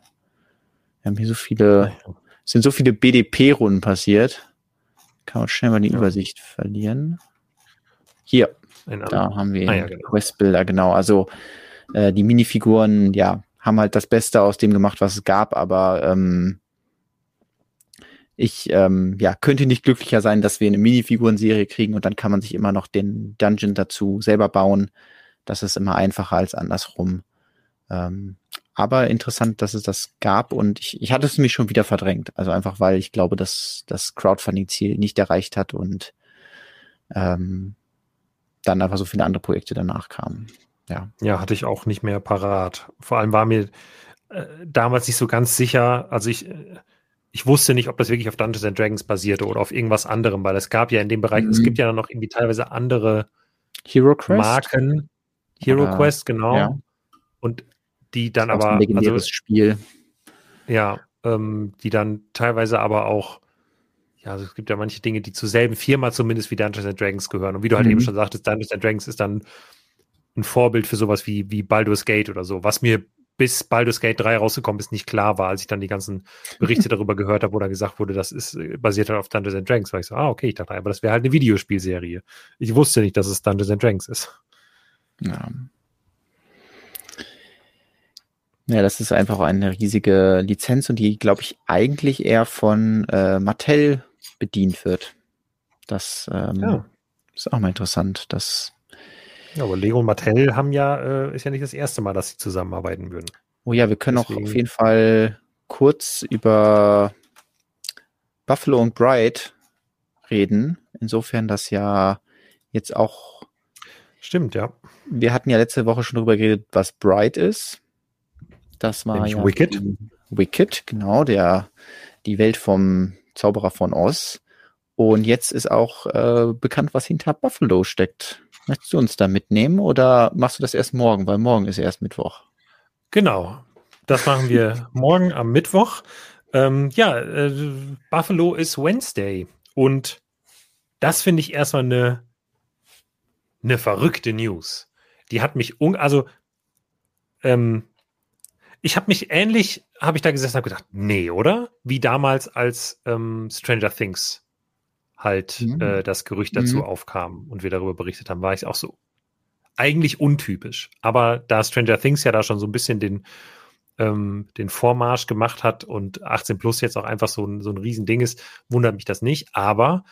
Wir haben hier so viele, es sind so viele BDP-Runden passiert. Kann man schnell mal die ja. Übersicht verlieren. Hier, da haben wir ah, ja, genau. Questbilder, genau. Also äh, die Minifiguren, ja, haben halt das Beste aus dem gemacht, was es gab, aber ähm, ich ähm, ja, könnte nicht glücklicher sein, dass wir eine Minifiguren-Serie kriegen und dann kann man sich immer noch den Dungeon dazu selber bauen. Das ist immer einfacher als andersrum. Ähm, aber interessant, dass es das gab und ich, ich hatte es mich schon wieder verdrängt. Also einfach, weil ich glaube, dass das Crowdfunding-Ziel nicht erreicht hat und ähm, dann einfach so viele andere Projekte danach kamen. Ja. ja, hatte ich auch nicht mehr parat. Vor allem war mir äh, damals nicht so ganz sicher, also ich, äh, ich wusste nicht, ob das wirklich auf Dungeons and Dragons basierte oder auf irgendwas anderem, weil es gab ja in dem Bereich, mhm. es gibt ja noch irgendwie teilweise andere Hero Quest? Marken. Hero oder, Quest, genau. Ja. Und die dann aber. Ein legendäres also, Spiel. Ja, ähm, die dann teilweise aber auch, ja, also es gibt ja manche Dinge, die zur selben Firma zumindest wie Dungeons and Dragons gehören. Und wie du halt mhm. eben schon sagtest, Dungeons and Dragons ist dann ein Vorbild für sowas wie, wie Baldur's Gate oder so, was mir bis Baldur's Gate 3 rausgekommen ist, nicht klar war, als ich dann die ganzen Berichte darüber gehört habe, wo dann gesagt wurde, das ist äh, basiert halt auf Dungeons and Dragons, war ich so, ah, okay, ich dachte, aber das wäre halt eine Videospielserie. Ich wusste nicht, dass es Dungeons and Dragons ist. Ja. Ja, das ist einfach eine riesige Lizenz und die, glaube ich, eigentlich eher von äh, Mattel bedient wird. Das ähm, ja. ist auch mal interessant, dass ja, aber Lego und Mattel haben ja, äh, ist ja nicht das erste Mal, dass sie zusammenarbeiten würden. Oh ja, wir können Deswegen. auch auf jeden Fall kurz über Buffalo und Bright reden. Insofern, dass ja jetzt auch. Stimmt, ja. Wir hatten ja letzte Woche schon darüber geredet, was Bright ist. Das war ja Wicked. Wicked, genau, der, die Welt vom Zauberer von Oz. Und jetzt ist auch äh, bekannt, was hinter Buffalo steckt. Möchtest du uns da mitnehmen oder machst du das erst morgen? Weil morgen ist erst Mittwoch. Genau. Das machen wir morgen am Mittwoch. Ähm, ja, äh, Buffalo ist Wednesday. Und das finde ich erstmal eine, eine verrückte News. Die hat mich, un also, ähm, ich habe mich ähnlich, habe ich da gesessen und gedacht, nee, oder? Wie damals als ähm, Stranger Things halt mhm. äh, das Gerücht dazu mhm. aufkam und wir darüber berichtet haben, war ich auch so eigentlich untypisch. Aber da Stranger Things ja da schon so ein bisschen den ähm, den Vormarsch gemacht hat und 18 Plus jetzt auch einfach so ein, so ein Riesending ist, wundert mich das nicht. Aber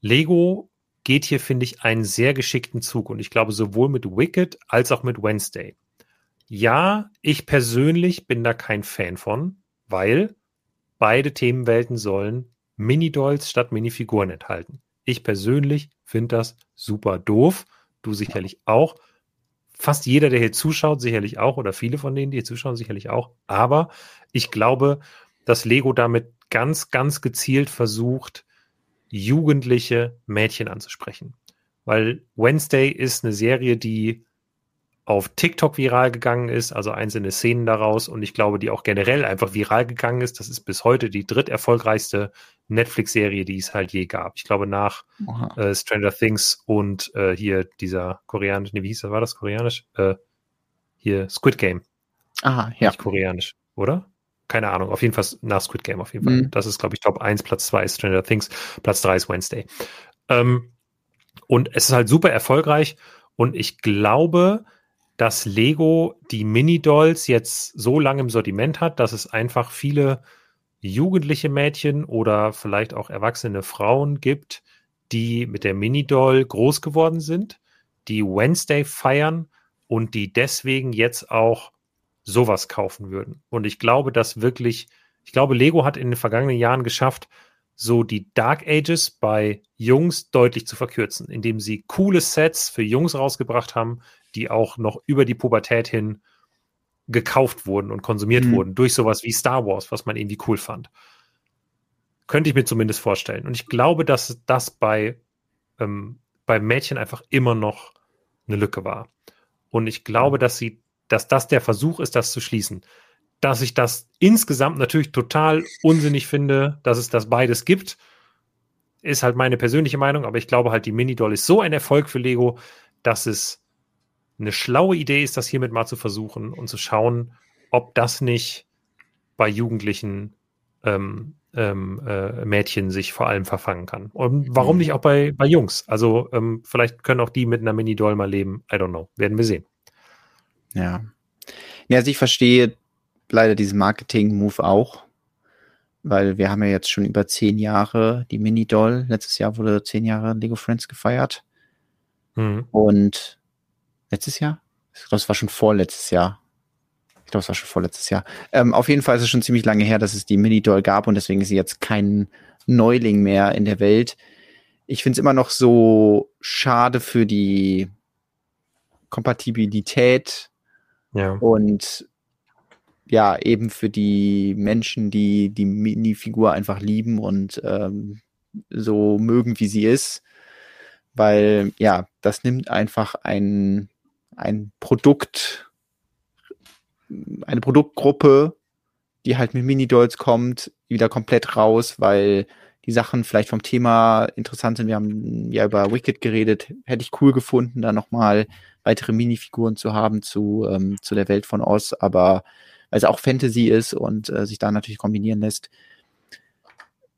Lego geht hier, finde ich, einen sehr geschickten Zug. Und ich glaube, sowohl mit Wicked als auch mit Wednesday. Ja, ich persönlich bin da kein Fan von, weil beide Themenwelten sollen Mini-Dolls statt Minifiguren enthalten. Ich persönlich finde das super doof. Du sicherlich auch. Fast jeder, der hier zuschaut, sicherlich auch, oder viele von denen, die hier zuschauen, sicherlich auch. Aber ich glaube, dass Lego damit ganz, ganz gezielt versucht, jugendliche Mädchen anzusprechen. Weil Wednesday ist eine Serie, die auf TikTok viral gegangen ist, also einzelne Szenen daraus und ich glaube, die auch generell einfach viral gegangen ist. Das ist bis heute die dritterfolgreichste Netflix-Serie, die es halt je gab. Ich glaube nach äh, Stranger Things und äh, hier dieser koreanische, nee, wie hieß das, war das koreanisch? Äh, hier Squid Game. Aha, ja. Nicht koreanisch, oder? Keine Ahnung, auf jeden Fall nach Squid Game auf jeden Fall. Mhm. Das ist, glaube ich, Top 1, Platz 2 ist Stranger Things, Platz 3 ist Wednesday. Ähm, und es ist halt super erfolgreich und ich glaube, dass Lego die Mini-Dolls jetzt so lange im Sortiment hat, dass es einfach viele jugendliche Mädchen oder vielleicht auch erwachsene Frauen gibt, die mit der Mini-Doll groß geworden sind, die Wednesday feiern und die deswegen jetzt auch sowas kaufen würden. Und ich glaube, dass wirklich, ich glaube, Lego hat in den vergangenen Jahren geschafft, so die Dark Ages bei Jungs deutlich zu verkürzen, indem sie coole Sets für Jungs rausgebracht haben, die auch noch über die Pubertät hin gekauft wurden und konsumiert mhm. wurden durch sowas wie Star Wars, was man irgendwie cool fand. Könnte ich mir zumindest vorstellen. Und ich glaube, dass das bei, ähm, bei Mädchen einfach immer noch eine Lücke war. Und ich glaube, dass sie, dass das der Versuch ist, das zu schließen. Dass ich das insgesamt natürlich total unsinnig finde, dass es das beides gibt, ist halt meine persönliche Meinung, aber ich glaube halt, die Mini-Doll ist so ein Erfolg für Lego, dass es eine schlaue Idee ist, das hiermit mal zu versuchen und zu schauen, ob das nicht bei Jugendlichen ähm, ähm, äh, Mädchen sich vor allem verfangen kann. Und warum mhm. nicht auch bei, bei Jungs? Also ähm, vielleicht können auch die mit einer Mini-Doll mal leben. I don't know. Werden wir sehen. Ja. Ja, also ich verstehe leider diesen Marketing-Move auch, weil wir haben ja jetzt schon über zehn Jahre die Mini-Doll. Letztes Jahr wurde zehn Jahre Lego Friends gefeiert. Mhm. Und letztes Jahr? Ich glaube, es war schon vorletztes Jahr. Ich glaube, es war schon vorletztes Jahr. Ähm, auf jeden Fall ist es schon ziemlich lange her, dass es die Mini-Doll gab und deswegen ist sie jetzt kein Neuling mehr in der Welt. Ich finde es immer noch so schade für die Kompatibilität ja. und ja, eben für die Menschen, die die Mini-Figur einfach lieben und ähm, so mögen, wie sie ist. Weil, ja, das nimmt einfach ein ein Produkt, eine Produktgruppe, die halt mit Mini-Dolls kommt, wieder komplett raus, weil die Sachen vielleicht vom Thema interessant sind. Wir haben ja über Wicked geredet. Hätte ich cool gefunden, da nochmal weitere Minifiguren zu haben zu, ähm, zu der Welt von Oz, aber weil es auch Fantasy ist und äh, sich da natürlich kombinieren lässt,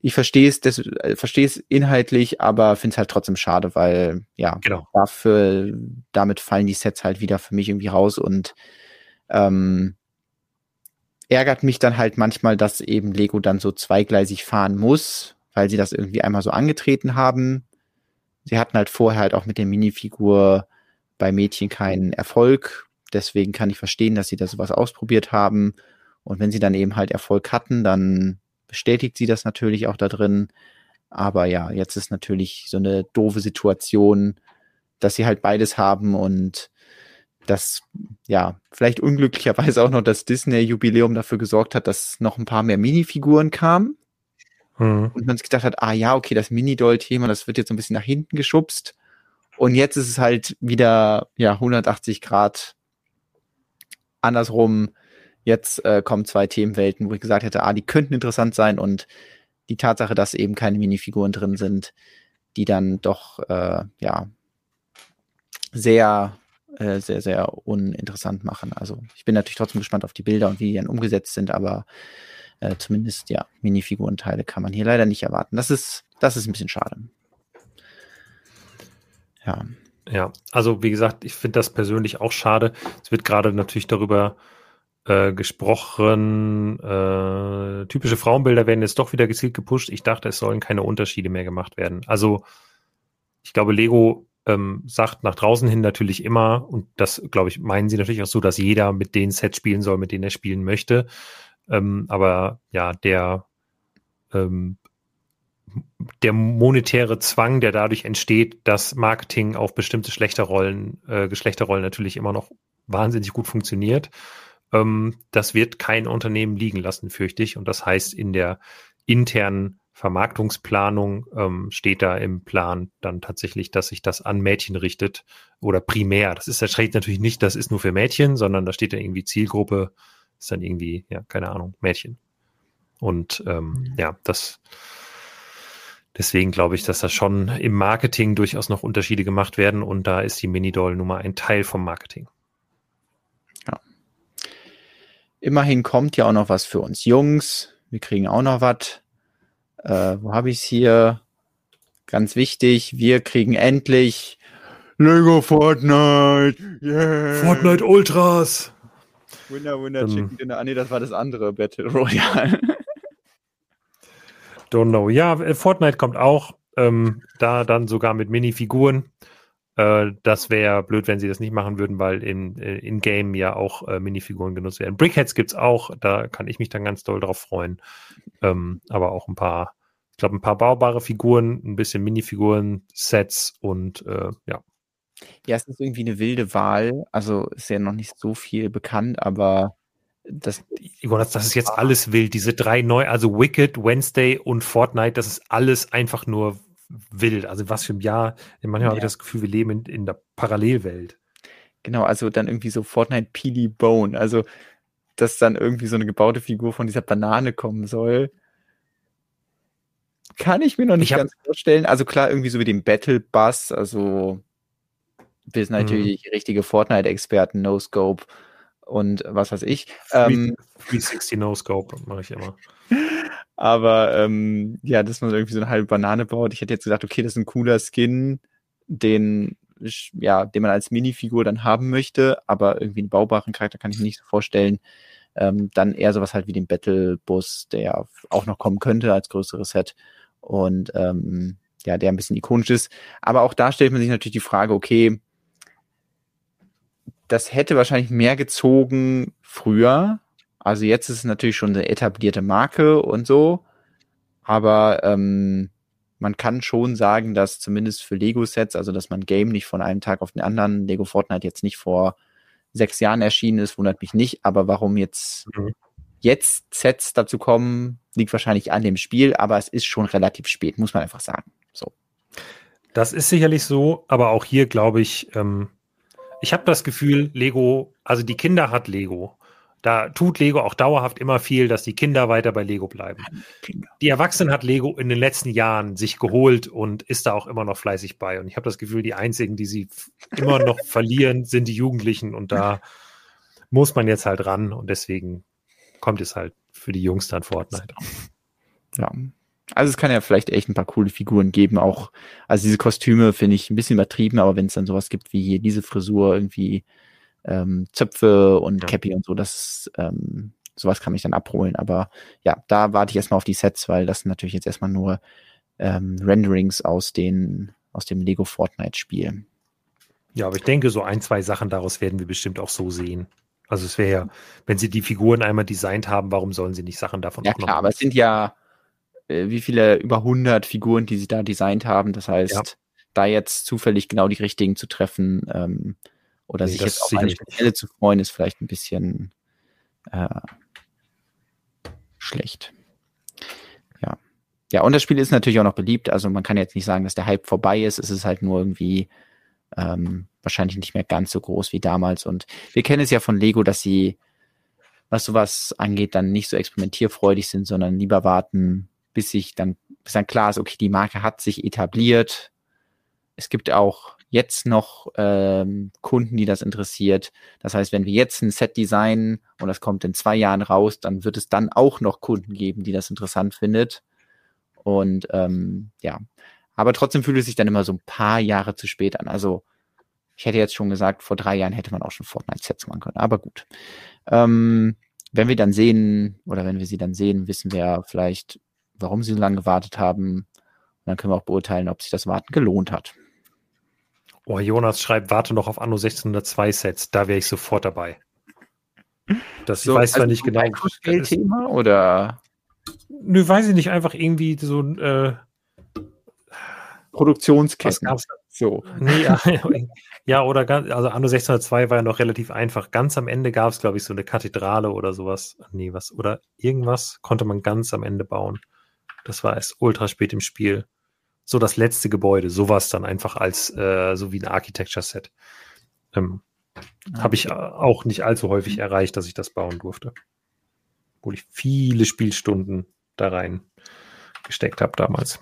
ich verstehe es, das, äh, verstehe es inhaltlich, aber finde es halt trotzdem schade, weil ja, genau. dafür, damit fallen die Sets halt wieder für mich irgendwie raus und ähm, ärgert mich dann halt manchmal, dass eben Lego dann so zweigleisig fahren muss, weil sie das irgendwie einmal so angetreten haben. Sie hatten halt vorher halt auch mit der Minifigur bei Mädchen keinen Erfolg. Deswegen kann ich verstehen, dass sie da sowas ausprobiert haben. Und wenn sie dann eben halt Erfolg hatten, dann bestätigt sie das natürlich auch da drin. Aber ja, jetzt ist natürlich so eine doofe Situation, dass sie halt beides haben und dass ja vielleicht unglücklicherweise auch noch das Disney-Jubiläum dafür gesorgt hat, dass noch ein paar mehr Minifiguren kamen. Mhm. Und man sich gedacht hat, ah ja, okay, das Mini-Doll-Thema, das wird jetzt so ein bisschen nach hinten geschubst. Und jetzt ist es halt wieder ja 180 Grad andersrum Jetzt äh, kommen zwei Themenwelten, wo ich gesagt hätte, ah, die könnten interessant sein und die Tatsache, dass eben keine Minifiguren drin sind, die dann doch äh, ja sehr äh, sehr sehr uninteressant machen. Also ich bin natürlich trotzdem gespannt auf die Bilder und wie die dann umgesetzt sind, aber äh, zumindest ja Minifigurenteile kann man hier leider nicht erwarten. Das ist das ist ein bisschen schade. Ja. Ja, also wie gesagt, ich finde das persönlich auch schade. Es wird gerade natürlich darüber äh, gesprochen. Äh, typische Frauenbilder werden jetzt doch wieder gezielt gepusht. Ich dachte, es sollen keine Unterschiede mehr gemacht werden. Also ich glaube, Lego ähm, sagt nach draußen hin natürlich immer, und das, glaube ich, meinen sie natürlich auch so, dass jeder mit den Sets spielen soll, mit denen er spielen möchte. Ähm, aber ja, der, ähm, der monetäre Zwang, der dadurch entsteht, dass Marketing auf bestimmte Schlechterrollen, äh, Geschlechterrollen natürlich immer noch wahnsinnig gut funktioniert. Ähm, das wird kein Unternehmen liegen lassen, fürchte ich. Und das heißt, in der internen Vermarktungsplanung ähm, steht da im Plan dann tatsächlich, dass sich das an Mädchen richtet oder primär. Das ist das steht natürlich nicht, das ist nur für Mädchen, sondern da steht dann irgendwie Zielgruppe, ist dann irgendwie, ja, keine Ahnung, Mädchen. Und ähm, mhm. ja, das deswegen glaube ich, dass da schon im Marketing durchaus noch Unterschiede gemacht werden und da ist die Mini-Doll Nummer ein Teil vom Marketing. Ja. Immerhin kommt ja auch noch was für uns Jungs. Wir kriegen auch noch was äh, wo habe ich es hier? Ganz wichtig, wir kriegen endlich Lego Fortnite. Yeah. Fortnite Ultras. Wunder, Wunder, um, Chicken Dinner. Ah, nee, das war das andere Battle Royale. Don't know. Ja, äh, Fortnite kommt auch. Ähm, da dann sogar mit Minifiguren. Äh, das wäre blöd, wenn sie das nicht machen würden, weil in, äh, in Game ja auch äh, Minifiguren genutzt werden. Brickheads gibt es auch, da kann ich mich dann ganz doll drauf freuen. Ähm, aber auch ein paar, ich glaube, ein paar baubare Figuren, ein bisschen Minifiguren, Sets und äh, ja. Ja, es ist irgendwie eine wilde Wahl. Also ist ja noch nicht so viel bekannt, aber das, Jonas, das ist jetzt alles wild. Diese drei neu, also Wicked, Wednesday und Fortnite, das ist alles einfach nur wild. Also was für ein Jahr. Manchmal ja. habe ich das Gefühl, wir leben in, in der Parallelwelt. Genau, also dann irgendwie so Fortnite Peely Bone. Also, dass dann irgendwie so eine gebaute Figur von dieser Banane kommen soll. Kann ich mir noch nicht hab, ganz vorstellen. Also klar, irgendwie so wie den Battle Bus, also wir sind natürlich mhm. richtige Fortnite-Experten, No Scope und was weiß ich. 360 ähm, No Scope mache ich immer. Aber ähm, ja, dass man irgendwie so eine halbe Banane baut. Ich hätte jetzt gedacht, okay, das ist ein cooler Skin, den ja, den man als Minifigur dann haben möchte, aber irgendwie einen baubaren Charakter kann ich mir nicht so vorstellen. Ähm, dann eher sowas halt wie den Battle Bus, der auch noch kommen könnte als größeres Set und ähm, ja, der ein bisschen ikonisch ist. Aber auch da stellt man sich natürlich die Frage, okay, das hätte wahrscheinlich mehr gezogen früher, also jetzt ist es natürlich schon eine etablierte Marke und so, aber ähm, man kann schon sagen, dass zumindest für Lego-Sets, also dass man Game nicht von einem Tag auf den anderen, Lego Fortnite jetzt nicht vor sechs Jahren erschienen ist, wundert mich nicht, aber warum jetzt mhm. jetzt Sets dazu kommen, liegt wahrscheinlich an dem Spiel, aber es ist schon relativ spät, muss man einfach sagen. So. Das ist sicherlich so, aber auch hier glaube ich, ähm, ich habe das Gefühl, Lego, also die Kinder hat Lego. Da tut Lego auch dauerhaft immer viel, dass die Kinder weiter bei Lego bleiben. Die Erwachsenen hat Lego in den letzten Jahren sich geholt und ist da auch immer noch fleißig bei. Und ich habe das Gefühl, die einzigen, die sie immer noch verlieren, sind die Jugendlichen. Und da muss man jetzt halt ran. Und deswegen kommt es halt für die Jungs dann Fortnite. Ja. Also es kann ja vielleicht echt ein paar coole Figuren geben, auch, also diese Kostüme finde ich ein bisschen übertrieben, aber wenn es dann sowas gibt wie hier diese Frisur irgendwie, ähm, Zöpfe und ja. Cappy und so, das ähm, sowas kann mich dann abholen. Aber ja, da warte ich erstmal auf die Sets, weil das natürlich jetzt erstmal nur ähm, Renderings aus den aus dem Lego Fortnite Spiel. Ja, aber ich denke, so ein, zwei Sachen daraus werden wir bestimmt auch so sehen. Also es wäre ja, wenn sie die Figuren einmal designt haben, warum sollen sie nicht Sachen davon Ja klar, aber es sind ja äh, wie viele über 100 Figuren, die sie da designt haben. Das heißt, ja. da jetzt zufällig genau die richtigen zu treffen, ähm, oder nee, sich jetzt auf eine spezielle zu freuen, ist vielleicht ein bisschen äh, schlecht. Ja. Ja, und das Spiel ist natürlich auch noch beliebt. Also man kann jetzt nicht sagen, dass der Hype vorbei ist. Es ist halt nur irgendwie ähm, wahrscheinlich nicht mehr ganz so groß wie damals. Und wir kennen es ja von Lego, dass sie, was sowas angeht, dann nicht so experimentierfreudig sind, sondern lieber warten, bis sich dann, bis dann klar ist, okay, die Marke hat sich etabliert. Es gibt auch jetzt noch ähm, Kunden, die das interessiert. Das heißt, wenn wir jetzt ein Set designen und das kommt in zwei Jahren raus, dann wird es dann auch noch Kunden geben, die das interessant findet. Und ähm, ja, aber trotzdem fühlt es sich dann immer so ein paar Jahre zu spät an. Also Ich hätte jetzt schon gesagt, vor drei Jahren hätte man auch schon Fortnite-Sets machen können. Aber gut. Ähm, wenn wir dann sehen, oder wenn wir sie dann sehen, wissen wir ja vielleicht, warum sie so lange gewartet haben. Und dann können wir auch beurteilen, ob sich das Warten gelohnt hat. Oh, Jonas schreibt, warte noch auf Anno 1602 Sets. Da wäre ich sofort dabei. Das so, ich weiß zwar also nicht genau. Ein Thema oder? Nö, weiß ich nicht. Einfach irgendwie so ein äh, Produktionsketten. So. Nee, ja, ja, oder ganz, also Anno 1602 war ja noch relativ einfach. Ganz am Ende gab es, glaube ich, so eine Kathedrale oder sowas. Nee, was, oder irgendwas konnte man ganz am Ende bauen. Das war erst ultra spät im Spiel. So das letzte Gebäude, sowas dann einfach als, äh, so wie ein Architecture-Set. Ähm, ah, Habe ich auch nicht allzu häufig erreicht, dass ich das bauen durfte. Obwohl ich viele Spielstunden da rein gesteckt habe damals.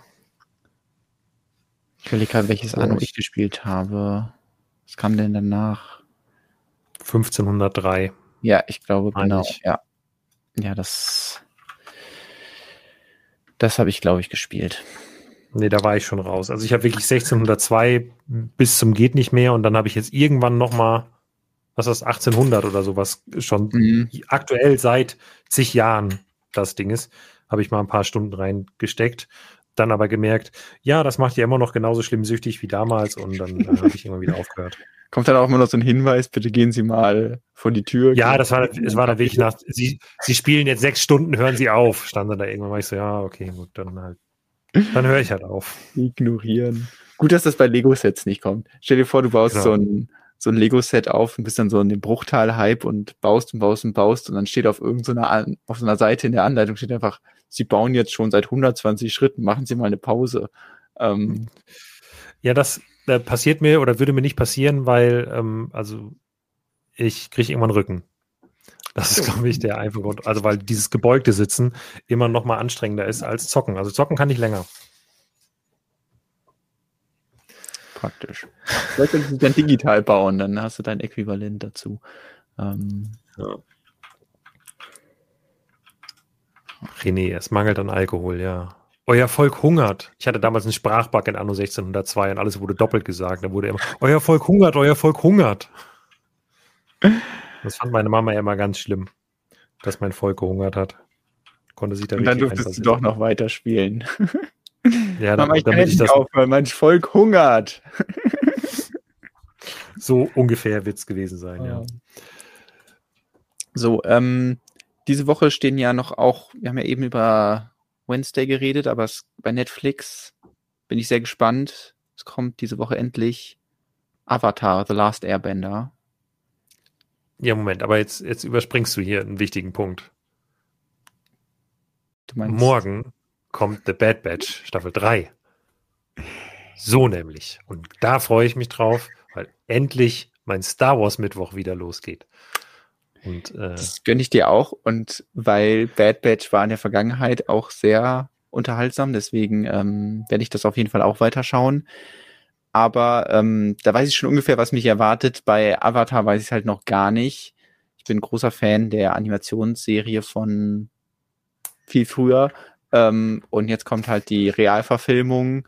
Ich überlege gerade, welches Anno ich gespielt habe. Was kam denn danach? 1503. Ja, ich glaube, genau. Ich. Ja. Ja, das. Das habe ich, glaube ich, gespielt. Nee, da war ich schon raus. Also ich habe wirklich 1602 bis zum geht nicht mehr und dann habe ich jetzt irgendwann noch mal was ist das 1800 oder sowas schon mhm. aktuell seit zig Jahren das Ding ist, habe ich mal ein paar Stunden reingesteckt dann aber gemerkt, ja, das macht ja immer noch genauso schlimm süchtig wie damals und dann äh, habe ich immer wieder aufgehört. Kommt dann auch immer noch so ein Hinweis, bitte gehen Sie mal vor die Tür. Ja, das war, es war dann wirklich nach, Sie, Sie spielen jetzt sechs Stunden, hören Sie auf, stand dann da irgendwann, war ich so, ja, okay, gut, dann halt, dann höre ich halt auf. Ignorieren. Gut, dass das bei Lego-Sets nicht kommt. Stell dir vor, du baust genau. so ein, so ein Lego-Set auf und bist dann so in dem Bruchteil-Hype und baust und baust und baust und dann steht auf irgendeiner, so auf so einer Seite in der Anleitung steht einfach, sie bauen jetzt schon seit 120 Schritten, machen Sie mal eine Pause. Ähm, ja, das äh, passiert mir oder würde mir nicht passieren, weil, ähm, also ich kriege irgendwann Rücken. Das ist, glaube ich, der einfache Grund. Also, weil dieses gebeugte Sitzen immer noch mal anstrengender ist als Zocken. Also, Zocken kann ich länger. Praktisch. Vielleicht solltest du dann digital bauen, dann hast du dein Äquivalent dazu. Ähm, ja. René, es mangelt an Alkohol, ja. Euer Volk hungert. Ich hatte damals einen Sprachbug in Anno 1602 und alles wurde doppelt gesagt. Da wurde immer, euer Volk hungert, euer Volk hungert. Das fand meine Mama ja immer ganz schlimm, dass mein Volk gehungert hat. Konnte sich da und dann durftest du doch noch weiterspielen. Ja, Mama, ich damit ich das aufhören, mein Volk hungert. so ungefähr wird es gewesen sein, ja. ja. So, ähm, diese Woche stehen ja noch auch, wir haben ja eben über Wednesday geredet, aber es, bei Netflix bin ich sehr gespannt. Es kommt diese Woche endlich Avatar, The Last Airbender. Ja, Moment, aber jetzt, jetzt überspringst du hier einen wichtigen Punkt. Morgen kommt The Bad Batch Staffel 3. So nämlich. Und da freue ich mich drauf, weil endlich mein Star Wars Mittwoch wieder losgeht. Und, äh, das gönne ich dir auch. Und weil Bad Batch war in der Vergangenheit auch sehr unterhaltsam, deswegen ähm, werde ich das auf jeden Fall auch weiterschauen. Aber ähm, da weiß ich schon ungefähr, was mich erwartet. Bei Avatar weiß ich halt noch gar nicht. Ich bin großer Fan der Animationsserie von viel früher. Ähm, und jetzt kommt halt die Realverfilmung.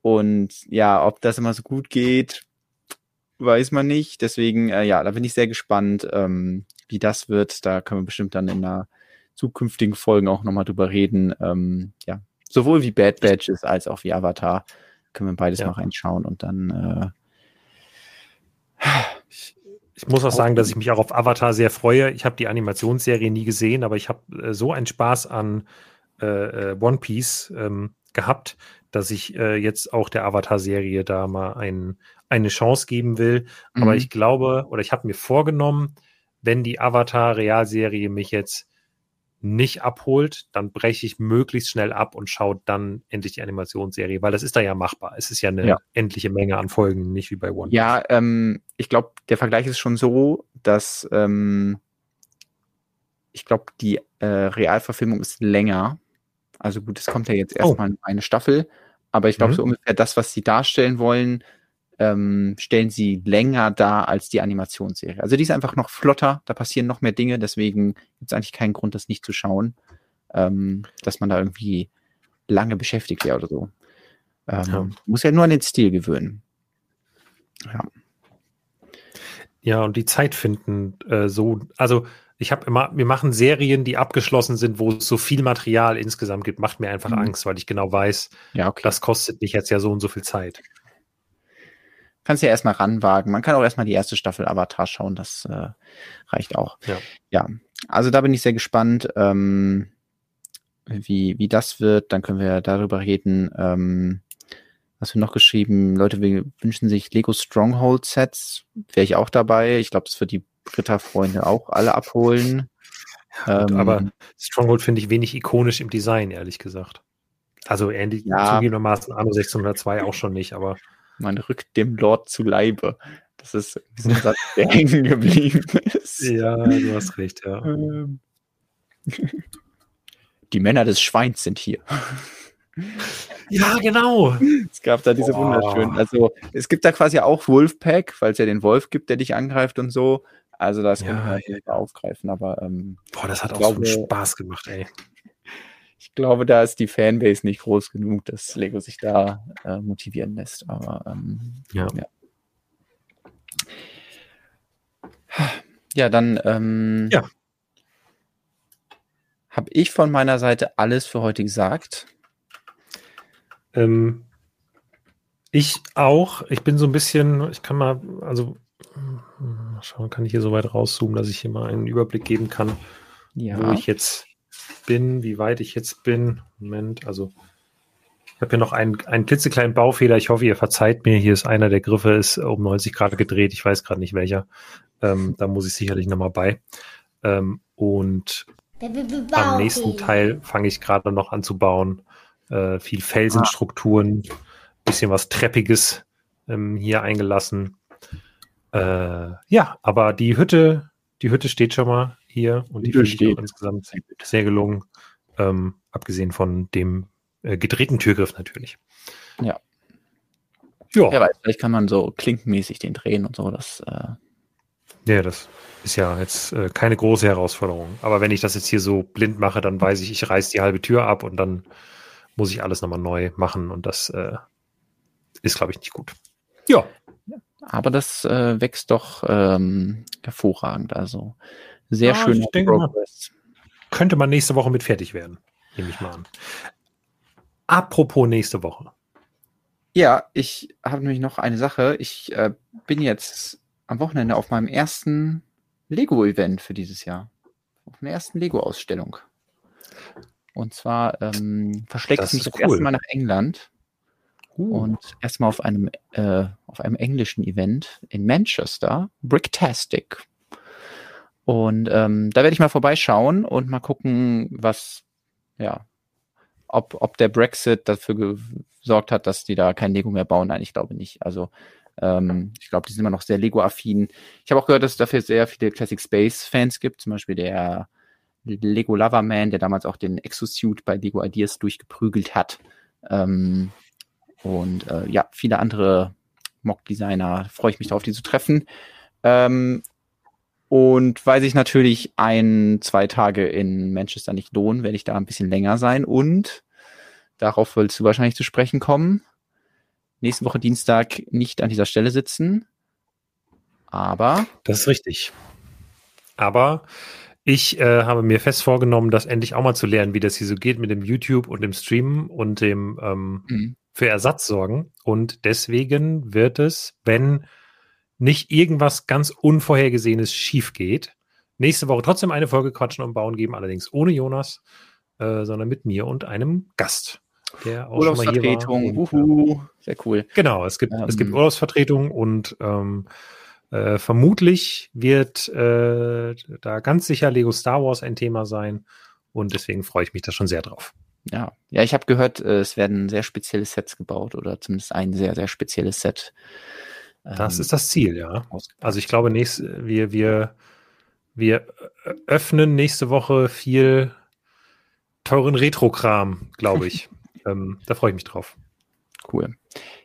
Und ja, ob das immer so gut geht, weiß man nicht. Deswegen, äh, ja, da bin ich sehr gespannt, ähm, wie das wird. Da können wir bestimmt dann in einer zukünftigen Folgen auch nochmal drüber reden. Ähm, ja, sowohl wie Bad Batches als auch wie Avatar können wir beides ja. mal reinschauen und dann. Äh, ich, ich muss auch sagen, dass ich mich auch auf Avatar sehr freue. Ich habe die Animationsserie nie gesehen, aber ich habe äh, so einen Spaß an äh, äh One Piece ähm, gehabt, dass ich äh, jetzt auch der Avatar-Serie da mal ein, eine Chance geben will. Mhm. Aber ich glaube, oder ich habe mir vorgenommen, wenn die Avatar-Realserie mich jetzt nicht abholt, dann breche ich möglichst schnell ab und schaue dann endlich die Animationsserie, weil das ist da ja machbar. Es ist ja eine ja. endliche Menge an Folgen, nicht wie bei One. Ja, ähm, ich glaube, der Vergleich ist schon so, dass ähm, ich glaube, die äh, Realverfilmung ist länger. Also gut, es kommt ja jetzt oh. erstmal oh. eine Staffel, aber ich glaube, mhm. so ungefähr das, was sie darstellen wollen, ähm, stellen sie länger dar als die Animationsserie. Also die ist einfach noch flotter, da passieren noch mehr Dinge, deswegen gibt es eigentlich keinen Grund, das nicht zu schauen, ähm, dass man da irgendwie lange beschäftigt wäre oder so. Ähm, ja. Muss ja nur an den Stil gewöhnen. Ja. Ja, und die Zeit finden äh, so, also ich habe immer, wir machen Serien, die abgeschlossen sind, wo es so viel Material insgesamt gibt, macht mir einfach mhm. Angst, weil ich genau weiß, ja, okay. das kostet mich jetzt ja so und so viel Zeit. Kannst ja erstmal ranwagen. Man kann auch erstmal die erste Staffel Avatar schauen, das äh, reicht auch. Ja. ja, also da bin ich sehr gespannt, ähm, wie, wie das wird. Dann können wir darüber reden. Ähm, was wir noch geschrieben? Leute wir wünschen sich Lego Stronghold Sets. Wäre ich auch dabei. Ich glaube, das wird die Britta-Freunde auch alle abholen. Ja, gut, ähm, aber Stronghold finde ich wenig ikonisch im Design, ehrlich gesagt. Also ähnlich ja. zugegebenermaßen Anno 1602 auch schon nicht, aber. Man rückt dem Lord zu Leibe. Das ist ein Satz, der hängen geblieben ist. Ja, du hast recht, ja. Ähm. Die Männer des Schweins sind hier. Ja, genau. Es gab da diese oh. wunderschönen. Also es gibt da quasi auch Wolfpack, weil es ja den Wolf gibt, der dich angreift und so. Also das ja, können wir ja. aufgreifen, aber ähm, Boah, das hat auch glaube, so Spaß gemacht, ey. Ich glaube, da ist die Fanbase nicht groß genug, dass Lego sich da äh, motivieren lässt. Aber ähm, ja. ja. Ja, dann ähm, ja. habe ich von meiner Seite alles für heute gesagt. Ähm, ich auch. Ich bin so ein bisschen, ich kann mal, also mal schauen, kann ich hier so weit rauszoomen, dass ich hier mal einen Überblick geben kann, ja. wo ich jetzt bin, wie weit ich jetzt bin. Moment, also ich habe hier noch einen, einen klitzekleinen Baufehler. Ich hoffe, ihr verzeiht mir. Hier ist einer der Griffe, ist um 90 Grad gedreht. Ich weiß gerade nicht welcher. Ähm, da muss ich sicherlich nochmal bei. Ähm, und am nächsten Teil fange ich gerade noch an zu bauen äh, viel Felsenstrukturen, bisschen was Treppiges ähm, hier eingelassen. Äh, ja, aber die Hütte, die Hütte steht schon mal hier und die, die steht insgesamt sehr gelungen, ähm, abgesehen von dem äh, gedrehten Türgriff natürlich. Ja. Ja. ja vielleicht kann man so klinkenmäßig den drehen und so. Das, äh ja, das ist ja jetzt äh, keine große Herausforderung. Aber wenn ich das jetzt hier so blind mache, dann weiß ich, ich reiße die halbe Tür ab und dann muss ich alles nochmal neu machen und das äh, ist, glaube ich, nicht gut. Ja. Aber das äh, wächst doch ähm, hervorragend. Also sehr ja, schön. könnte man nächste Woche mit fertig werden, nehme ich mal an. Apropos nächste Woche. Ja, ich habe nämlich noch eine Sache. Ich äh, bin jetzt am Wochenende auf meinem ersten Lego-Event für dieses Jahr. Auf einer ersten Lego-Ausstellung. Und zwar ähm, verschlägt es mich das cool. erste Mal nach England. Uh. Und erstmal auf einem, äh, auf einem englischen Event in Manchester, Bricktastic. Und ähm, da werde ich mal vorbeischauen und mal gucken, was, ja, ob, ob der Brexit dafür gesorgt hat, dass die da kein Lego mehr bauen. Nein, ich glaube nicht. Also ähm, ich glaube, die sind immer noch sehr Lego-affin. Ich habe auch gehört, dass es dafür sehr viele Classic Space-Fans gibt. Zum Beispiel der Lego Loverman, der damals auch den Exosuit bei Lego Ideas durchgeprügelt hat. Ähm, und äh, ja, viele andere Mock-Designer. Freue ich mich darauf, die zu treffen. Ähm, und weil sich natürlich ein, zwei Tage in Manchester nicht lohnen, werde ich da ein bisschen länger sein. Und darauf willst du wahrscheinlich zu sprechen kommen. Nächste Woche Dienstag nicht an dieser Stelle sitzen. Aber. Das ist richtig. Aber ich äh, habe mir fest vorgenommen, das endlich auch mal zu lernen, wie das hier so geht mit dem YouTube und dem Streamen und dem ähm, mhm. für Ersatz sorgen. Und deswegen wird es, wenn nicht irgendwas ganz Unvorhergesehenes schief geht, nächste Woche trotzdem eine Folge Quatschen und Bauen geben, allerdings ohne Jonas, äh, sondern mit mir und einem Gast. Der auch. Und, Uhu. Sehr cool. Genau, es gibt, ähm, es gibt ähm. Urlaubsvertretung und ähm, äh, vermutlich wird äh, da ganz sicher Lego Star Wars ein Thema sein und deswegen freue ich mich da schon sehr drauf. Ja, ja, ich habe gehört, äh, es werden sehr spezielle Sets gebaut oder zumindest ein sehr, sehr spezielles Set. Das ähm, ist das Ziel, ja. Also ich glaube, nächst, wir, wir, wir öffnen nächste Woche viel teuren Retro-Kram, glaube ich. ähm, da freue ich mich drauf. Cool.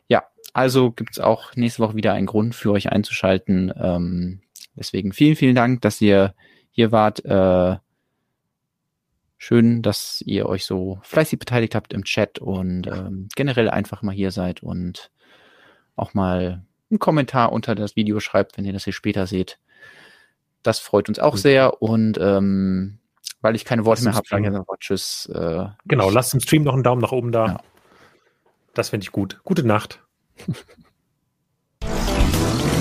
Ja, also gibt es auch nächste Woche wieder einen Grund für euch einzuschalten. Ähm, deswegen vielen, vielen Dank, dass ihr hier wart. Äh, schön, dass ihr euch so fleißig beteiligt habt im Chat und ähm, generell einfach mal hier seid und auch mal einen Kommentar unter das Video schreibt, wenn ihr das hier später seht. Das freut uns auch mhm. sehr und ähm, weil ich keine Worte mehr habe, sage ich einfach Tschüss. Äh, genau, lasst im Stream noch einen Daumen nach oben da. Ja. Das finde ich gut. Gute Nacht.